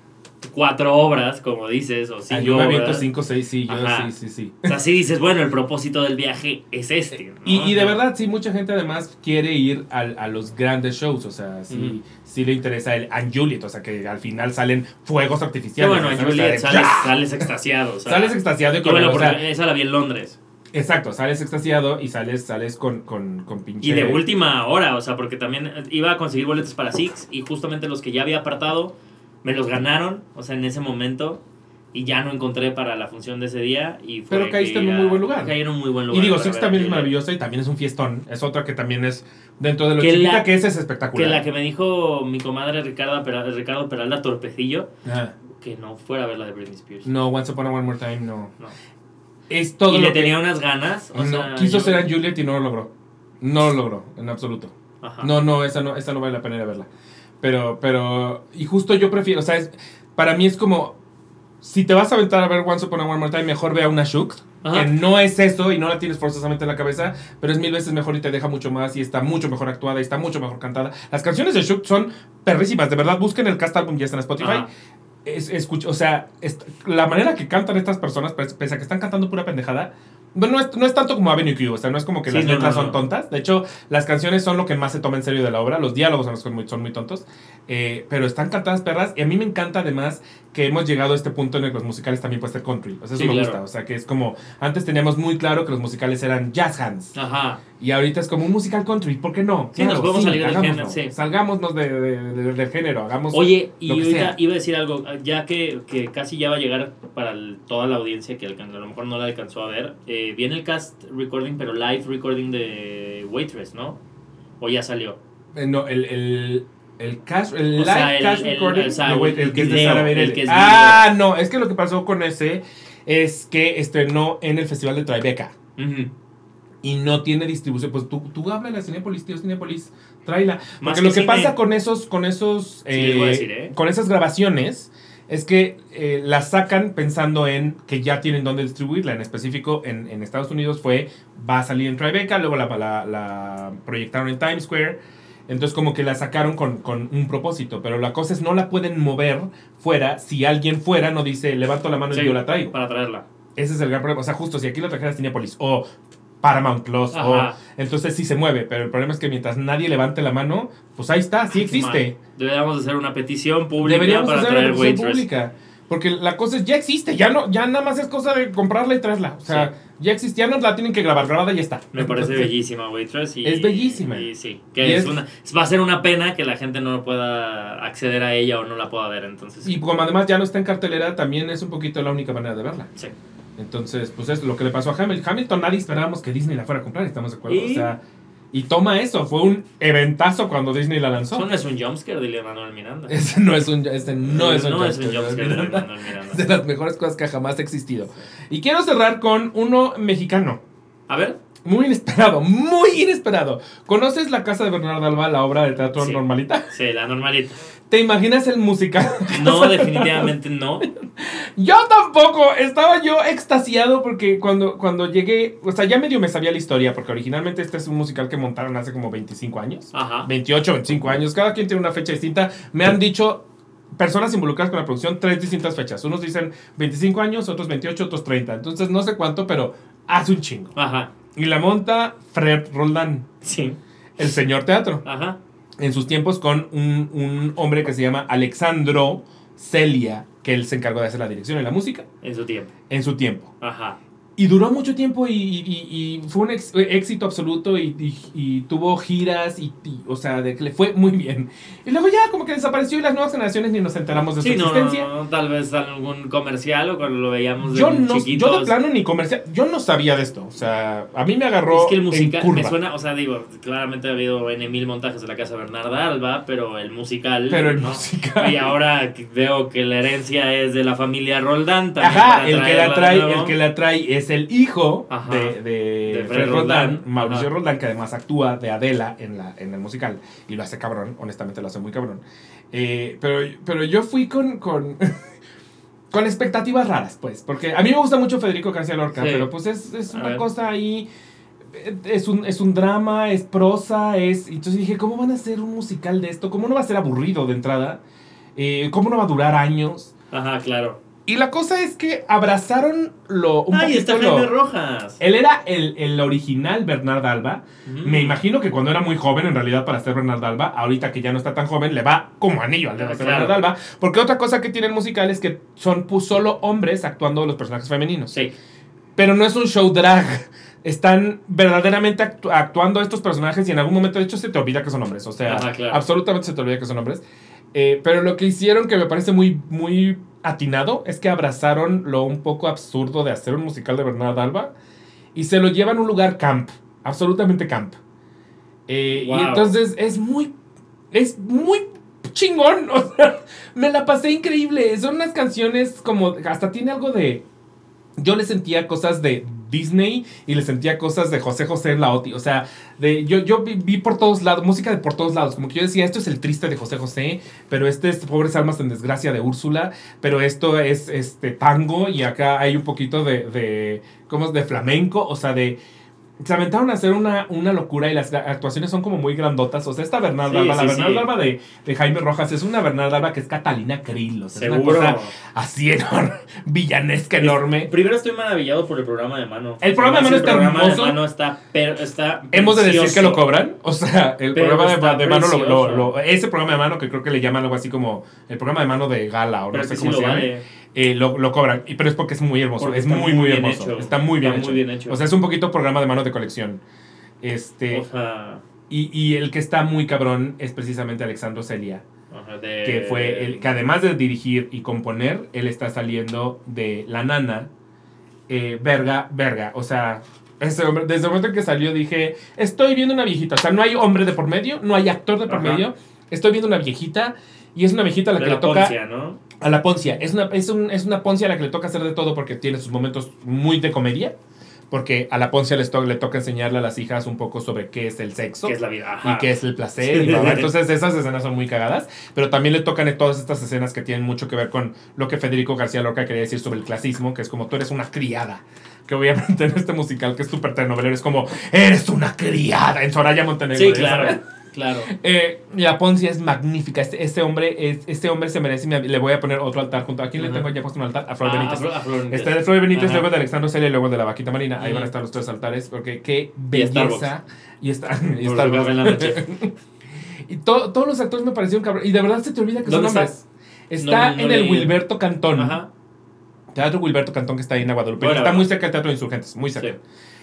cuatro obras, como dices, o Ah, cinco yo me aviento obras, 5 6, sí, yo Ajá. sí, sí, sí. o sea, sí dices, bueno, el propósito del viaje es este. ¿no? Y, y de O verdad, sí, mucha gente además quiere ir a, los grandes shows. O sea, sí, sí le interesa el And Juliet. O sea, que al final salen fuegos artificiales. bueno, ¿sabes? en Juliet O sea, sales, ¡ya! sales extasiado. o sea, Sales extasiado y con bueno, o porque sea, esa la vi en Londres. Exacto, sales extasiado y sales, sales con, con, con pinche. Y de última hora, o sea, porque también iba a conseguir boletos para Six y justamente los que ya había apartado me los ganaron, o sea, en ese momento y ya no encontré para la función de ese día y fue Pero caíste en un muy buen lugar. Caí en un muy buen lugar. Y digo, Six también a es maravillosa y también es un fiestón. Es otra que también es dentro de lo Que chiquita la- que es, es Que espectacular. la que me dijo mi comadre Ricardo, Peral- Ricardo Peralta Torpecillo, Ajá. que no fuera a ver la de Britney Spears. No, Once Upon a One More Time, no. No. Es todo y lo le que- tenía unas ganas, o no, sea, quiso yo- ser Anne Juliet y no lo logró. No lo logró, en absoluto. Ajá. No, no, esa no, esa no vale la pena ir a verla. Pero, pero, y justo yo prefiero, o sea, es- para mí es como, si te vas a aventar a ver Once Upon a One More Time, mejor ve a una Shook, Ajá. que no es eso y no la tienes forzosamente en la cabeza, pero es mil veces mejor y te deja mucho más y está mucho mejor actuada y está mucho mejor cantada. Las canciones de Shook son perrísimas, de verdad, busquen el cast album, ya está en Spotify. Ajá. Es, o sea, es- la manera que cantan estas personas, pese pese a que están cantando pura pendejada, no es, no es tanto como Avenue Q, o sea, no es como que Sí, las no, letras no, son tontas. De hecho, las canciones son lo que más se toma en serio de la obra, los diálogos son muy, son muy tontos, eh, pero están cantadas perras y a mí me encanta además que hemos llegado a este punto en el que los musicales también pueden ser country. O sea, eso Sí, me claro. gusta, o sea, que es como, antes teníamos muy claro que los musicales eran jazz hands. Ajá. Y ahorita es como un musical country, ¿por qué no? Sí, nos podemos salir del género, sí. Salgámonos de, de- de- del género, hagamos Oye, y sea. iba a decir algo, ya que, que casi ya va a llegar para el- toda la audiencia que a lo mejor no la alcanzó a ver, eh, viene el cast recording, pero live recording de Waitress, ¿no? ¿O ya salió? Eh, No, el, el, el cash, el O live sea, cash el- no, wait, el que es de Sara el Bareilles. que es Ah, no, es que lo que pasó con ese es que estrenó en el Festival de Tribeca y no tiene distribución. Pues tú, tú háblale a Cinepolis, tío Cinepolis, tráela. Porque que lo que pasa con esos, con esos, Sí, eh, decir, ¿eh? con esas grabaciones es que eh, las sacan pensando en que ya tienen dónde distribuirla. En específico, en, en Estados Unidos fue, va a salir en Tribeca, luego la, la, la proyectaron en Times Square. Entonces como que la sacaron con, con un propósito, pero la cosa es no la pueden mover fuera si alguien fuera no dice levanto la mano Sí, y yo la traigo. Para traerla. Ese es el gran problema. O sea, justo si aquí lo trajeras Cinepolis o Paramount Plus Ajá. o entonces sí se mueve, pero el problema es que mientras nadie levante la mano, pues ahí está, sí existe. Man, Deberíamos hacer una petición pública Deberíamos para hacer traer una petición pública. Porque la cosa es, ya existe, ya no, ya nada más es cosa de comprarla y traerla. O sea, ya existe, ya no la tienen que grabar, grabada y ya está. Me parece Entonces, bellísima Waitress. Y, Es bellísima. Y sí, que Y es es- una, va a ser una pena que la gente no pueda acceder a ella o no la pueda ver. Entonces, Y como además ya no está en cartelera, también es un poquito la única manera de verla. sí. Entonces, pues es lo que le pasó a Hamilton. Hamilton nadie esperábamos que Disney la fuera a comprar, ¿estamos de acuerdo? Y- O sea, y toma eso, fue un eventazo cuando Disney la lanzó. Eso no es un jumpscare de Manuel Miranda. Ese no es un, este no es un no es un jumpscare, jumpscare de. Manuel Miranda. Es de las mejores cosas que jamás ha existido. Y quiero cerrar con uno mexicano. A ver. Muy inesperado, muy inesperado. ¿Conoces La Casa de Bernardo Alba, la obra de teatro Sí. normalita? Sí, la normalita. ¿Te imaginas el musical? No, definitivamente no. Yo tampoco, estaba yo extasiado porque cuando, cuando llegué, o sea, ya medio me sabía la historia, porque originalmente este es un musical que montaron hace como 25 años. Ajá. 28, 25 años, cada quien tiene una fecha distinta. Me han dicho personas involucradas con la producción tres distintas fechas. Unos dicen 25 años, otros 28, otros 30. Entonces no sé cuánto, pero hace un chingo. Ajá. Y la monta Fred Roldán, Sí. el señor teatro, Ajá. en sus tiempos con un, un hombre que se llama Alexandro Celia, que él se encargó de hacer la dirección y la música En su tiempo. en su tiempo. Ajá. Y duró mucho tiempo y, y- y fue un ex- éxito absoluto y, y- tuvo giras y, o sea, de que le fue muy bien. Y luego ya como que desapareció y las nuevas generaciones ni nos enteramos de su existencia. no, no, tal vez algún comercial o cuando lo veíamos de Yo no, chiquitos. yo de plano ni comercial, yo no sabía de esto, o sea, a mí me agarró Es que el musical me suena, o sea, digo, claramente ha habido N mil montajes de la casa Bernarda Alba, pero el musical. Pero el musical. Y ahora veo que la herencia es de la familia Roldán también. Ajá, el que la trae, el que la trae es el hijo Ajá. de, de, De Fred, Fred Roldán, Roldán. Mauricio Ajá. Roldán, que además actúa de Adela en, la, en el musical. Y lo hace cabrón, honestamente lo hace muy cabrón. Eh, pero, pero yo fui con, con, [laughs] con expectativas raras, pues. Porque a mí me gusta mucho Federico García Lorca, Sí. pero pues es, es una ver. cosa ahí... Es un, es un drama, es prosa, es... Entonces dije, ¿cómo van a hacer un musical de esto? ¿Cómo no va a ser aburrido de entrada? Eh, ¿Cómo no va a durar años? Ajá, claro. Y la cosa es que abrazaron lo un Ay, está lo- Jaime Rojas. Él era el, el original Bernard Alba. Mm. Me imagino que cuando era muy joven, en realidad, para ser Bernard Alba, ahorita que ya no está tan joven, le va como anillo al dedo ser claro. Bernard Alba. Porque otra cosa que tiene el musical es que son solo hombres actuando los personajes femeninos. Sí. Pero no es un show drag. Están verdaderamente actu- actuando estos personajes y en algún momento, de hecho, se te olvida que son hombres. O sea, Ajá, claro. absolutamente se te olvida que son hombres. Eh, pero lo que hicieron, que me parece muy, muy atinado, es que abrazaron lo un poco absurdo de hacer un musical de Bernard Alba y se lo llevan a un lugar camp, absolutamente camp. Eh, Y entonces es muy, es muy chingón. [laughs] O sea, me la pasé increíble. Son unas canciones como, hasta tiene algo de... Yo le sentía cosas de Disney y le sentía cosas de José José en la OTI. O sea, de, yo, yo vi, vi por todos lados, música de por todos lados. Como que yo decía, esto es el triste de José José, pero este es Pobres Almas en Desgracia de Úrsula, pero esto es este tango y acá hay un poquito de, de ¿cómo es? De flamenco, o sea, de... Se aventaron a hacer una, una locura y las actuaciones son como muy grandotas. O sea, esta Bernarda Sí, Alba, la Bernarda sí. Alba de, de Jaime Rojas es una Bernarda Alba que es Catalina Krill. O sea, es una Seguro. cosa así enorme, [laughs] villanesca enorme. Primero estoy maravillado por el programa de mano. El programa de mano está El programa hermoso. de mano está, pero está Hemos de decir que lo cobran. O sea, el Pero programa de, de mano, lo, lo- precioso. lo- ese programa de mano que creo que le llaman algo así como el programa de mano de gala o Pero no sé cómo se llama. vale. Eh, lo, lo cobran. Y, pero es porque es muy hermoso. Porque es muy, muy muy bien hermoso. hecho. Está muy bien, Está hecho. muy bien hecho. O sea, es un poquito programa de mano de colección. Este, O sea, y, y el que está muy cabrón es precisamente Alexandro Celia. ajá, de- Que fue el que además de dirigir y componer, él está saliendo de La Nana. eh, verga, verga. O sea, ese hombre, desde el momento en que salió dije, estoy viendo una viejita. O sea, no hay hombre de por medio, no hay actor de por Ajá. medio. Estoy viendo una viejita y es una viejita a la de que la le toca... Poncia, ¿no? A la Poncia. Es una, es, un- es una Poncia a la que le toca hacer de todo porque tiene sus momentos muy de comedia. Porque a la Poncia les to- le toca enseñarle a las hijas un poco sobre qué es el sexo Que es la vida. Ajá. y qué es el placer. y bla, bla. Entonces esas escenas son muy cagadas. Pero también le tocan todas estas escenas que tienen mucho que ver con lo que Federico García Lorca quería decir sobre el clasismo, que es como tú eres una criada. Que obviamente en este musical que es súper telenovelero es como, eres una criada en Soraya Montenegro. Sí, ¿ya claro. sabes? [laughs] Claro. Eh, la Poncia es magnífica. Este, este hombre es, este hombre se merece. Le voy a poner otro altar junto. ¿A quién le tengo ya puesto un altar? A Flor Ah, Benítez. a Flor- Benítez. Está de Flor Benítez, luego de Alexandro Celia y luego de la Vaquita Marina. Ahí van a estar los tres altares porque qué Y belleza. Y está, y la noche. [laughs] y to- todos los actores me parecieron cabrón. Y de verdad se te olvida que son ¿Dónde está? hombres. Está No, no en el. Wilberto Cantón. Ajá. Teatro Wilberto Cantón que está ahí en Guadalupe. Bueno, está bueno. muy cerca del Teatro de Insurgentes, muy cerca. Sí.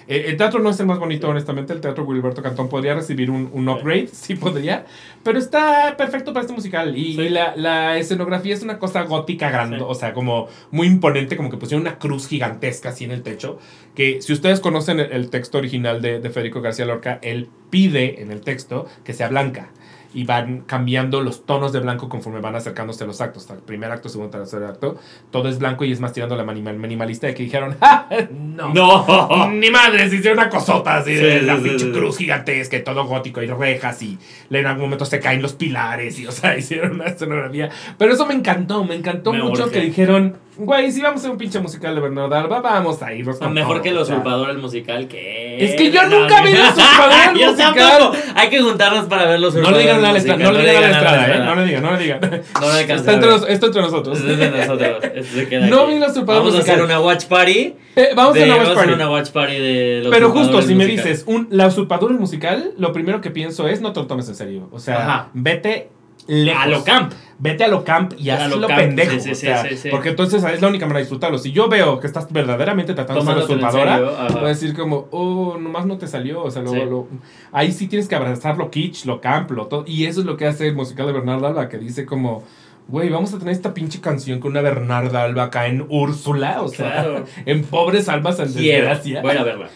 Eh, el teatro no es el más bonito, honestamente. El Teatro Wilberto Cantón podría recibir un, un upgrade, [laughs] sí podría. Pero está perfecto para este musical. Y, Sí. la, la escenografía es una cosa gótica grande, Sí. o sea, como muy imponente, como que pusieron una cruz gigantesca así en el techo. Que si ustedes conocen el, el texto original de, de Federico García Lorca, él pide en el texto que sea blanca. Y van cambiando los tonos de blanco conforme van acercándose a los actos. El primer acto, segundo, tercer acto, todo es blanco y es más tirando la manimal- minimalista de que dijeron, ¡Ja! [laughs] No. No. Ni madres, hicieron una cosota así de la sí, cruz gigantesca y todo gótico y rejas y en algún momento se caen los pilares y, o sea, [laughs] hicieron una escenografía. Pero eso me encantó, me encantó Me mucho urge. que dijeron, güey, si vamos a hacer un pinche musical de Bernardo Alba, vamos a irnos con Mejor todo", que el usurpador el musical que Es que yo nunca vi El Usurpador, el [laughs] musical. tampoco. Hay que juntarnos para ver los No le digan a la estrada, no le digan a la estrada, ¿eh? No le digan, no le digan. [laughs] No le Está a entre nos- esto entre nosotros. Es de nosotros. [laughs] Esto se queda No vi los usurpador Vamos a musical. hacer una watch party. Eh, vamos a de- una watch vamos a party. una watch party de los Pero justo, si me dices, un, la usurpadora el musical, lo primero que pienso es no te lo tomes en serio. O sea, Ajá. vete lejos. A lo camp. Vete a lo camp y lo hazlo camp, pendejo. sí, sí, o sí, sea, sí, sí. Porque entonces es la única manera de disfrutarlo. Si yo veo que estás verdaderamente tratando de ser usurpadora, a decir como, oh, nomás no te salió. O sea, lo- lo- ahí sí tienes que abrazar lo kitsch, lo camp, lo todo. Y eso es lo que hace el musical de Bernardo Alba, que dice como... Güey, vamos a tener esta pinche canción con una Bernarda Alba acá en Úrsula, o sea, Claro. [laughs] en pobres almas en desgracia Voy a verla.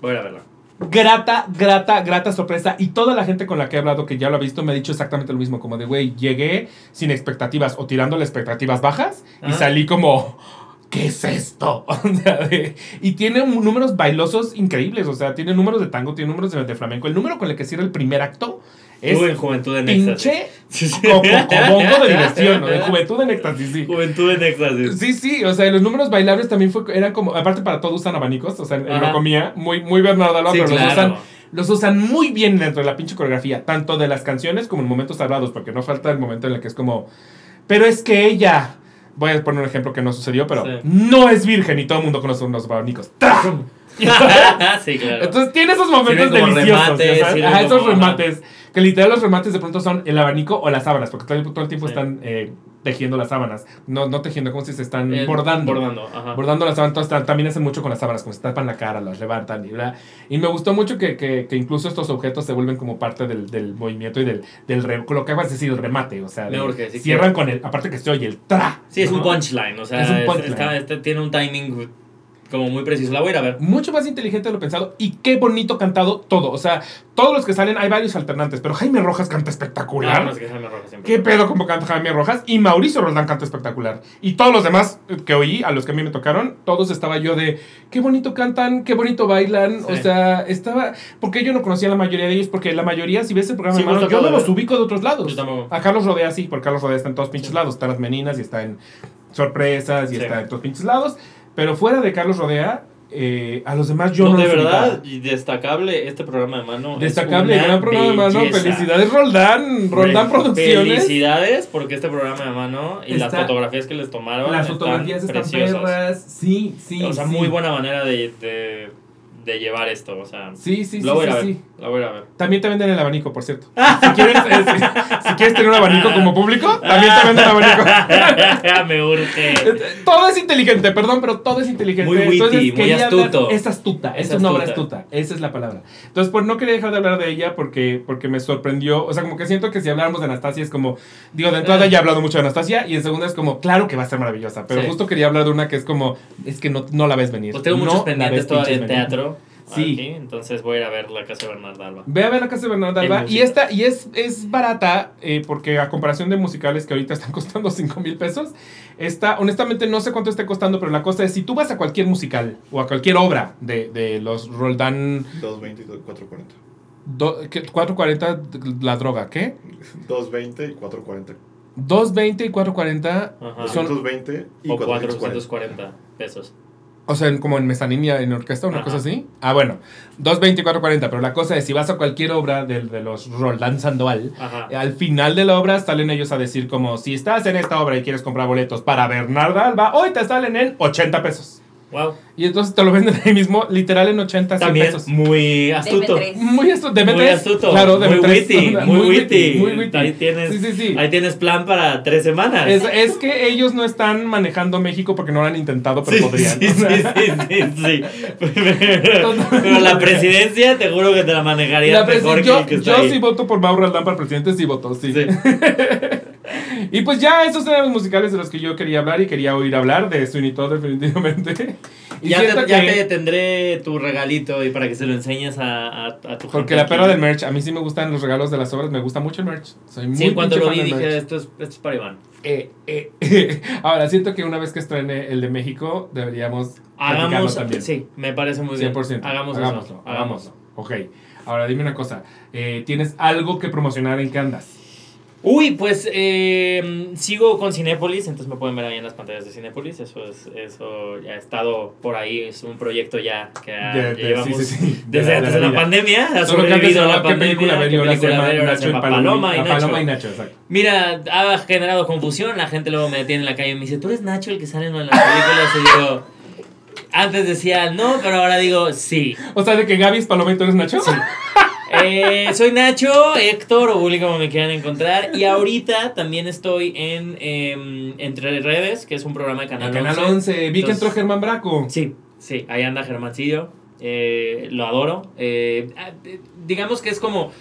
Voy a verla. Grata, grata, grata sorpresa. Y toda la gente con la que he hablado que ya lo ha visto me ha dicho exactamente lo mismo. Como de, güey, llegué sin expectativas o tirándole expectativas bajas y Ajá. salí como, ¿qué es esto? [laughs] Y tiene números bailosos increíbles. O sea, tiene números de tango, tiene números de, de flamenco. El número con el que cierra el primer acto es Estuve en Juventud en Éxtasis. pinche cobongo de diversión, ¿no? De juventud en éxtasis, sí. Juventud en Éxtasis. Sí, sí, o sea, los números bailables también fue, eran como, aparte para todo usan abanicos, o sea, lo comía, muy, muy Bernardo Alba, Sí, pero los usan, los usan muy bien dentro de la pinche coreografía, tanto de las canciones como en momentos hablados, porque no falta el momento en el que es como, pero es que ella, voy a poner un ejemplo que no sucedió, pero Sí. no es virgen y todo el mundo conoce unos abanicos. [laughs] Sí, claro. Entonces tiene esos momentos deliciosos, remates, esos remates. Que literal los remates de pronto son el abanico o las sábanas, porque todo el, todo el tiempo Sí. están eh, tejiendo las sábanas. No, no tejiendo, como si se están Eh, bordando. Bordando, ajá. Bordando las sábanas, también hacen mucho con las sábanas, como se tapan la cara, las levantan y bla. Y me gustó mucho que, que, que incluso estos objetos se vuelven como parte del, del movimiento y del, del re- lo que hago es decir, el remate. O sea, de- urge, sí cierran con el, aparte que se oye el tra. Sí, es un punchline, o sea, Es un es- punchline. está- este tiene un timing como muy preciso. La voy a ir a ver. Mucho más inteligente de lo pensado y qué bonito cantado todo. O sea, todos los que salen, hay varios alternantes, pero Jaime Rojas canta espectacular. Ah, no, es que Jaime Rojas siempre. ¿Qué pedo como canta Jaime Rojas? Y Mauricio Roldán canta espectacular. Y todos los demás que oí, a los que a mí me tocaron, todos estaba yo de, qué bonito cantan, qué bonito bailan. Sí. O sea, estaba... Porque yo no conocía a la mayoría de ellos, porque la mayoría, si ves el programa Sí, de mano, justo yo no los ubico de otros lados. Yo. A Carlos Rodea sí, porque Carlos Rodea está en todos pinches Sí. lados. Está en las meninas y está en sorpresas y está en todos pinches lados. Pero fuera de Carlos Rodea, eh, a los demás yo no, no, de los verdad, y destacable este programa de mano. es Destacable, gran programa de mano. belleza. Felicidades, Roldán. Roldán Fe- Producciones. Felicidades porque este programa de mano y las Está- fotografías que les tomaron. Las están fotografías están preciosas. perras. Sí, sí. O sea, sí. muy buena manera de, de, de llevar esto. O sea, Sí, sí, sí. voy sí, ir a ver. sí. La voy a ver. También te venden el abanico, por cierto. [laughs] Si quieres, eh, si, si quieres tener un abanico como público, también te venden el abanico. [laughs] Me urge. [laughs] Todo es inteligente, perdón, pero todo es inteligente. Muy witty, Entonces, muy astuto. es astuta, Es es, una obra astuta. Esa es la palabra. Entonces, pues no quería dejar de hablar de ella porque, porque me sorprendió. O sea, como que siento que si habláramos de Anastasia es como. Digo, de entrada Eh. ya he hablado mucho de Anastasia y en segunda es como, claro que va a ser maravillosa. Pero Sí. justo quería hablar de una que es como, es que no, no la ves venir. Pues tengo No muchos pendientes todavía venir. teatro. Sí. Aquí, entonces voy a ir a ver la casa de Bernardo Alba. Ve a ver la casa de Bernardo Alba. Y esta, y es, es barata, eh, porque a comparación de musicales que ahorita están [laughs] costando 5 mil pesos, esta, honestamente no sé cuánto esté costando, pero la cosa es, si tú vas a cualquier musical o a cualquier obra de, de los Roldán 220 y 440. do- ¿qué? 440, la droga, ¿qué? [laughs] 220 y 440. 220 y 440 Ajá. son, 220 y O 440. 440 pesos. O sea, en- como en mezanilla, en orquesta, una Ajá. cosa así. Ah, bueno, 220 y 440, pero la cosa es, si vas a cualquier obra de, de los Roldán Sandoval, Ajá. Al final de la obra salen ellos a decir como si estás en esta obra y quieres comprar boletos para Bernarda Alba, hoy te salen en 80 pesos. Wow. Y entonces te lo venden ahí mismo, literal en 80, 100 También pesos. muy astuto. MP3. Muy astuto, de Muy B3, astuto. Claro, muy B3, witty. Muy, witty. Muy witty. Ahí tienes, Sí, sí, sí. Ahí tienes plan para tres semanas. Es, es que ellos no están manejando México porque no lo han intentado, pero Sí, podrían. sí, sí, sí, sí, sí. [laughs] Pero la presidencia te juro que te la manejaría La mejor que yo el que está yo ahí. sí voto por Mauro Aldán para presidente, sí voto, sí. [laughs] Y pues ya, esos eran los musicales de los que yo quería hablar y quería oír hablar de Sweeney Todd definitivamente. [laughs] Y Ya, te, ya te tendré tu regalito y para que se lo enseñes a, a, a tu gente. Porque la perra del merch, a mí sí me gustan los regalos de las obras, me gusta mucho el merch. Soy muy Sí, pinche lo vi dije, esto es, esto es para Iván. Eh, eh, [laughs] Ahora, siento que una vez que estrene el de México, deberíamos Hagamos, también. sí, me parece muy bien. 100%. Hagamos hagámoslo, eso. hagámoslo. Ok. Ahora, dime una cosa. eh, ¿Tienes algo que promocionar en qué andas? Uy, pues eh, sigo con Cinépolis, entonces me pueden ver ahí en las pantallas de Cinépolis. Eso es, eso ya ha estado por ahí, es un proyecto ya que ha- De- de- llevamos sí, sí, sí, de desde antes de la la pandemia. Ha Solo que antes sobrevivido a la llamaba ¿Qué película pandemia. ¿Qué película ver? Paloma, Paloma y Nacho. Paloma y Nacho, exacto. Mira, ha generado confusión. La gente luego me detiene en la calle y me dice, ¿tú eres Nacho el que sale en las películas? Y digo, antes decía no, pero ahora digo sí. O sea, de que Gaby es Paloma y tú eres Nacho. Sí. [laughs] Eh, soy Nacho, Héctor o Bully como me quieran encontrar. Y ahorita también estoy en em, Entre Redes, que es un programa de Canal, Canal 11. 11. Vi que entró Germán Braco. Sí, sí, ahí anda Germancillo. eh, lo adoro. eh, eh, digamos que es como.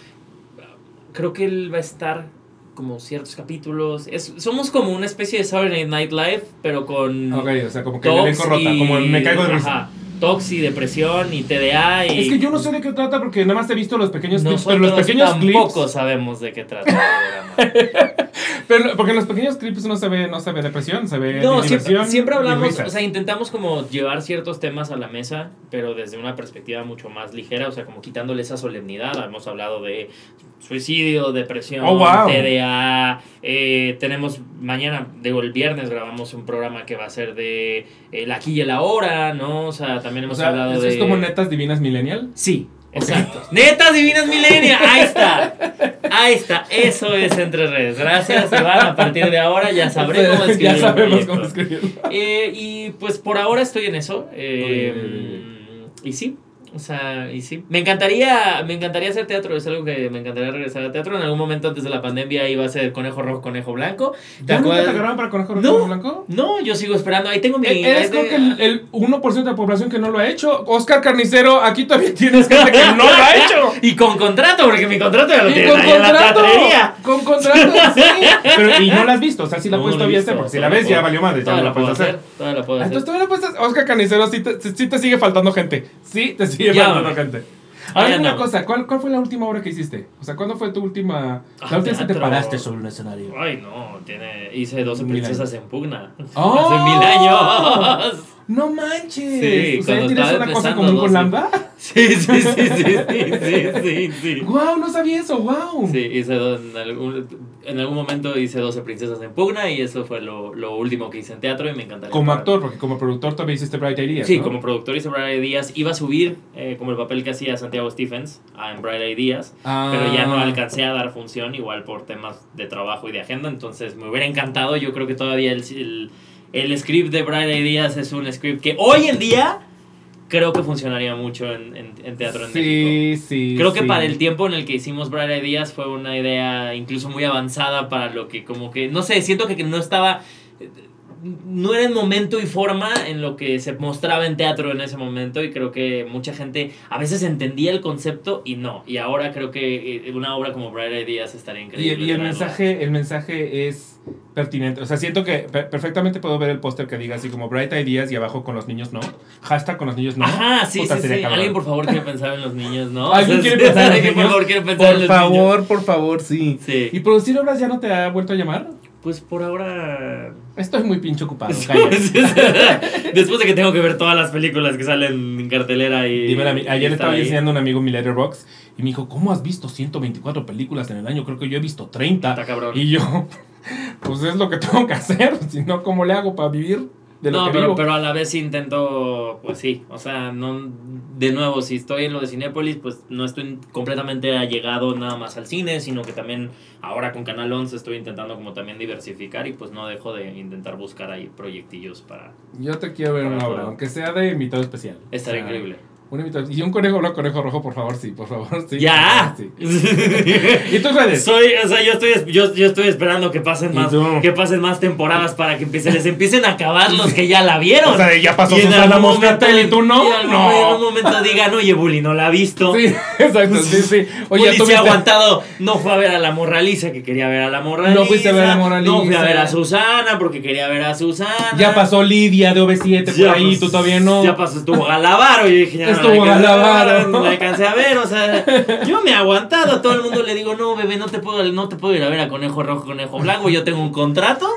Creo que él va a estar como ciertos capítulos. Es, somos como una especie de Saturday Night Live, pero con. Ok, o sea, como que el elenco rota, y- como me caigo de risa. ajá, tox y depresión y TDA. Y Es que yo no sé de qué trata porque nada más he visto los pequeños clips, pero los pequeños tampoco clips, sabemos de qué trata [laughs] pero porque en los pequeños clips no se ve no se ve depresión, se ve No, siempre, siempre hablamos, o sea, intentamos como llevar ciertos temas a la mesa, pero desde una perspectiva mucho más ligera, o sea, como quitándole esa solemnidad. Hemos hablado de suicidio, depresión, Oh, wow. TDA. eh, tenemos mañana, digo, el viernes grabamos un programa que va a ser de el aquí y el ahora, ¿no? O sea, también o hemos sea, hablado ¿eso de. es como netas divinas millennial. Sí, exacto. [laughs] Netas Divinas Milenia, ahí está. Ahí está, eso es entre redes. Gracias, Iván. A partir de ahora ya sabré [laughs] cómo escribir. ya sabemos cómo escribirlo. Eh, y pues por ahora estoy en eso. eh, y sí. O sea, y sí. Me encantaría, me encantaría hacer teatro, es algo que me encantaría regresar al teatro. En algún momento antes de la pandemia iba a ser conejo rojo, conejo blanco. ¿Te ¿Ya nunca te acuerdas? agarraron para conejo No. rojo blanco? No, yo sigo esperando. Ahí tengo mi. Eh, Eres ahí creo que el, el 1% de la población que no lo ha hecho. Oscar Carnicero, aquí todavía tienes gente que no lo ha hecho. [laughs] Y con contrato, porque mi contrato ya lo Y tienen con ahí en la contrato. teatrería. Con contrato, [laughs] sí. Pero, y no la has visto, o sea, si la No, puedes todavía hacer, porque si la ves ya valió madre, Todavía la la puedes hacer. hacer. Todavía la puedo Ah, hacer. Entonces todavía no puedes hacer. Oscar Carnicero, sí te, sí te sigue faltando gente. Sí, te sigue Ya, faltando hombre. gente. Ahora dime una andamos. cosa, ¿cuál, ¿cuál fue la última obra que hiciste? O sea, ¿cuándo fue tu última... Ah, La última vez que te paraste sobre un escenario? Ay, no, tiene, hice 12 Mil princesas en pugna. ¡Oh! Hace mil años. ¡No manches! Sí, o sea, cuando ¿tienes una cosa un doce. lambda? Sí, sí, sí, sí, sí, sí, sí. ¡Guau! No sabía eso, guau. Sí, hice en, algún, en algún momento hice 12 princesas en pugna y eso fue lo, lo último que hice en teatro y me encantaría. Como parar. actor, porque como productor también hiciste Bright Ideas, Sí, ¿no? como productor hice Bright Ideas. Iba a subir eh, como el papel que hacía Santiago Stephens en Bright Ideas. Ah. pero ya no alcancé a dar función, igual por temas de trabajo y de agenda, entonces me hubiera encantado, yo creo que todavía el, el, el script de Bright Ideas es un script que hoy en día creo que funcionaría mucho en, en- en teatro en México. Sí, sí. Creo que sí. para el tiempo en el que hicimos Bright Ideas fue una idea incluso muy avanzada para lo que como que, no sé, siento que no estaba, no era el momento y forma en lo que se mostraba en teatro en ese momento y creo que mucha gente a veces entendía el concepto y no. Y ahora creo que eh, una obra como Bright Ideas estaría increíble. y el mensaje, el mensaje es pertinente. O sea, siento que per- perfectamente puedo ver el póster que diga así como Bright Ideas y abajo con los niños no. Hashtag con los niños no. Ajá, sí, Puta, sí, sí. Alguien por favor quiere pensar en los niños, ¿no? ¿Alguien [laughs] O sea, quiere pensar en los [laughs] niños? por favor quiere pensar en Por los favor, niños. por favor, sí. Sí. ¿Y producir obras ya no te ha vuelto a llamar? Pues por ahora Estoy muy pinche ocupado. [laughs] [laughs] Después de que tengo que ver todas las películas que salen en cartelera y. Dímelo Ayer le estaba enseñando a un amigo mi letterbox y me dijo, ¿cómo has visto 124 películas en el año? Creo que yo he visto 30. Está cabrón. Y yo, [laughs] pues es lo que tengo que hacer. Si no, ¿cómo le hago para vivir de lo no, que pero, vivo? pero a la vez intento, pues sí, o sea, no, de nuevo, si estoy en lo de Cinépolis, pues no estoy completamente allegado nada más al cine, sino que también ahora con Canal 11 estoy intentando como también diversificar y pues no dejo de intentar buscar ahí proyectillos para Yo te quiero ver una obra, aunque sea de invitado especial. estar O sea, increíble. Una invitación. Y un conejo, no conejo rojo, por favor, sí, por favor, sí. ¡Ya! Sí. [laughs] ¿Y tus redes? Soy, o sea, yo estoy, yo, yo estoy esperando que pasen ¿Y más, que pasen más temporadas para que empiecen, les empiecen a acabar los que ya la vieron. O sea, ya pasó Susana algún Moscatel y tú no. y No. En algún momento digan, oye, Bully, no la ha visto. Sí, [laughs] exacto, sí, sí. Oye, Bully tú se ha aguantado, no fue a ver a la Morraliza que quería ver a la Morraliza. No fuiste a ver a Morraliza. No fui a ver a Susana porque quería ver a Susana. Ya pasó Lidia de OV7 por Ya ahí, tú todavía no. Ya pasó, estuvo Galavaro. Y yo dije, ya no Estuvo la alcancé a ver, Galavaro. No la alcancé a ver, o sea, yo me he aguantado. A todo el mundo le digo, no, bebé, no te puedo, no te puedo ir a ver a Conejo Rojo, Conejo Blanco. Yo tengo un contrato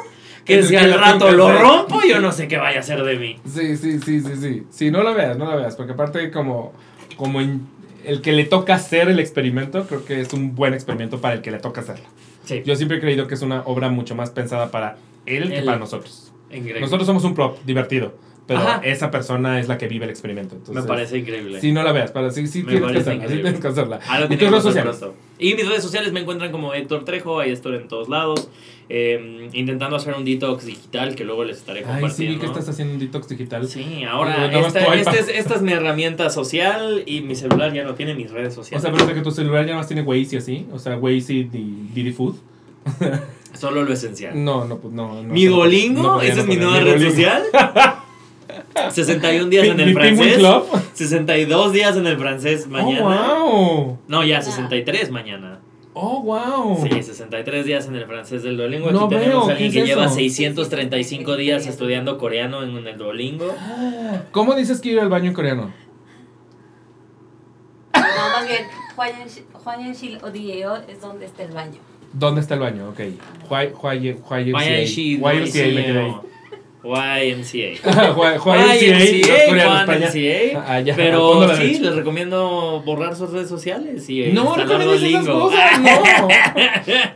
que el si que al rato lo que rompo, yo no sé qué vaya a hacer de mí. Sí, sí, sí, sí, sí. Sí, no la veas, no la veas, porque aparte como, como en- el que le toca hacer el experimento, creo que es un buen experimento para el que le toca hacerlo. Sí, Yo siempre he creído que es una obra mucho más pensada para él que Él. para nosotros. increíble. Nosotros somos un prop divertido, pero Ajá. esa persona es la que vive el experimento. me Entonces, parece increíble. Sí, no la veas, pero sí, sí Me tienes que hacerla, sí increíble. tienes que hacerla. Ah, ¿Y tus redes sociales? Y mis redes sociales me encuentran como Héctor Trejo, hay Héctor en todos lados. eh, intentando hacer un detox digital que luego les estaré Ay, compartiendo. sí, vi que estás haciendo un detox digital. Sí, ahora esta, es, esta es mi herramienta social y mi celular ya no tiene mis redes O sociales. sea, pero que tu celular ya más tiene Waze y así. O sea, Waze y Di- Didi Food. Solo lo esencial. No, no, pues no. no mi Duolingo, esa no es mi nueva Mi red social. [laughs] 61 días en el francés. Club. 62 días en el francés mañana. Oh, wow. No, ya 63 mañana. Oh, wow. Sí, 63 días en el francés del Duolingo. Aquí No tenemos veo, a alguien ¿qué que es lleva eso? 635 días estudiando coreano en el Duolingo. [gasps] ¿Cómo dices que ir al baño en coreano? No, más bien, Huayanshil o Dieo es donde está el baño. ¿Dónde está el baño? Ok. Huay- Huay- Huay- YMCA. YMCA, Juan. MCA. [laughs] Ah, ya, Pero sí, derecha. les recomiendo borrar sus redes sociales y No, instalar recomiendas esas cosas, no.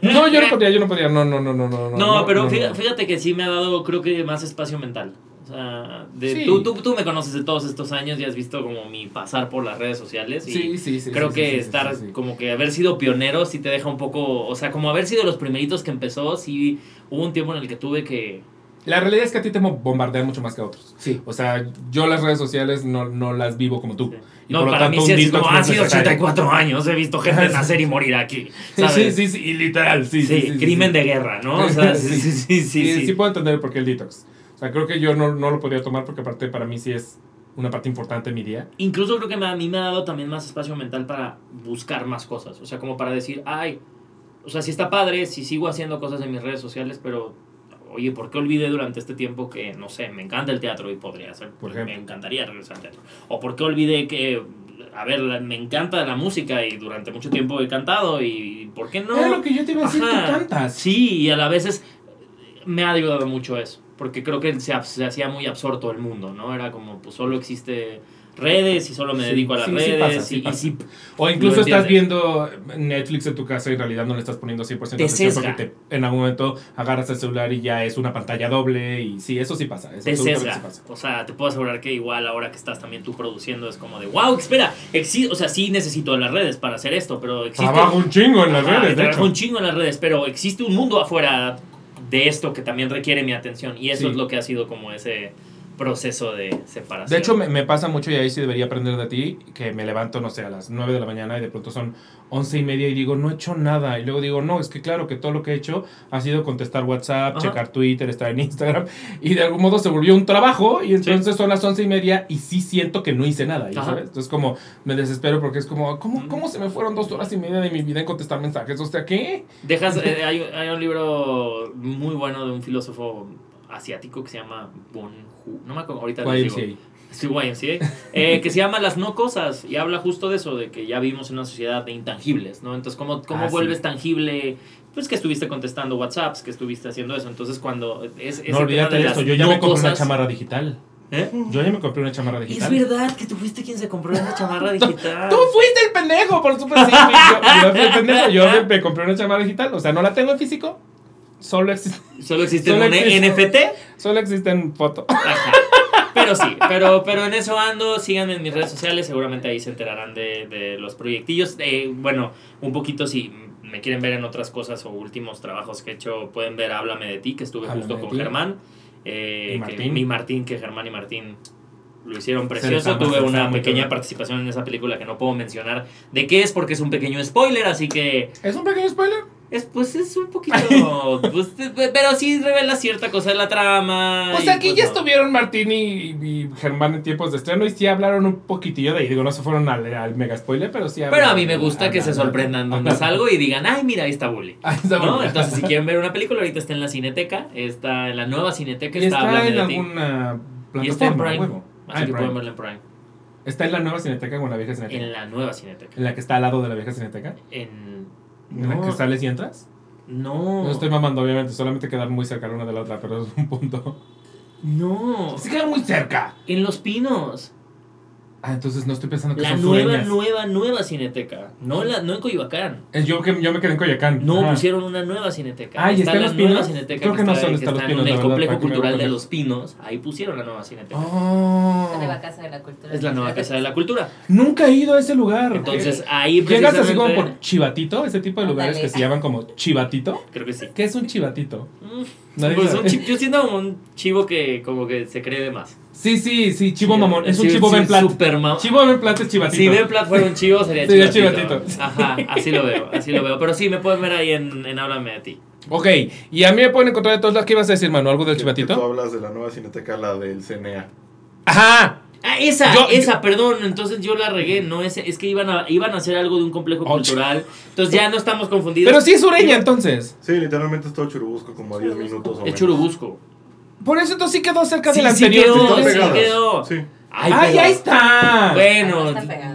[laughs] No, yo no podía, yo no podía. No, no, no, no, no. No, pero no, fíjate, no. fíjate que sí me ha dado, creo que más espacio mental. O sea, de, Sí. tú, tú, tú me conoces de todos estos años y has visto como mi pasar por las redes sociales. Y Sí, sí, sí. creo sí, que sí, estar, como que haber sido pionero sí te deja un poco, o sea, como haber sido los primeritos que empezó, sí hubo un tiempo en el que tuve que... La realidad es que a ti te bombardean mucho más que a otros. Sí. O sea, yo las redes sociales no, no las vivo como tú. Y No, por lo para tanto, mí sí es como, han sido necesario. 84 años, he visto gente [laughs] nacer y morir aquí. Sí, ¿sabes? sí, sí, y literal, sí. Sí, Sí, sí, sí, crimen sí. de guerra, ¿no? O sea, [laughs] sí, sí, sí, sí. sí. sí puedo entender por qué el detox. O sea, creo que yo no, no lo podría tomar porque aparte para mí sí es una parte importante de mi día. Incluso creo que me- a mí me ha dado también más espacio mental para buscar más cosas. O sea, como para decir, ay, o sea, sí está padre, si sigo haciendo cosas en mis redes sociales, pero, oye, ¿por qué olvidé durante este tiempo que, no sé, me encanta el teatro y podría ser, Por me encantaría regresar al teatro? ¿O por qué olvidé que, a ver, la- me encanta la música y durante mucho tiempo he cantado y, ¿por qué no? Era lo que yo te iba a decir, Ajá. tú cantas. Sí, y a la vez es- me ha ayudado mucho eso, porque creo que se, se hacía muy absorto el mundo, ¿no? Era como, pues solo existe redes y solo me Sí, dedico a las sí, sí redes sí y, y pasa. sí, O incluso estás viendo Netflix en tu casa y en realidad no le estás poniendo 100% Te atención sesga. porque te- en algún momento agarras el celular y ya es una pantalla doble y sí, eso sí pasa. Eso te sesga. sí pasa. O sea, te puedo asegurar que igual ahora que estás también tú produciendo es como de, wow, espera, o sea, sí necesito las redes para hacer esto, pero existe... Trabajo un chingo en las Ajá, redes, trabajo un chingo en las redes, pero existe un mundo afuera de esto que también requiere mi atención y eso Sí. es lo que ha sido como ese proceso de separación. De hecho, me, me pasa mucho y ahí sí debería aprender de ti, que me levanto, no sé, a las 9 de la mañana y de pronto son 11 y media y digo, no he hecho nada. Y luego digo, no, es que claro que todo lo que he hecho ha sido contestar WhatsApp, Ajá. checar Twitter, estar en Instagram. [laughs] Y de algún modo se volvió un trabajo y entonces son las 11 y media y sí siento que no hice nada. ¿ya Ajá. sabes? Entonces como me desespero porque es como, ¿cómo. ¿cómo se me fueron dos horas y media de mi vida en contestar mensajes? O sea, ¿qué? Dejas, [laughs] eh, hay, hay un libro muy bueno de un filósofo asiático que se llama Bonhu. No me acuerdo, ahorita les digo. Sí, YMCA. Eh, que se llama Las no cosas y habla justo de eso, de que ya vivimos en una sociedad de intangibles, ¿no? Entonces, ¿cómo, cómo Ah, sí. vuelves tangible? Pues que estuviste contestando WhatsApps, que estuviste haciendo eso. Entonces, cuando es, No olvídate de eso, yo ya no me compré una chamarra digital. ¿Eh? Yo ya me compré una chamarra Es digital. verdad que tú fuiste quien se compró esa chamarra [laughs] digital. Tú fuiste el pendejo, por supuesto. Sí, yo, yo fui el pendejo. Yo me, [laughs] me compré una chamarra digital. O sea, no la tengo en físico. Solo existe, Solo existe Solo un existe- NFT. solo existe en foto. Ajá. Pero sí, pero, pero en eso ando, síganme en mis redes sociales, seguramente ahí se enterarán de, de los proyectillos. Eh, bueno, un poquito si me quieren ver en otras cosas o últimos trabajos que he hecho, pueden ver Háblame de ti, que estuve Háblame justo con ti. Germán. eh, Y que- Martín. mi Martín, que Germán y Martín lo hicieron precioso. Tuve una pequeña participación en esa película que no puedo mencionar de qué es porque es un pequeño spoiler, así que ¿Es un pequeño spoiler? Es pues es un poquito [laughs] pues, pero sí revela cierta cosa de la trama. Pues aquí pues, ya no. estuvieron Martín y, y Germán en tiempos de estreno y sí hablaron un poquitillo de ahí. Digo, no se fueron al, al mega spoiler, pero sí Pero a hablaron- mí me gusta que se hablaron. sorprendan [laughs] donde salgo y digan, ay, mira, ahí está Bully. Ahí está ¿No? Bully. Entonces, si [laughs] quieren ver una película, ahorita está en la Cineteca, está en la nueva Cineteca, Y está, está hablando en de alguna Y está en plataforma, Prime. huevo. Ah, Así en que Prime. pueden verla en Prime. ¿Está en la nueva cineteca o en la vieja cineteca? En la nueva Cineteca. ¿En la que está al lado de la vieja cineteca? En. ¿En la que No, sales y entras? no. No estoy mamando, obviamente, solamente quedan muy cerca la una de la otra, pero es un punto. No. Se quedan muy cerca. En Los Pinos. Ah, entonces no estoy pensando que La son nueva, sureñas. nueva, nueva Cineteca. No, la, no en Coyoacán. Es yo, que, yo me quedé en Coyacán. No, Ajá. pusieron una nueva Cineteca. Ah, ¿y está en la Los nueva Pinos? Cineteca Creo que no está, dónde que está Los está Pinos, en el verdad, complejo cultural de. Los Pinos. Ahí pusieron la nueva Cineteca. Oh. La nueva Casa de la Cultura. Es la nueva Casa de la Cultura. Nunca he ido a ese lugar. Entonces, ahí ¿Llegas así como por chivatito? Ese tipo de lugares que se llaman como chivatito. Creo que sí. ¿Qué es un chivatito? Mm, Nadie Pues un chi- yo siento como un chivo que como que se cree de más. Sí, sí, sí, chivo Sí, mamón. Es un sí, chivo sí, Ben Plat. super Chivo Ben Plat es chivatito. Si Ben Plat fuera un chivo, sería Sería chivatito. chivatito. Ajá, así lo veo, así lo veo. Pero sí, me pueden ver ahí en, en Háblame de ti. Ok, y a mí me pueden encontrar de todos lados. ¿Qué ibas a decir, Manu? ¿Algo del Que- que Tú chivatito? hablas de la nueva cineteca, la del CNA. Ajá. Ah, esa, Yo- esa, perdón, entonces yo la regué, no es, es que iban a, iban a hacer algo de un complejo Oh, cultural, entonces ya no estamos confundidos. Pero sí es sureña entonces. Sí, literalmente es todo Churubusco, como a 10 minutos o Es menos. Churubusco. Por eso entonces sí quedó cerca Sí, del sí anterior. quedó, sí quedó. Sí. Ay, ¡Ay, pero- ahí está! Bueno,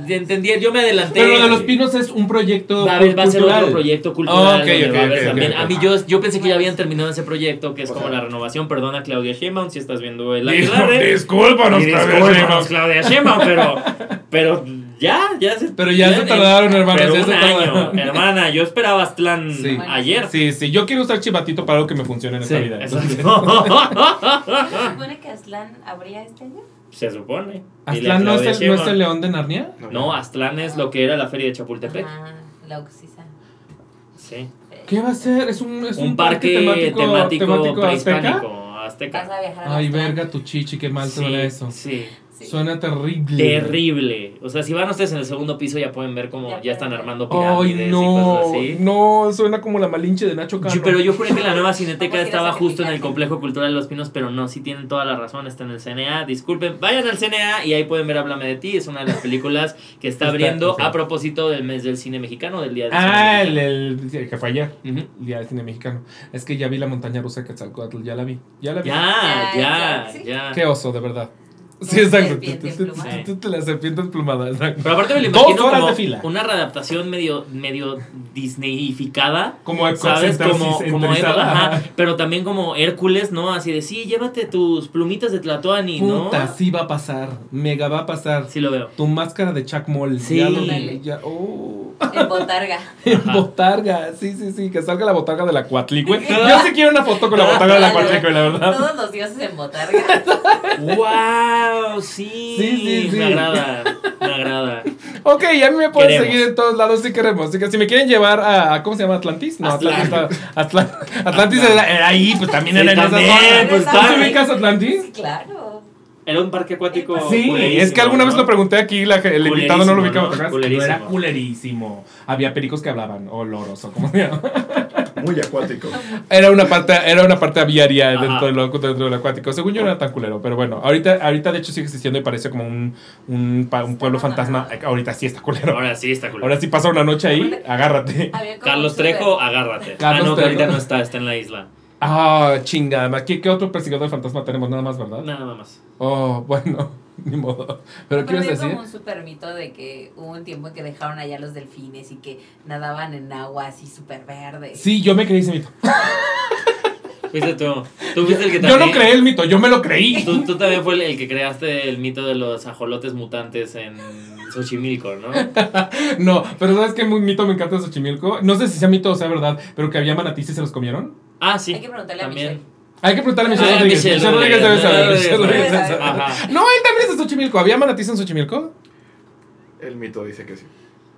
entendí, yo me adelanté. Pero lo de los pinos es un proyecto Va a, haber- va a ser otro proyecto cultural. Oh, ok, donde ok, va a también- mí yo, yo pensé que ya habían terminado ese proyecto, que es O como sea- la renovación. Perdona, Claudia Sheinbaum, si estás viendo el Aquelarre. Discúlpanos, discúlpanos, Sheinbaum. Claudia Sheinbaum, pero, pero ya, ya se... Pero ya se tardaron, hermanos, Pero ya un se año, tardaron. hermana, yo esperaba Aztlán Sí. ayer. Sí, sí, yo quiero usar chivatito para algo que me funcione en Sí, esta vida. [laughs] ¿Se supone que Aslan habría este año? Se supone. ¿Aztlán no es, el, no es el león de Narnia? No, Aztlán es lo que era la feria de Chapultepec. Ah, la Oxisa. Sí. ¿Qué va a ser? ¿Es un, es Un, parque, temático, temático azteca? prehispánico azteca. Vas a viajar a Ay, Aztlán. verga tu chichi, qué mal Sí, suena eso. Sí. Sí. Suena terrible. Terrible. O sea, si van ustedes en el segundo piso ya pueden ver cómo Ya están armando Ay, pirámides y no, cosas así. no, suena como la malinche de Nacho Cano. Yo- pero yo juré que la nueva [laughs] cineteca estaba justo en el complejo cultural de los pinos, pero no, sí tienen toda la razón, está en el CNA. Disculpen, vayan al CNA y ahí pueden ver Háblame de ti. Es una de las películas que está Está- abriendo a propósito del mes del cine mexicano, del día del Ah, el, cine el, el que fue ayer, el día del cine mexicano. Es que ya vi la montaña rusa de Quetzalcóatl, ya la vi. Ya la vi. Ya, Ya, ya, ya. Qué oso, de verdad. Sí, exacto. Tú- tú- La serpiente emplumada. exacto. Pero aparte me lo Dos imagino horas como de fila. una readaptación medio, medio Disneyificada. Como ¿Sabes? Como, como ajá, pero también como Hércules, ¿no? Así de, sí, llévate tus plumitas de Tlatoani, ¿no? Puta, sí va a pasar. Mega va a pasar. Sí lo veo. Tu máscara de Chuck Moll. Sí. Ya lo. Ya, oh. En Botarga. [laughs] Ajá. botarga. Sí, sí, sí. Que salga la botarga de la Cuatlicue. Yo sí quiero una foto con la [laughs] botarga de la Cuatlicue, la verdad. Todos los dioses en Botarga. [laughs] ¡Wow! Sí, Sí, sí, sí. Me agrada, me agrada. Ok, a mí me pueden Queremos. seguir en todos lados si queremos. Así que si me quieren llevar a, ¿cómo se llama? ¿Atlantis? No. Atlantis, Atlantis era, era ahí, pues también Sí, era en esa zona. pues, ¿Tú ubicas Atlantis? Claro. Era un parque acuático. Sí, culerísimo, es que alguna vez lo pregunté aquí, la- el invitado no lo ubicaba. ¿no? era Culerísimo. Había pericos que hablaban, o loros, o como se llama. [laughs] Muy acuático. Era una parte, era una parte aviaria dentro, del, dentro del acuático. Según yo no era tan culero, pero bueno, ahorita, ahorita de hecho sigue existiendo y parece como un, un, pueblo fantasma. Ahorita sí está culero. Ahora sí está cool. Ahora sí pasa una noche ahí, agárrate. Carlos Trejo, agárrate. Carlos ah, no, que Trejo. ahorita no está, está en la isla. Ah, chingada. ¿Qué, ¿Qué otro perseguidor de fantasma tenemos? Nada más, ¿verdad? Nada más. Oh, bueno, [laughs] ni modo. ¿Pero qué decir? como un super mito de que hubo un tiempo en que dejaron allá los delfines y que nadaban en agua así súper verde. Sí, yo me creí ese mito. [laughs] Fuiste tú. Tú fuiste el que Yo también. no creí el mito, yo me lo creí. Tú, tú también fue el, el que creaste el mito de los ajolotes mutantes en Xochimilco, ¿no? [laughs] No, pero ¿sabes qué mito me encanta de Xochimilco? No sé si sea mito o sea verdad, pero que había manatíes y se los comieron. Ah, sí. Hay que preguntarle a también. Michelle. Hay que preguntarle a Michelle Ah, Rodríguez. Michelle Rodríguez debe saber. Rodríguez, Michelle Rodríguez debe Rodríguez. saber. Ajá. No, él también es de Xochimilco. ¿Había manatíes en Xochimilco? El mito dice que sí.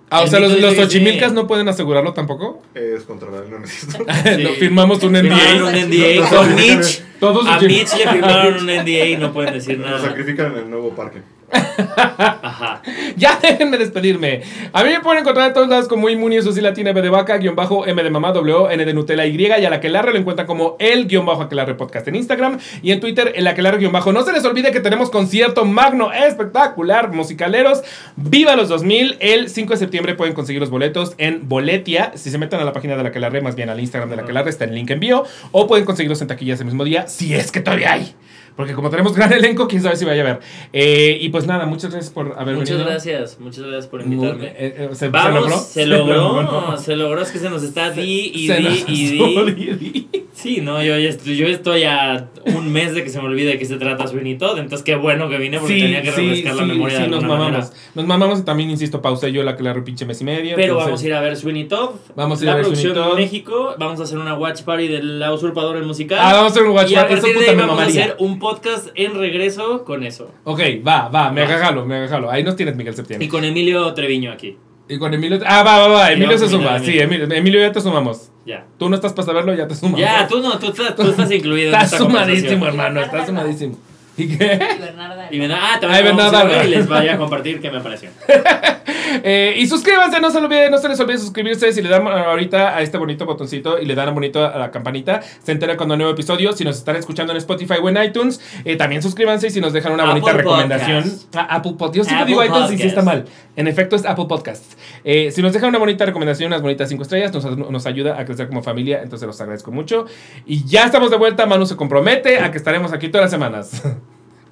Ah, o sea, los, los sí. Xochimilcas no pueden asegurarlo tampoco. Es contra la ley, no necesito. [laughs] Sí. Lo firmamos un Firmaron NDA. un NDA con Mitch. Todos A. Mitch le firmaron un NDA y no pueden decir nada. sacrifican en el nuevo parque. [laughs] Ajá. Ya [laughs] déjenme despedirme. A mí me pueden encontrar en todos lados como Inmuni, Susi Latina, M de Vaca, guion bajo, M de Mamá, W, N de Nutella Y, y a la que lo encuentran como el guion bajo Aquelarre Podcast en Instagram y en Twitter, el Aquelarre guion bajo. No se les olvide que tenemos concierto magno espectacular, musicaleros. Viva los 2000. El 5 de septiembre pueden conseguir los boletos en Boletia. Si se meten a la página de la Aquelarre, más bien al Instagram de la Aquelarre, está el link en bio. O pueden conseguirlos en taquillas el mismo día, si es que todavía hay. Porque como tenemos gran elenco, quién sabe si vaya a ver. Eh, y pues nada, muchas gracias por haber Muchas venido. gracias, muchas gracias por invitarme. eh, eh, ¿se, Vamos, se logró, [laughs] logró. se logró, es que se nos está di y Se di y di. Sí, no, yo, ya estoy, yo estoy a un mes de que se me olvide de qué se trata Sweeney Todd, entonces qué bueno que vine porque Sí, tenía que sí, refrescar la sí, memoria sí, de nos mamamos. manera. Nos mamamos y también, insisto, pausé yo la que la repinche mes y medio. Pero entonces- vamos a ir a ver Sweeney Todd. Vamos a ir la a ver producción Sweeney Todd. México. Vamos a hacer una watch party de La Usurpadora el musical. Ah, vamos a hacer un watch y a party. Eso partir de ahí vamos a mamaría. hacer un podcast en regreso con eso. Ok, va, va, me agajalo, me agajalo. Ahí nos tienes, Miguel Y Septiembre. con Emilio Treviño aquí. Y con Emilio. Ah, va, va, va. Y Emilio vamos se suma. Sí, Emilio, Emilio ya te sumamos. Ya. Tú no estás para saberlo, ya te sumamos. Ya, tú no, tú estás, tú estás incluido en Estás esta sumadísimo, hermano. Estás sumadísimo. ¿Y qué? Y Bernarda. Y ah, también Bernarda, a ir a ver y Bernarda. les vaya a compartir qué me pareció. [laughs] Eh, y suscríbanse, no se, olviden, no se les olvide suscribirse. Si le dan ah, ahorita a este bonito botoncito y le dan bonito a la campanita, se entera cuando hay nuevo episodio. Si nos están escuchando en Spotify o en iTunes, eh, también suscríbanse y si nos dejan una bonita recomendación. Ah, Apple Podcast. Yo siempre Apple digo iTunes y sí está mal. En efecto, es Apple Podcasts. Eh, si nos dejan una bonita recomendación, unas bonitas cinco estrellas, nos, nos ayuda a crecer como familia. Entonces los agradezco mucho. Y ya estamos de vuelta. Manu se compromete a que estaremos aquí todas las semanas. [laughs]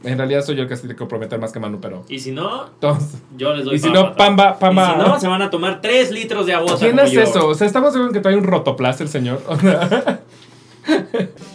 en realidad soy yo el que se tiene que comprometer más que Manu, pero. Y si no, Entonces, yo les doy y si no, Pamba, Pamba. Y si no, se van a tomar 3 litros de agua. ¿Quién es eso? O sea, estamos seguros que trae un rotoplas el señor. [laughs] [laughs]